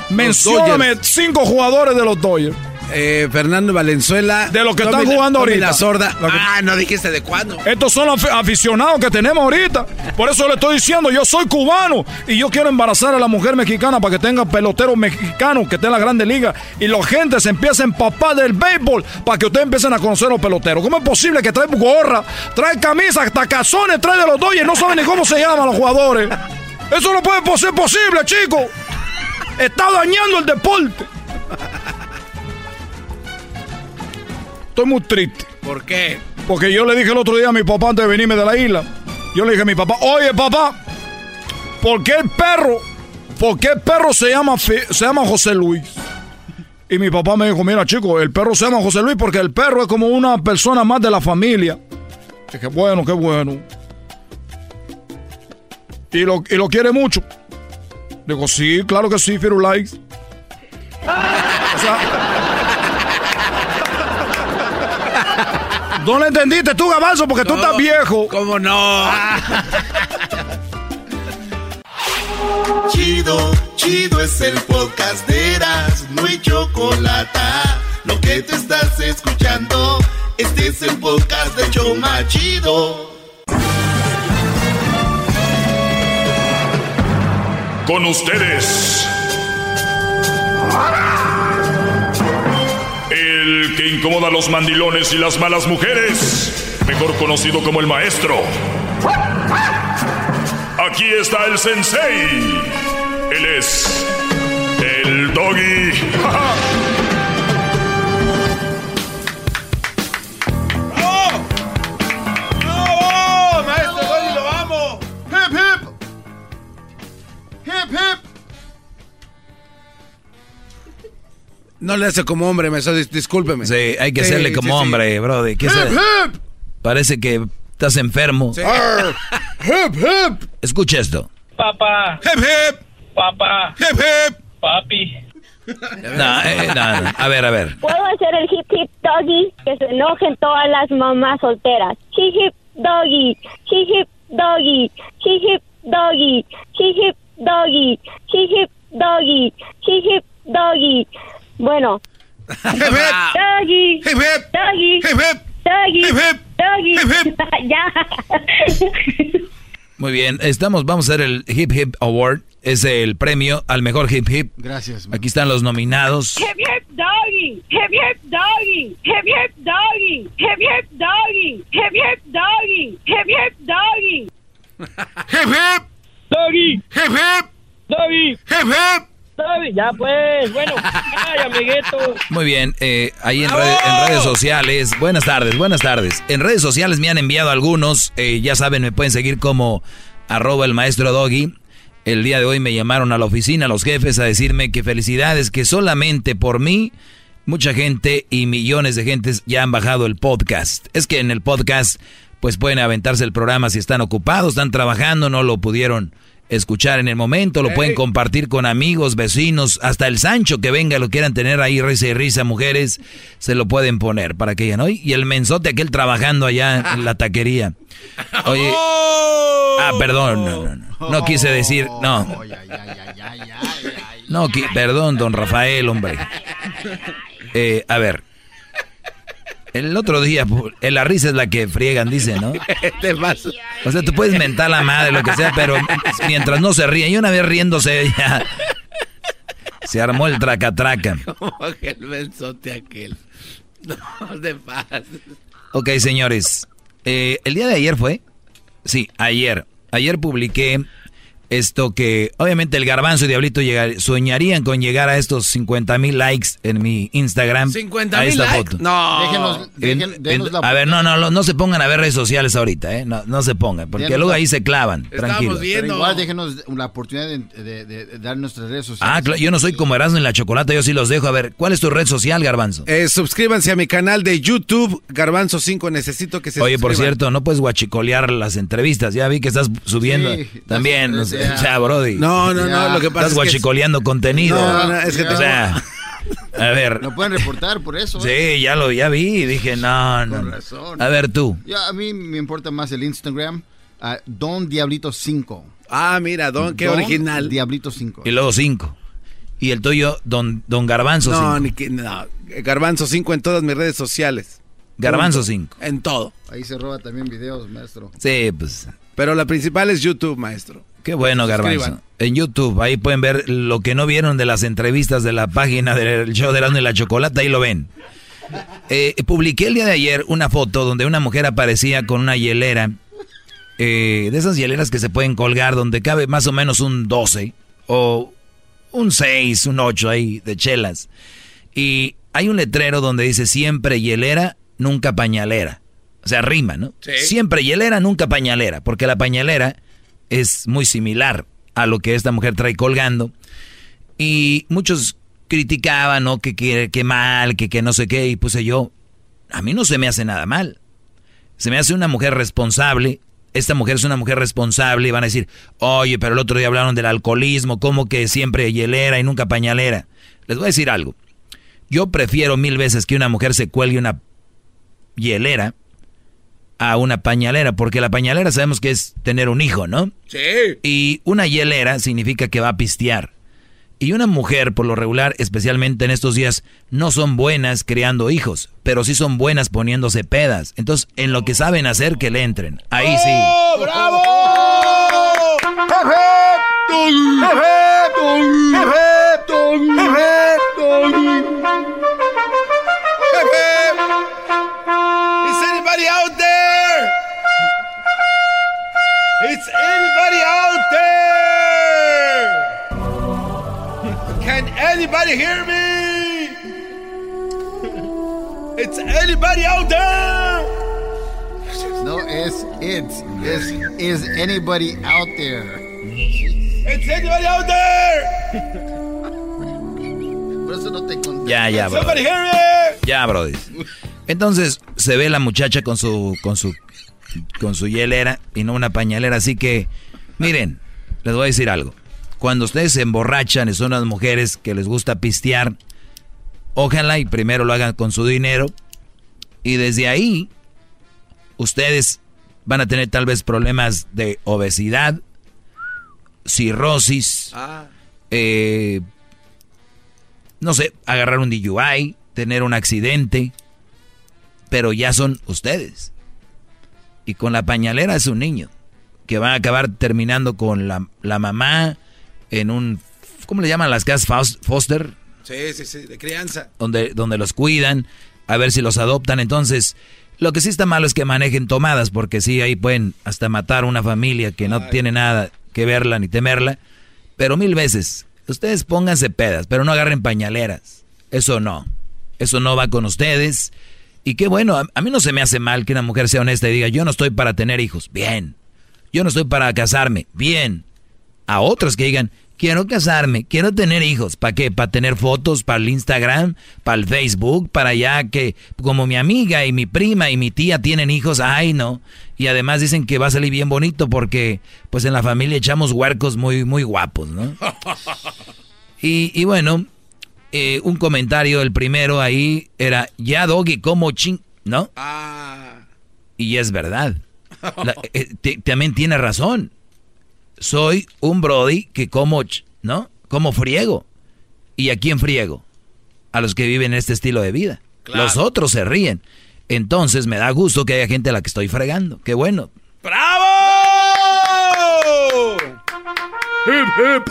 Mencióname Dodgers. cinco jugadores de los Dodgers. Eh, Fernando Valenzuela. De los que están jugando ahorita. La sorda. Lo que- Ah, no dijiste de cuándo. Estos son los afi- aficionados que tenemos ahorita. Por eso le estoy diciendo, yo soy cubano y yo quiero embarazar a la mujer mexicana para que tenga peloteros mexicanos que estén en la grande liga y la gente se empiece a empapar del béisbol para que ustedes empiecen a conocer a los peloteros. ¿Cómo es posible que trae gorra, trae camisas, hasta calzones, trae de los Dodgers, no saben ni cómo se llaman los jugadores? Eso no puede ser posible, chicos. Está dañando el deporte. Estoy muy triste. ¿Por qué? Porque yo le dije el otro día a mi papá antes de venirme de la isla. Yo le dije a mi papá, oye papá, ¿por qué el perro, por qué el perro se llama, se llama José Luis? Y mi papá me dijo, mira chico, el perro se llama José Luis porque el perro es como una persona más de la familia. Dije, bueno, qué bueno. Y lo, y lo quiere mucho. Digo, sí, claro que sí, Firulais. O sea, no lo entendiste tú, Gabanzo, porque tú estás viejo. ¿Cómo no? Chido, chido es el podcast de Eras, no hay chocolate. Lo que te estás escuchando, este es el podcast de Choma Chido. Con ustedes. Que incomoda a los mandilones y las malas mujeres, mejor conocido como el maestro. Aquí está el sensei. Él es el doggy. ¡Bravo! ¡Maestro Doggy, lo amo! ¡Hip, hip! ¡Hip, hip! No le hace como hombre, maestro, dis- discúlpeme. Sí, hay que Sí, hacerle sí, como sí. hombre, brody. ¿Qué Hip, hip. Parece que estás enfermo. Arr. ¡Hip, hip! Escucha esto. Papá. Hip, hip. Papá. Hip, hip. Papi. No, eh, no, no. A ver, a ver. ¿Puedo hacer el hip hip doggy? Que se enojen todas las mamás solteras. Hip hip doggy, hip hip doggy, hip hip doggy, hip hip doggy, hip hip doggy, hip hip doggy. Bueno. Doggy. Doggy. Doggy. Doggy. Ya. Muy bien, estamos, vamos a hacer el Hip Hip Award. Es el premio al mejor hip hip. Gracias. Aquí están los nominados. Hip hip doggy, hip hip doggy, hip hip doggy, hip hip doggy, hip hip doggy, hip hip doggy. Hip, hip. Doggy. Hip, hip. Doggy. Hip, hip. Ya pues. Bueno. Ay, amiguito. Muy bien, eh, ahí en, en redes sociales. Buenas tardes, buenas tardes. En redes sociales me han enviado algunos. eh, ya saben, me pueden seguir como arroba el maestro Doggy. El día de hoy me llamaron a la oficina los jefes a decirme que felicidades, que solamente por mí mucha gente y millones de gentes ya han bajado el podcast. Es que en el podcast pues pueden aventarse el programa si están ocupados, están trabajando, no lo pudieron escuchar en el momento, lo pueden compartir con amigos, vecinos, hasta el Sancho que venga, lo quieran tener ahí, risa y risa, mujeres, se lo pueden poner para que ya no. Y el mensote aquel trabajando allá en la taquería. Oye, ah, perdón, no, no, no, no quise decir, no. No, perdón, don Rafael, hombre. Eh, a ver. El otro día, la risa es la que friegan, dice, ¿no? Te pasa. O sea, tú puedes mentar la madre, lo que sea, pero mientras no se ríen. Y una vez riéndose, ya se armó el traca-traca. Como que el benzote aquel. No te pases. Ok, señores. eh, ¿El día de ayer fue? Sí, ayer. Ayer publiqué esto que obviamente el garbanzo y Diablito llegar- soñarían con llegar a estos 50 mil likes en mi Instagram. 50 a mil esta likes. foto. No. Déjenos, dejen- En- denos en- la a ver, no, no, no, no se pongan a ver redes sociales ahorita, ¿eh? No, no se pongan, porque luego la- ahí se clavan. Tranquilo. Pero igual déjenos la oportunidad de, de- de- de dar nuestras redes sociales. Ah, claro, yo no soy como Erasmo en la chocolate, yo sí los dejo. A ver, ¿cuál es tu red social, Garbanzo? Eh, suscríbanse a mi canal de YouTube, Garbanzo 5. Necesito que se Oye, por cierto, no puedes guachicolear las entrevistas. Ya vi que estás subiendo Sí, también. ya- o sea, ya. ya, Brody. No, no, no, lo que pasa Estás es que- guachicoleando contenido. No, no, es que o te- sea, a ver. Lo pueden reportar por eso. ¿eh? Sí, ya lo ya vi y dije, no, no. Con no. razón. A ver tú. Ya, a mí me importa más el Instagram. ah, Don Diablito 5. Ah, mira, Don, qué original. Diablito 5. Y luego cinco. Y el tuyo, Don, don Garbanzo No, cinco. ni que, no. Garbanzo 5 en todas mis redes sociales. Garbanzo Punto. 5. En todo. Ahí se roba también videos, maestro. Sí, pues. Pero la principal es YouTube, maestro. Qué bueno, Garbanzo. En YouTube, ahí pueden ver lo que no vieron de las entrevistas de la página del show de Erasmo y la Chocolata, ahí lo ven. Eh, publiqué el día de ayer una foto donde una mujer aparecía con una hielera, eh, de esas hieleras que se pueden colgar, donde cabe más o menos un 12 o un 6, un 8 ahí de chelas. Y hay un letrero donde dice siempre hielera, nunca pañalera. O sea, rima, ¿no? Siempre hielera, nunca pañalera, porque la pañalera es muy similar a lo que esta mujer trae colgando. Y muchos criticaban, ¿no? Que, que, mal, que, que no sé qué, y puse yo, a mí no se me hace nada mal. Se me hace una mujer responsable. Esta mujer es una mujer responsable y van a decir, oye, pero el otro día hablaron del alcoholismo, como que siempre hielera y nunca pañalera. Les voy a decir algo. Yo prefiero mil veces que una mujer se cuelgue una hielera a una pañalera, porque la pañalera sabemos que es tener un hijo, ¿no? Sí. Y una hielera significa que va a pistear. Y una mujer, por lo regular, especialmente en estos días, no son buenas criando hijos, pero sí son buenas poniéndose pedas. Entonces, en lo que saben hacer, que le entren. Ahí sí. ¡Oh, ¡Bravo! Is anybody out there? Can anybody hear me? It's anybody out there? No, es it's is is anybody out there? It's anybody out there? Por eso no te conté. Ya, ya, bro. Somebody hear me? Ya, Brody. Entonces, se ve la muchacha con su, con su, con su hielera y no una pañalera. Así que, miren, les voy a decir algo. Cuando ustedes se emborrachan y son las mujeres que les gusta pistear, ojalá y primero lo hagan con su dinero. Y desde ahí, ustedes van a tener tal vez problemas de obesidad, cirrosis, Ah. eh, no sé, agarrar un DUI, tener un accidente, pero ya son ustedes. Y con la pañalera es un niño, que va a acabar terminando con la, la mamá en un, ¿cómo le llaman las casas Fos- foster? Sí, sí, sí, de crianza. Donde, donde los cuidan, a ver si los adoptan. Entonces, lo que sí está malo es que manejen tomadas, porque sí, ahí pueden hasta matar a una familia que no tiene nada que verla ni temerla. Pero mil veces, ustedes pónganse pedas, pero no agarren pañaleras. Eso no. Eso no va con ustedes. Y qué bueno, a, a mí no se me hace mal que una mujer sea honesta y diga, yo no estoy para tener hijos. Bien. Yo no estoy para casarme. Bien. A otros que digan, quiero casarme, quiero tener hijos. ¿Para qué? ¿Para tener fotos? ¿Para el Instagram? ¿Para el Facebook? ¿Para ya que como mi amiga y mi prima y mi tía tienen hijos? Ay, no. Y además dicen que va a salir bien bonito porque pues en la familia echamos huercos muy, muy guapos, ¿no? Y, y bueno, eh, un comentario, el primero ahí era, ya Doggy, como ching, ¿no? Ah. Y es verdad. La- eh, también tiene razón. Soy un Brody que como, ¿no? Como friego. ¿Y a quién friego? A los que viven este estilo de vida. Los otros se ríen. Entonces me da gusto que haya gente a la que estoy fregando. Qué bueno. ¡Bravo! ¡Hip, hip!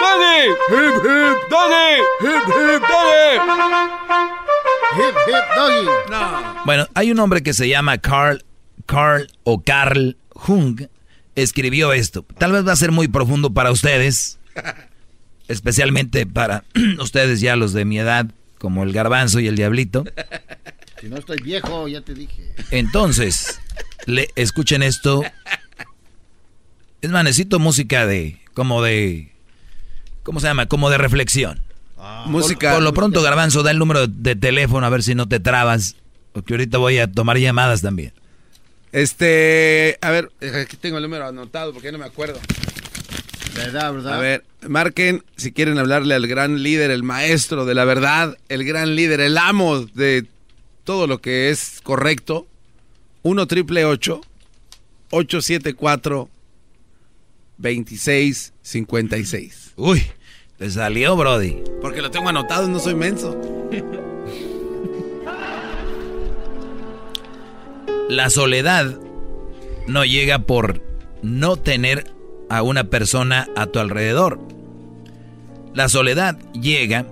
¡Dale! ¡Hip, hip! ¡Dale! ¡Hip, hip! ¡Dale! Hip, hip, doggy. No. Bueno, hay un hombre que se llama Carl, Carl o Carl Jung. Escribió esto. Tal vez va a ser muy profundo para ustedes. Especialmente para ustedes ya los de mi edad, como el garbanzo y el diablito. Si no estoy viejo, ya te dije. Entonces, le, escuchen esto. Es más, necesito música de, como de, ¿cómo se llama? Como de reflexión. Música. Por, por lo pronto, Garbanzo, da el número de teléfono a ver si no te trabas. Porque ahorita voy a tomar llamadas también. Este, a ver, aquí tengo el número anotado porque no me acuerdo. ¿Verdad, verdad? A ver, marquen si quieren hablarle al gran líder, el maestro de la verdad, el gran líder, el amo de todo lo que es correcto. 1 triple 874 2656. Uy, te salió, Brody. Porque lo tengo anotado, no soy menso. La soledad no llega por no tener a una persona a tu alrededor. La soledad llega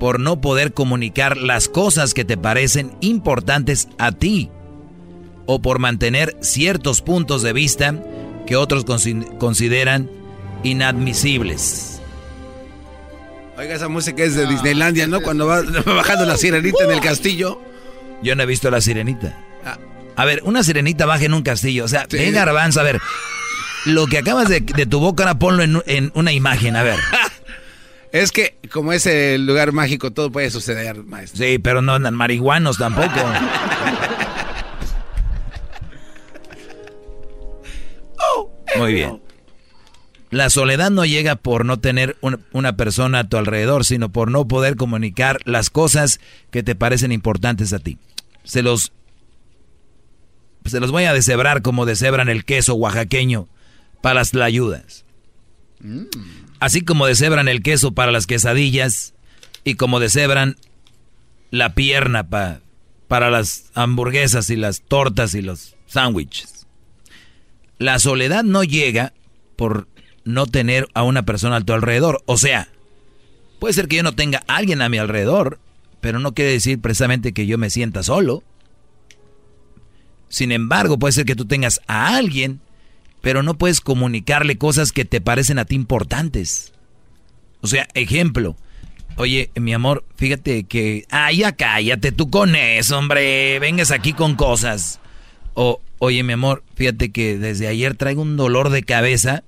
por no poder comunicar las cosas que te parecen importantes a ti o por mantener ciertos puntos de vista que otros consi- consideran inadmisibles. Oiga, esa música es de Disneylandia, ¿no? Cuando va, bajando la sirenita en el castillo. Yo no he visto la sirenita. A ver, una sirenita baja en un castillo. O sea, venga, garbanzo, a ver. Lo que acabas de, tu boca, ahora ponlo en, en una imagen, a ver. Es que, como es el lugar mágico, todo puede suceder, maestro. Sí, pero no andan marihuanos tampoco. Muy bien. La soledad no llega por no tener una, persona a tu alrededor, sino por no poder comunicar las cosas que te parecen importantes a ti. Se los, se los voy a deshebrar como deshebran el queso oaxaqueño para las ayudas. Mm. Así como deshebran el queso para las quesadillas y como deshebran la pierna para las hamburguesas y las tortas y los sándwiches. La soledad no llega por no tener a una persona a tu alrededor. O sea, puede ser que yo no tenga a alguien a mi alrededor, pero no quiere decir precisamente que yo me sienta solo. Sin embargo, puede ser que tú tengas a alguien, pero no puedes comunicarle cosas que te parecen a ti importantes. O sea, ejemplo, oye, mi amor, fíjate que... Ah, ya cállate tú con eso, hombre, vengas aquí con cosas. O, oye, mi amor, fíjate que desde ayer traigo un dolor de cabeza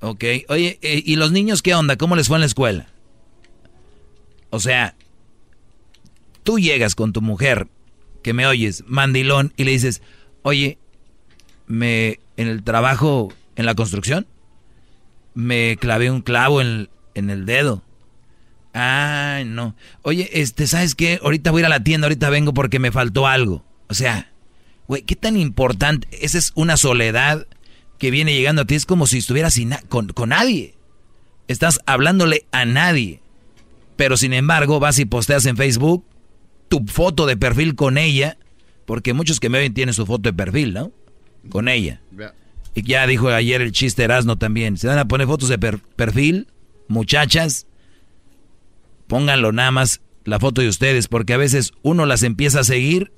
Ok, oye, eh, ¿y los niños qué onda? ¿Cómo les fue en la escuela? O sea, tú llegas con tu mujer, que me oyes, mandilón, y le dices, oye, me, en el trabajo, en la construcción, me clavé un clavo en, en el dedo. Ah, no. Oye, este, ¿sabes qué? Ahorita voy a ir a la tienda, ahorita vengo porque me faltó algo. O sea, güey, ¿qué tan importante? Esa es una soledad que viene llegando a ti es como si estuvieras sin con, con nadie. Estás hablándole a nadie. Pero sin embargo, vas y posteas en Facebook tu foto de perfil con ella, porque muchos que me ven tienen su foto de perfil, ¿no? Con ella. Y ya dijo ayer el chiste Erasno también. Se van a poner fotos de perfil, muchachas, pónganlo nada más la foto de ustedes, porque a veces uno las empieza a seguir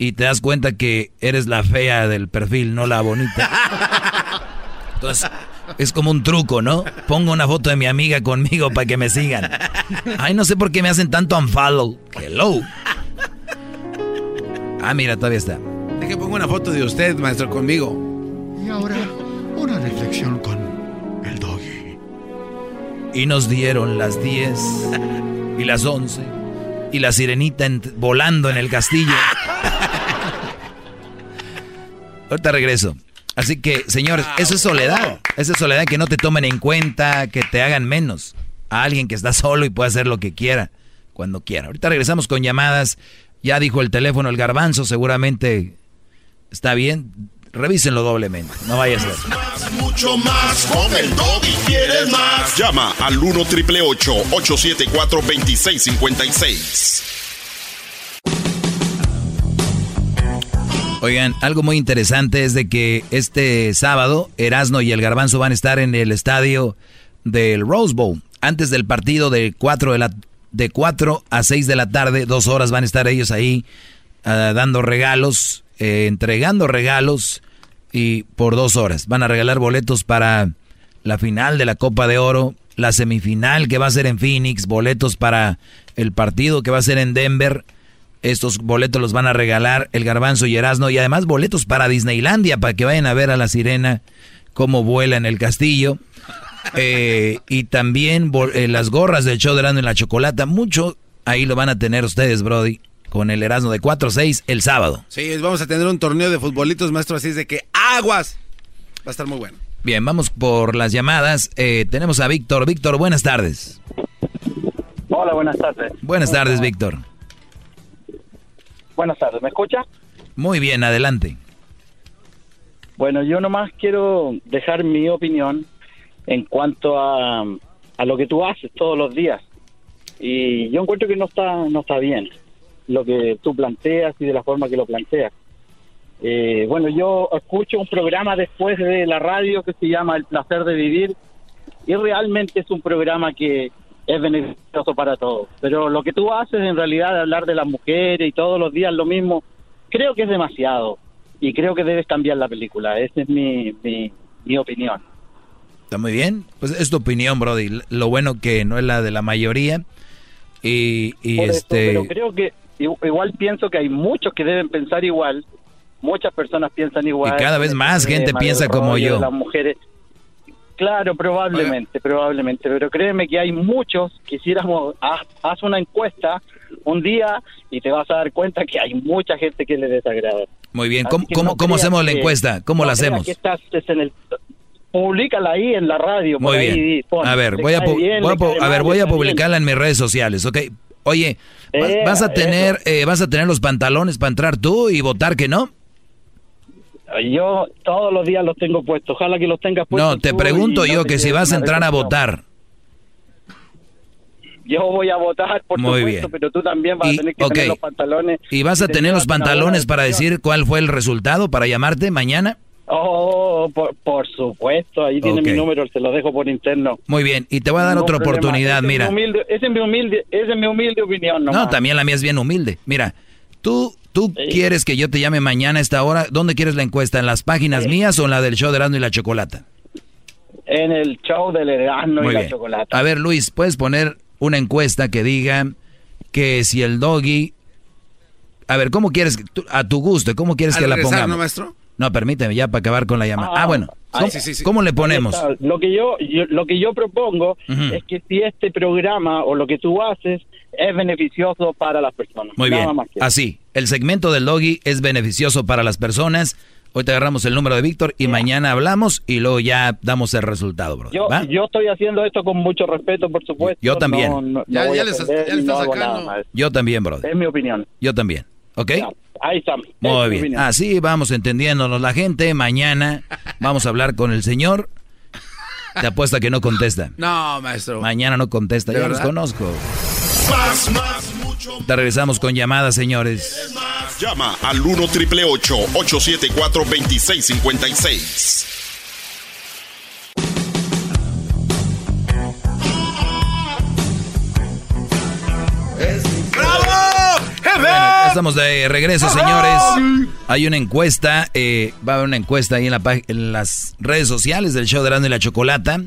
y te das cuenta que eres la fea del perfil, no la bonita. Entonces, es como un truco, ¿no? Pongo una foto de mi amiga conmigo para que me sigan. Ay, no sé por qué me hacen tanto unfollow. Hello. Ah, mira, todavía está. que pongo una foto de usted, maestro, conmigo. Y ahora, una reflexión con el doggy. Y nos dieron las 10 y las 11 y la sirenita volando en el castillo. Ahorita regreso. Así que, señores, eso es soledad. Esa es soledad que no te tomen en cuenta, que te hagan menos. A alguien que está solo y puede hacer lo que quiera, cuando quiera. Ahorita regresamos con llamadas. Ya dijo el teléfono el garbanzo, seguramente está bien. Revísenlo doblemente, no vaya a ser. Más, mucho más, con el y quieres más. Llama al 1 triple 874 2656. Oigan, algo muy interesante es de que este sábado Erasno y el Garbanzo van a estar en el estadio del Rose Bowl. Antes del partido de 4, de la, de 4 a 6 de la tarde, dos horas van a estar ellos ahí ah, dando regalos, eh, entregando regalos y por dos horas. Van a regalar boletos para la final de la Copa de Oro, la semifinal que va a ser en Phoenix, boletos para el partido que va a ser en Denver estos boletos los van a regalar el Garbanzo y Erasno y además boletos para Disneylandia para que vayan a ver a la sirena cómo vuela en el castillo. Eh, y también eh, las gorras del show de Erasno y la chocolata. Mucho ahí lo van a tener ustedes, Brody, con el Erasno de 4-6 el sábado. Sí, vamos a tener un torneo de futbolitos, maestro, así es de que aguas. Va a estar muy bueno. Bien, vamos por las llamadas. Eh, tenemos a Víctor. Víctor, buenas tardes. Hola, buenas tardes. Buenas tardes, Víctor. Buenas tardes, ¿me escucha? Muy bien, adelante. Bueno, yo nomás quiero dejar mi opinión en cuanto a, a lo que tú haces todos los días. Y yo encuentro que no está, no está bien lo que tú planteas y de la forma que lo planteas. Eh, bueno, yo escucho un programa después de la radio que se llama El placer de vivir y realmente es un programa que es beneficioso para todos. Pero lo que tú haces en realidad de hablar de las mujeres y todos los días lo mismo, creo que es demasiado y creo que debes cambiar la película. Esa es mi, mi, opinión. Está muy bien. Pues es tu opinión, Brody. Lo bueno que no es la de la mayoría. Y, y este... pero creo que igual pienso que hay muchos que deben pensar igual, muchas personas piensan igual. Y cada vez más gente piensa como yo. Las mujeres, claro, probablemente, probablemente, pero créeme que hay muchos, quisiéramos, haz, haz una encuesta un día y te vas a dar cuenta que hay mucha gente que le desagrada. Muy bien, Así ¿cómo, cómo, no cómo hacemos la encuesta? ¿Cómo no la hacemos? que estás en el, públicala ahí en la radio. Muy bien. pon, A ver, voy a, bien, voy a ver, voy a publicarla en mis redes sociales, ¿ok? Oye, ¿vas, Eh, vas a tener eh, vas a tener los pantalones para entrar tú y votar que no? Yo todos los días los tengo puestos. Ojalá que los tengas puestos. No, te pregunto no yo que si vas a entrar a votar. Yo voy a votar, por Muy supuesto, bien. pero tú también vas Y- a tener que ok. tener los pantalones. ¿Y vas a te tener los pantalones para decir cuál fue el resultado para llamarte mañana? Oh, por, por supuesto, ahí tiene mi número, se lo dejo por interno. Muy bien, y te voy a dar No otra problema. oportunidad, es mira. humilde- Esa es mi humilde, esa es mi humilde opinión, No, nomás. también la mía es bien humilde. Mira, tú tú quieres que yo te llame mañana a esta hora. ¿Dónde quieres la encuesta? ¿En las páginas mías o en la del show de Erasmo y la Chocolata? En el show del Erasmo Muy y la bien. chocolate. A ver, Luis, ¿puedes poner una encuesta que diga que si el doggy... A ver, ¿cómo quieres, a tu gusto, cómo quieres Al que la regresar, pongamos? ¿no, maestro? No, permíteme ya para acabar con la llamada. Ah, bueno. Ah, ¿Cómo, sí, sí, sí. cómo le ponemos? está. Lo que yo, yo- lo que yo propongo es que si este programa o lo que tú haces es beneficioso para las personas. Muy Nada bien. más que. Así, el segmento del doggy es beneficioso para las personas. Hoy te agarramos el número de Víctor y mañana hablamos y luego ya damos el resultado, bro. Yo, yo estoy haciendo esto con mucho respeto, por supuesto. Yo también. No, no- no Ya- hago sacando. Yo también, brother. Es mi opinión. Yo también. ¿Ok? Ahí está. Es Muy bien. Así vamos entendiéndonos la gente. Mañana vamos a hablar con el señor. Te apuesto a que no contesta. No, maestro. Mañana no contesta. ¿De Ya los verdad? conozco. Más, más, mucho Te regresamos con llamadas, señores. Llama al 1 triple 874 2656. Estamos de regreso, señores. Hay una encuesta, eh, va a haber una encuesta ahí en, la, en las redes sociales del show de Grande y la Chocolata.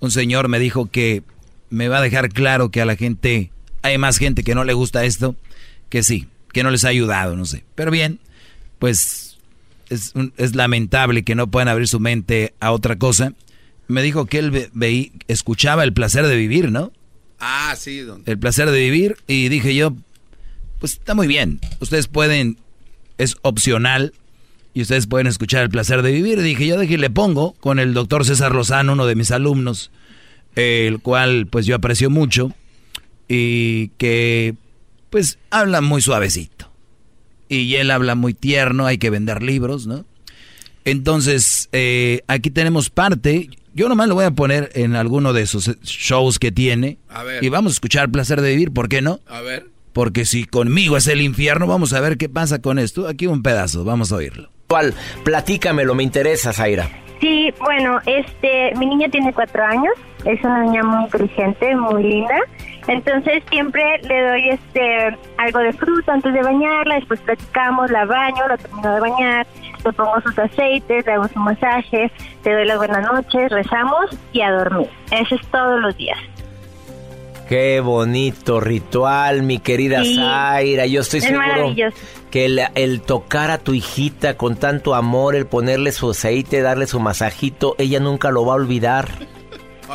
Un señor me dijo que me va a dejar claro que a la gente, hay más gente que no le gusta esto, que sí, que no les ha ayudado, no sé. Pero bien, pues es, un- es lamentable que no puedan abrir su mente a otra cosa. Me dijo que él ve- veí- escuchaba el placer de vivir, ¿no? Ah, sí, don. el placer de vivir y dije yo, pues está muy bien, ustedes pueden, es opcional y ustedes pueden escuchar el placer de vivir. Dije yo, dije, le pongo con el doctor César Lozano, uno de mis alumnos, el cual pues yo aprecio mucho y que pues habla muy suavecito. Y él habla muy tierno, hay que vender libros, ¿no? Entonces, eh, aquí tenemos parte. Yo nomás lo voy a poner en alguno de esos shows que tiene. A ver. Y vamos a escuchar Placer de Vivir, ¿por qué no? A ver. Porque si conmigo es el infierno, vamos a ver qué pasa con esto. Aquí un pedazo, vamos a oírlo. ¿Cuál? Platícamelo, me interesa, Zaira. Sí, bueno, este, mi niña tiene cuatro años, es una niña muy inteligente, muy linda. Entonces siempre le doy este algo de fruta antes de bañarla, después platicamos, la baño, la termino de bañar, le pongo sus aceites, le hago su masaje, le doy las buenas noches, rezamos y a dormir. Eso es todos los días. Qué bonito ritual, mi querida Sí. Zaira. Yo estoy Es seguro que el, el tocar a tu hijita con tanto amor, el ponerle su aceite, darle su masajito, ella nunca lo va a olvidar.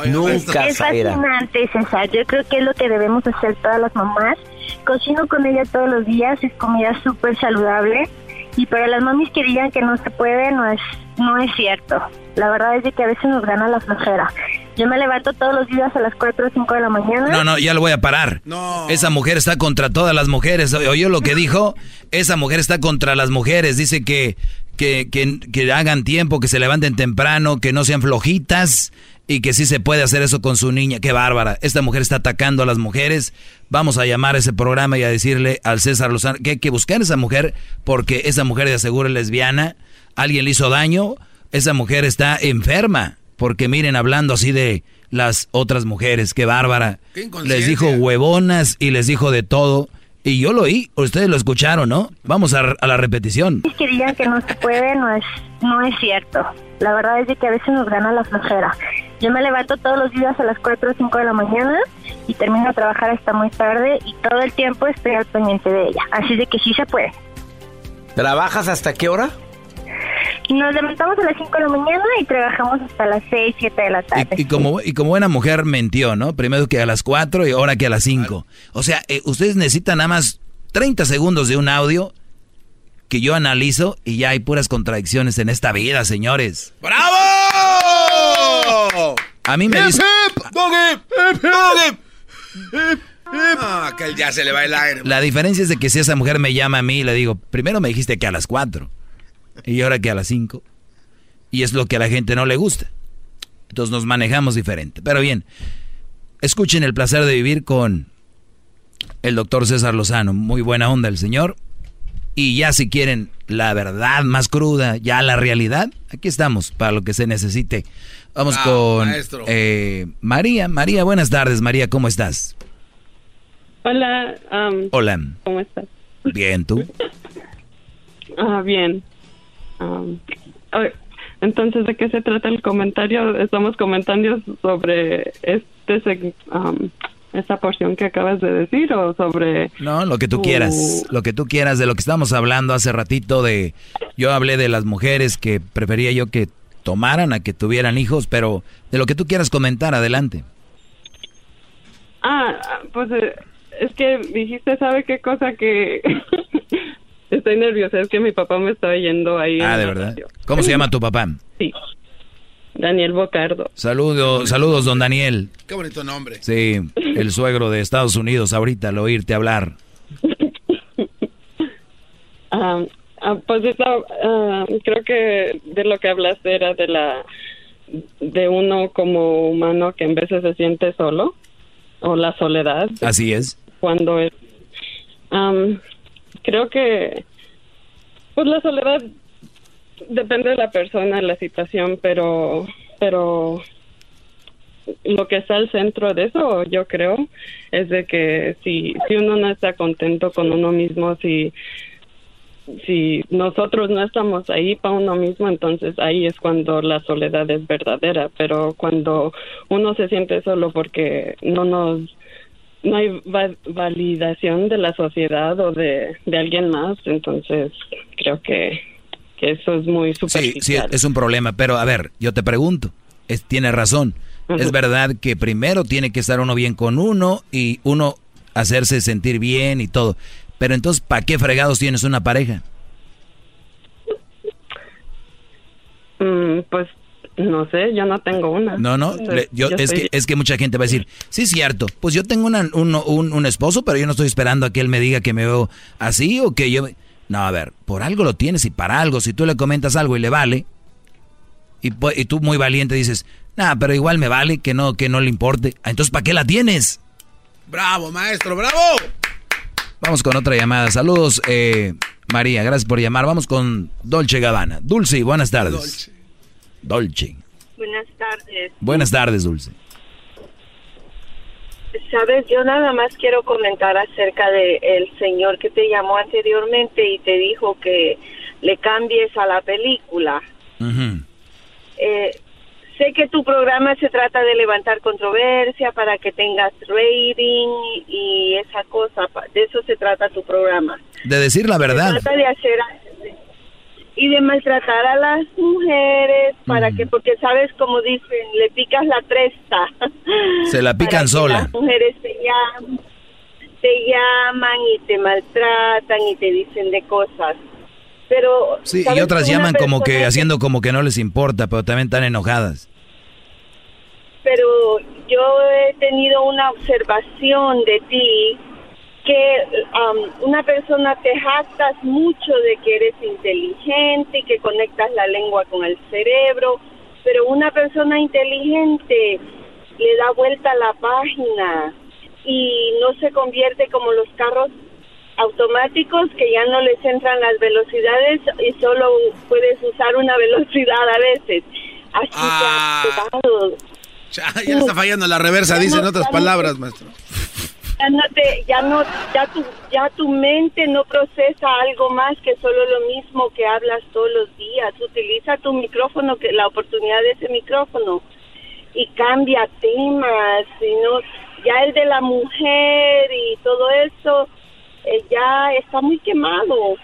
nunca, es Zaira. fascinante, César. Yo creo que es lo que debemos hacer todas las mamás. Cocino con ella todos los días, es comida súper saludable. Y para las mamis que digan que no se puede, no es, no es cierto. La verdad es de que a veces nos gana la flojera. Yo me levanto todos los días a las 4 o 5 de la mañana. No, no, ya lo voy a parar. Esa mujer está contra todas las mujeres. ¿Oyó lo que dijo? Esa mujer está contra las mujeres. Dice que, que, que, que hagan tiempo, que se levanten temprano, que no sean flojitas y que sí se puede hacer eso con su niña. Qué bárbara. Esta mujer está atacando a las mujeres. Vamos a llamar a ese programa y a decirle al César Lozano que hay que buscar a esa mujer porque esa mujer de aseguro es lesbiana. Alguien le hizo daño. Esa mujer está enferma. Porque miren, hablando así de las otras mujeres, qué bárbara. Qué. Les dijo huevonas y les dijo de todo. Y yo lo oí, ustedes lo escucharon, ¿no? Vamos a, a la repetición. que digan que no se puede no es no es cierto. La verdad es de que a veces nos gana la flojera. Yo me levanto todos los días a las 4 o 5 de la mañana y termino de trabajar hasta muy tarde y todo el tiempo estoy al pendiente de ella. Así de que sí se puede. ¿Trabajas hasta qué hora? Nos levantamos a las 5 de la mañana y trabajamos hasta las 6, 7 de la tarde. Y, como, y como buena mujer mentió, ¿no? Primero que a las 4 y ahora que a las 5. O sea, eh, ustedes necesitan nada más 30 segundos de un audio que yo analizo y ya hay puras contradicciones en esta vida, señores. ¡Bravo! A mí me dice... Ah, que ya se le va el aire. La diferencia es de que si esa mujer me llama a mí, le digo, primero me dijiste que a las 4 y ahora que a las 5. Y es lo que a la gente no le gusta. Entonces nos manejamos diferente. Pero bien, escuchen el placer de vivir con el doctor César Lozano. Muy buena onda el señor. Y ya si quieren la verdad más cruda, ya la realidad, aquí estamos para lo que se necesite. Vamos con eh, María. María, buenas tardes. María, ¿cómo estás? Hola. Hola. ¿Cómo estás? Bien, ¿tú? Ah, bien. Entonces, ¿de qué se trata el comentario? Estamos comentando sobre este esta porción que acabas de decir o sobre... No, lo que tú quieras, lo que tú quieras, de lo que estamos hablando hace ratito de... Yo hablé de las mujeres que prefería yo que tomaran a que tuvieran hijos, pero de lo que tú quieras comentar, adelante. Ah, pues eh, es que dijiste, ¿sabe qué cosa que... Estoy nerviosa, es que mi papá me está yendo ahí. Ah, ¿de verdad? ¿Cómo se llama tu papá? Sí. Daniel Bocardo. Saludos, saludos, don Daniel. Qué bonito nombre. Sí, el suegro de Estados Unidos, ahorita al oírte hablar. Ah, ah, pues ah, creo que de lo que hablaste era de la de uno como humano que en veces se siente solo o la soledad. Así es. Cuando es creo que pues la soledad depende de la persona, la situación, pero pero lo que está al centro de eso, yo creo, es de que si si uno no está contento con uno mismo, si si nosotros no estamos ahí para uno mismo, entonces ahí es cuando la soledad es verdadera, pero cuando uno se siente solo porque no nos no hay validación de la sociedad o de, alguien más, entonces creo que, eso es muy superficial. Sí, sí, es un problema, pero a ver, yo te pregunto, es, tiene razón, es verdad que primero tiene que estar uno bien con uno y uno hacerse sentir bien y todo, pero entonces, ¿para qué fregados tienes una pareja? Mm, pues no sé, yo no tengo una. No, no, yo, es, que, es que mucha gente va a decir, sí, cierto, pues yo tengo una, un, un, esposo, pero yo no estoy esperando a que él me diga que me veo así o que yo... No, a ver, por algo lo tienes y para algo, si tú le comentas algo y le vale, y, y tú muy valiente dices, nada, pero igual me vale, que no, que no le importe, ah, entonces ¿para qué la tienes? Bravo, maestro, bravo. Vamos con otra llamada. Saludos, eh, María, gracias por llamar. Vamos con Dolce Gabbana. Dulce, buenas tardes. Dolce. Buenas tardes. Buenas tardes, Dulce. Sabes, yo nada más quiero comentar acerca de el señor que te llamó anteriormente y te dijo que le cambies a la película. eh, sé que tu programa se trata de levantar controversia para que tengas rating y esa cosa, de eso se trata tu programa. De decir la verdad. Se trata de hacer y de maltratar a las mujeres para que porque sabes como dicen le picas la cresta. Se la pican sola. las mujeres te llaman te llaman y te maltratan y te dicen de cosas. Pero sí y otras llaman como que haciendo como que no les importa pero también están enojadas. Pero yo he tenido una observación de ti que um, una persona te jactas mucho de que eres inteligente y que conectas la lengua con el cerebro, pero una persona inteligente le da vuelta a la página y no se convierte como los carros automáticos que ya no les entran las velocidades y solo puedes usar una velocidad a veces. Así ah, ya, ya está fallando la reversa, dice en otras palabras, maestro ya no te, ya no, ya tu, ya tu mente no procesa algo más que solo lo mismo que hablas todos los días. Utiliza tu micrófono, que la oportunidad de ese micrófono y cambia temas y no, ya el de la mujer y todo eso eh, ya está muy quemado.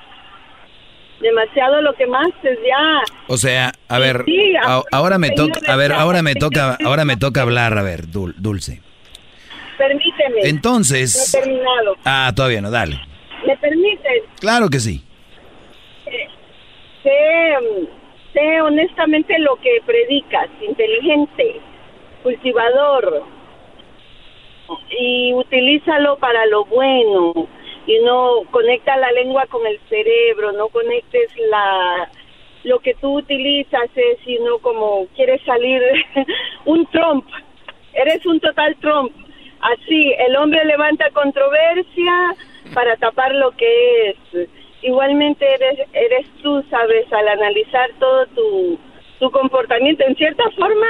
Demasiado lo quemaste ya. O sea, a ver, Sí, a- ahora me toca, a ver, ahora me toca, ahora me toca hablar, a ver, Dul- Dulce. Permíteme. Entonces- No he terminado. Ah, todavía no, dale. ¿Me permites? Claro que sí. sé, mm, sé honestamente lo que predicas, inteligente, cultivador, y utilízalo para lo bueno, y no conecta la lengua con el cerebro, no conectes la lo que tú utilizas es sino como quieres salir un Trump, eres un total Trump. Así, el hombre levanta controversia para tapar lo que es. Igualmente eres, eres tú, sabes, al analizar todo tu, tu comportamiento. En cierta forma,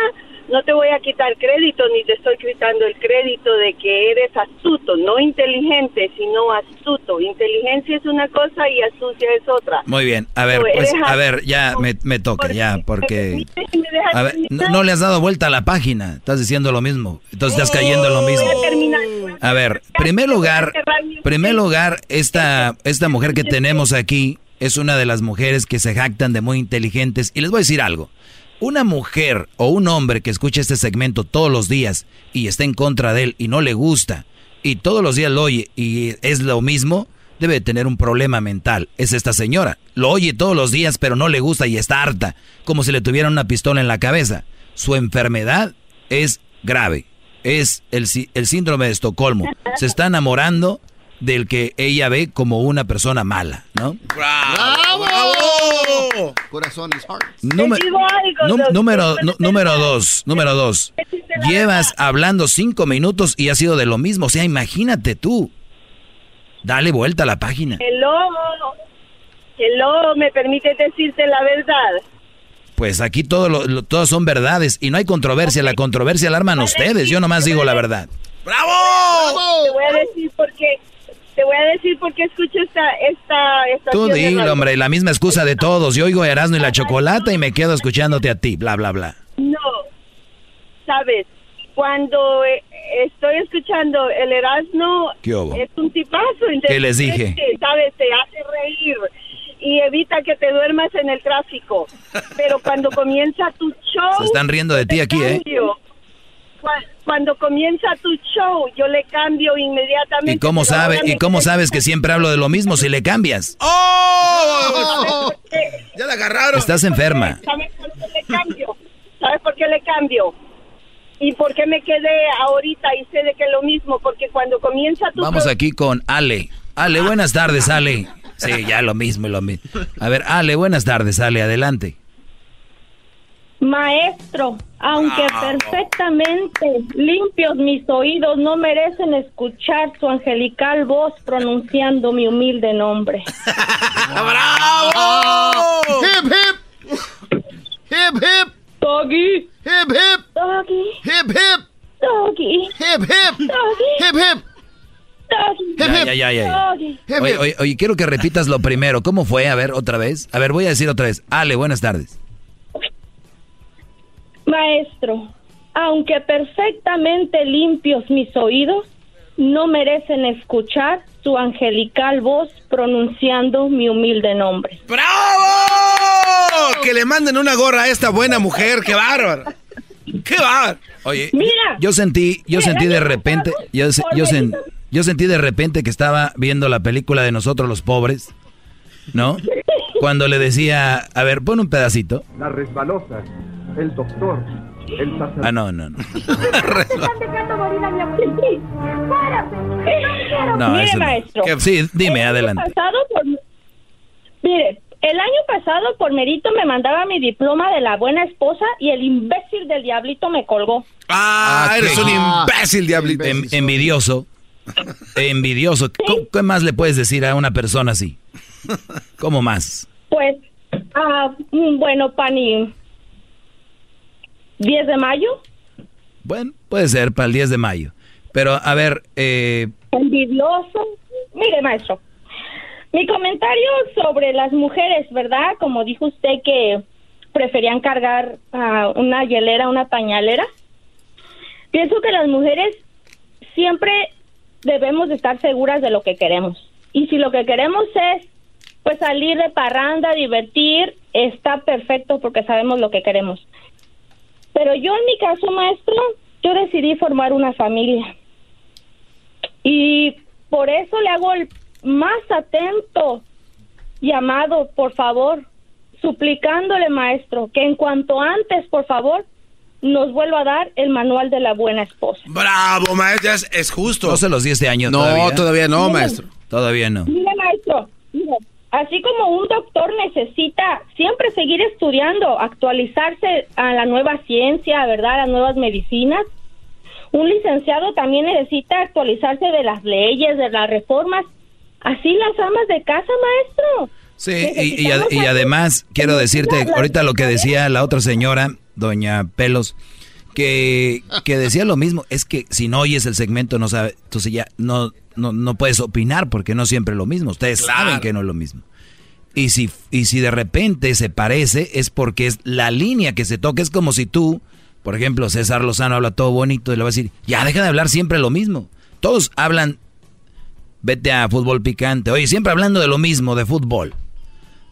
no te voy a quitar crédito ni te estoy quitando el crédito de que eres astuto, no inteligente, sino astuto. Inteligencia es una cosa y astucia es otra. Muy bien. A ver, pues, a ver, ya me, me toca, ya, porque... ¿Me dejas A ver, no, no le has dado vuelta a la página. Estás diciendo lo mismo. Entonces estás cayendo en lo mismo. A ver, primer lugar, primer lugar, esta, esta mujer que tenemos aquí es una de las mujeres que se jactan de muy inteligentes. Y les voy a decir algo. Una mujer o un hombre que escucha este segmento todos los días y está en contra de él y no le gusta y todos los días lo oye y es lo mismo, debe tener un problema mental. Es esta señora. Lo oye todos los días pero no le gusta y está harta, como si le tuviera una pistola en la cabeza. Su enfermedad es grave. Es el, el síndrome de Estocolmo. Se está enamorando del que ella ve como una persona mala, ¿no? ¡Bravo! Corazones, hearts. Número, digo algo, número, número dos, número dos. Llevas hablando cinco minutos y ha sido de lo mismo. O sea, imagínate tú. Dale vuelta a la página. Hello, hello, ¿me permites decirte la verdad? Pues aquí todo lo, lo- todas son verdades y no hay controversia. La controversia la arman ustedes. Yo nomás digo la verdad. Te voy a decir por qué. Te voy a decir por qué escucho esta esta estación Tú dilo, hombre, la misma excusa de todos. Yo oigo Erasmo y la chocolata y me quedo escuchándote a ti, bla, bla, bla. No, sabes, cuando eh, estoy escuchando el Erasmo es un tipazo. ¿Qué les dije? Sabes, te hace reír y evita que te duermas en el tráfico. Pero cuando comienza tu show, Se están riendo de ti aquí, ¿eh? cambio. Cu- Cuando comienza tu show, yo le cambio inmediatamente. ¿Y cómo sabe, y cómo sabes que siempre hablo de lo mismo si le cambias? ¡Oh! Ya la agarraron. Estás enferma. ¿Sabes por qué le cambio? ¿Sabes por qué le cambio? ¿Y por qué me quedé ahorita y sé de que es lo mismo? Porque cuando comienza tu... Vamos aquí con Ale. Ale, buenas tardes, Ale. Sí, ya lo mismo, lo mismo. A ver, Ale, buenas tardes, Ale, adelante. Maestro, aunque Bravo. perfectamente limpios mis oídos, no merecen escuchar su angelical voz pronunciando mi humilde nombre. ¡Bravo! ¡Hip, hip! ¡Hip, hip! Doggy. ¡Hip, hip! Doggy. ¡Hip, hip! Doggy. ¡Hip, hip! Doggy. ¡Hip, hip! Doggy. Ya, ya, ya. Oye, oye, oye, quiero que repitas lo primero. ¿Cómo fue? A ver, otra vez. A ver, voy a decir otra vez. Ale, buenas tardes. Maestro, aunque perfectamente limpios mis oídos, no merecen escuchar su angelical voz pronunciando mi humilde nombre. ¡Bravo! Que le manden una gorra a esta buena mujer. ¡Qué bárbaro! ¡Qué bárbaro! Oye, Mira. yo sentí, yo sentí de repente, yo, yo, sen- yo sentí de repente que estaba viendo la película de nosotros los pobres, ¿no? Cuando le decía, a ver, pon un pedacito. La resbalosa, el doctor, el sacerdote. Ah, no, no, no. Están dejando morir a mi aprendiz. ¡Párate! ¡No quiero! No, Mire, eso no. maestro. ¿Qué? Sí, dime, el año adelante. pasado por- Mire, el año pasado por mérito me mandaba mi diploma de la buena esposa y el imbécil del diablito me colgó. Ah, eres qué- un imbécil, diablito. En- envidioso. Envidioso. ¿Cómo- ¿Qué más le puedes decir a una persona así? ¿Cómo más? Pues, ah, mm, bueno, Pani, 10 de mayo, Bueno, puede ser para el 10 de mayo. Pero, a ver, eh, envidioso. Mire, maestro, mi comentario sobre las mujeres, ¿verdad? Como dijo usted que preferían cargar ah, una hielera, una pañalera. Pienso que las mujeres siempre debemos de estar seguras de lo que queremos. Y si lo que queremos es pues salir de parranda, divertir, está perfecto porque sabemos lo que queremos. Pero yo en mi caso, maestro, yo decidí formar una familia. Y por eso le hago el más atento llamado, por favor, suplicándole, maestro, que en cuanto antes, por favor, nos vuelva a dar el manual de la buena esposa. Bravo, maestro, es, es justo. No se los di este año. No, todavía, no, Miren. maestro. Todavía no. Mire, maestro, mire, así como un doctor necesita siempre seguir estudiando, actualizarse a la nueva ciencia, ¿verdad? A las nuevas medicinas. Un licenciado también necesita actualizarse de las leyes, de las reformas. Así las amas de casa, maestro. Sí, y, y ad- y además quiero decirte, ahorita lo que decía la otra señora, doña Pelos, que, que decía lo mismo, es que si no oyes el segmento no sabe, entonces ya no, no, no puedes opinar porque no siempre es lo mismo, ustedes saben que no es lo mismo. Y si, y si de repente se parece es porque es la línea que se toca, es como si tú, por ejemplo, César Lozano habla todo bonito y le va a decir, ya deja de hablar siempre lo mismo. Todos hablan, vete a fútbol picante, oye, siempre hablando de lo mismo, de fútbol.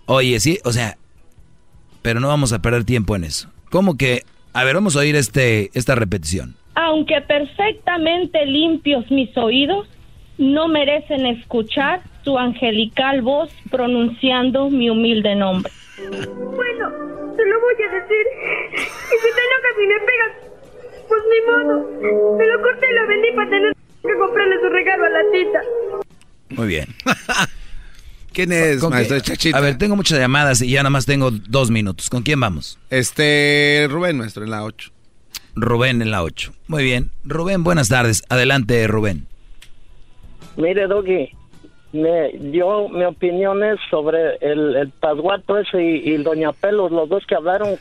Oye, sí, o sea, pero no vamos a perder tiempo en eso. ¿Cómo que? A ver, vamos a oír este, esta repetición. Aunque perfectamente limpios mis oídos, no merecen escuchar su angelical voz pronunciando mi humilde nombre. Bueno, te lo voy a decir. Y si te enojas y me pegas, pues ni modo. Me lo corté y lo vendí para tener que comprarle su regalo a la tita. Muy bien. ¿Quién es, ¿Con maestro qué? Chachita? A ver, tengo muchas llamadas y ya nada más tengo dos minutos. ¿Con quién vamos? Este, Rubén, maestro, en la 8. Rubén en la 8. Muy bien. Rubén, buenas tardes. Adelante, Rubén. Mire, Doggy, me, yo, mi opinión es sobre el, el pasguato ese y, y Doña Pelos, los dos que hablaron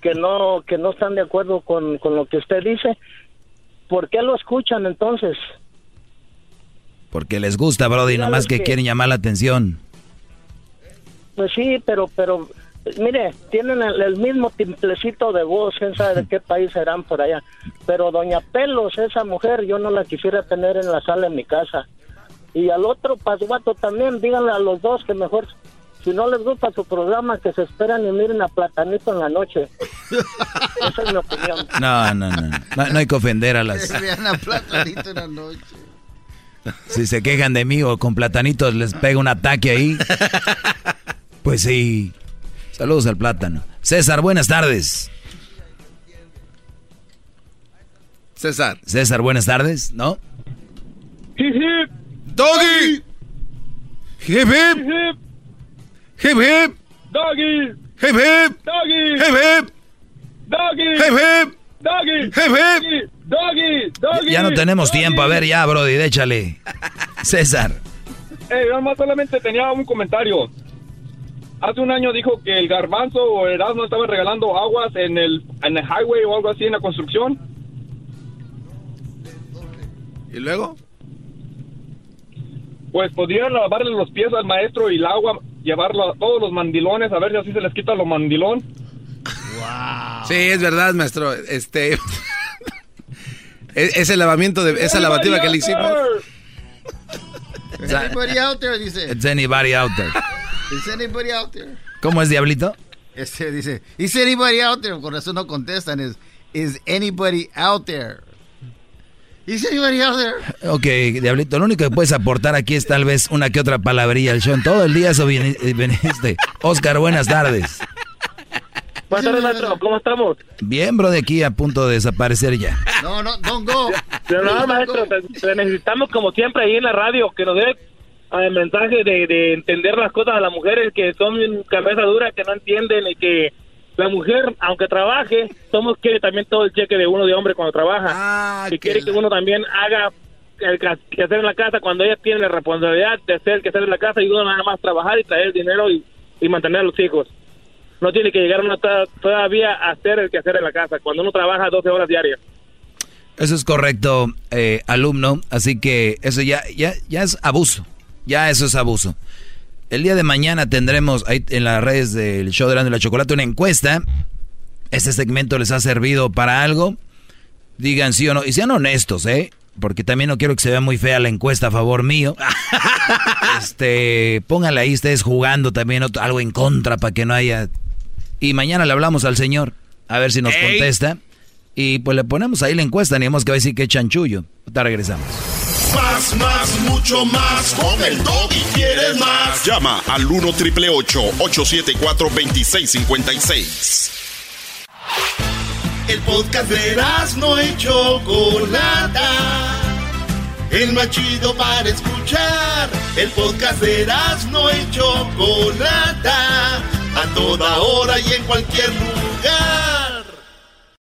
que no que no están de acuerdo con, con lo que usted dice. ¿Por qué lo escuchan entonces? Porque les gusta, Brody, nomás que que- quieren llamar la atención. Pues sí, pero, pero, mire, tienen el, el mismo timplecito de voz, quién sabe de qué país serán por allá. Pero Doña Pelos, esa mujer, yo no la quisiera tener en la sala de mi casa. Y al otro pasguato también, díganle a los dos que mejor, si no les gusta su programa, que se esperan y miren a Platanito en la noche. Esa es mi opinión. No, no, no. No, no hay que ofender a las... Vean a Platanito en la noche. Si se quejan de mí o con platanitos les pega un ataque ahí. Pues sí. Saludos al plátano. César, buenas tardes. César. César, buenas tardes, ¿no? Hip hip. Doggy. Hip hip. Hip hip. Doggy. Hip hip. Doggy. Hip hip. Doggy. Hip hip. Doggy. Hip hip. Doggy. Doggy. Ya no tenemos tiempo. A ver, ya, Brody, échale. César. Eh, yo más solamente tenía un comentario. Hace un año dijo que el garbanzo o el Erasmo estaban regalando aguas en el, en el highway o algo así en la construcción. ¿Y luego? Pues podrían lavarle los pies al maestro y el agua, llevarlo a todos los mandilones, a ver si así se les quita lo mandilón. Sí, es verdad, maestro. Este. e- ese lavamiento de esa lavativa que le hicimos. Is anybody out there? Dice. It's anybody out there. Is anybody out there? ¿Cómo es, Diablito? Este dice, is anybody out there? Con razón no contestan, es, is anybody out there? Is anybody out there? Ok, Diablito, lo único que puedes aportar aquí es tal vez una que otra palabrería al show. Todo el día eso eh, viniste. Oscar, buenas tardes. Buenas tardes, maestro. ¿Cómo estamos? Bien, bro, de aquí a punto de desaparecer ya. No, no, don't go. Pero no, maestro, te, necesitamos como siempre ahí en la radio, que nos dé eh, mensaje de, de entender las cosas a las mujeres que son cabeza dura, que no entienden y que la mujer, aunque trabaje, somos quiere también todo el cheque de uno de hombre cuando trabaja. y quiere que uno también haga el que hacer en la casa cuando ella tiene la responsabilidad de hacer el que hacer en la casa y uno nada más trabajar y traer dinero y, y mantener a los hijos. No tiene que llegar uno to- todavía a hacer el que hacer en la casa cuando uno trabaja 12 horas diarias. Eso es correcto, eh, alumno. Así que eso ya, ya, ya es abuso. Ya eso es abuso. El día de mañana tendremos ahí en las redes del show de la, la chocolate una encuesta. Este segmento les ha servido para algo. Digan sí o no. Y sean honestos, ¿eh? porque también no quiero que se vea muy fea la encuesta a favor mío. este, pónganle ahí ustedes jugando también algo en contra para que no haya. Y mañana le hablamos al señor, a ver si nos contesta. Y pues le ponemos ahí la encuesta, ni que va a decir que chanchullo. Ahorita regresamos. Más, más, mucho más. Con el quieres más. Llama al 1 triple 874 2656. El podcast de no y Chocolata. El más chido para escuchar. El podcast de no y Chocolata. A toda hora y en cualquier lugar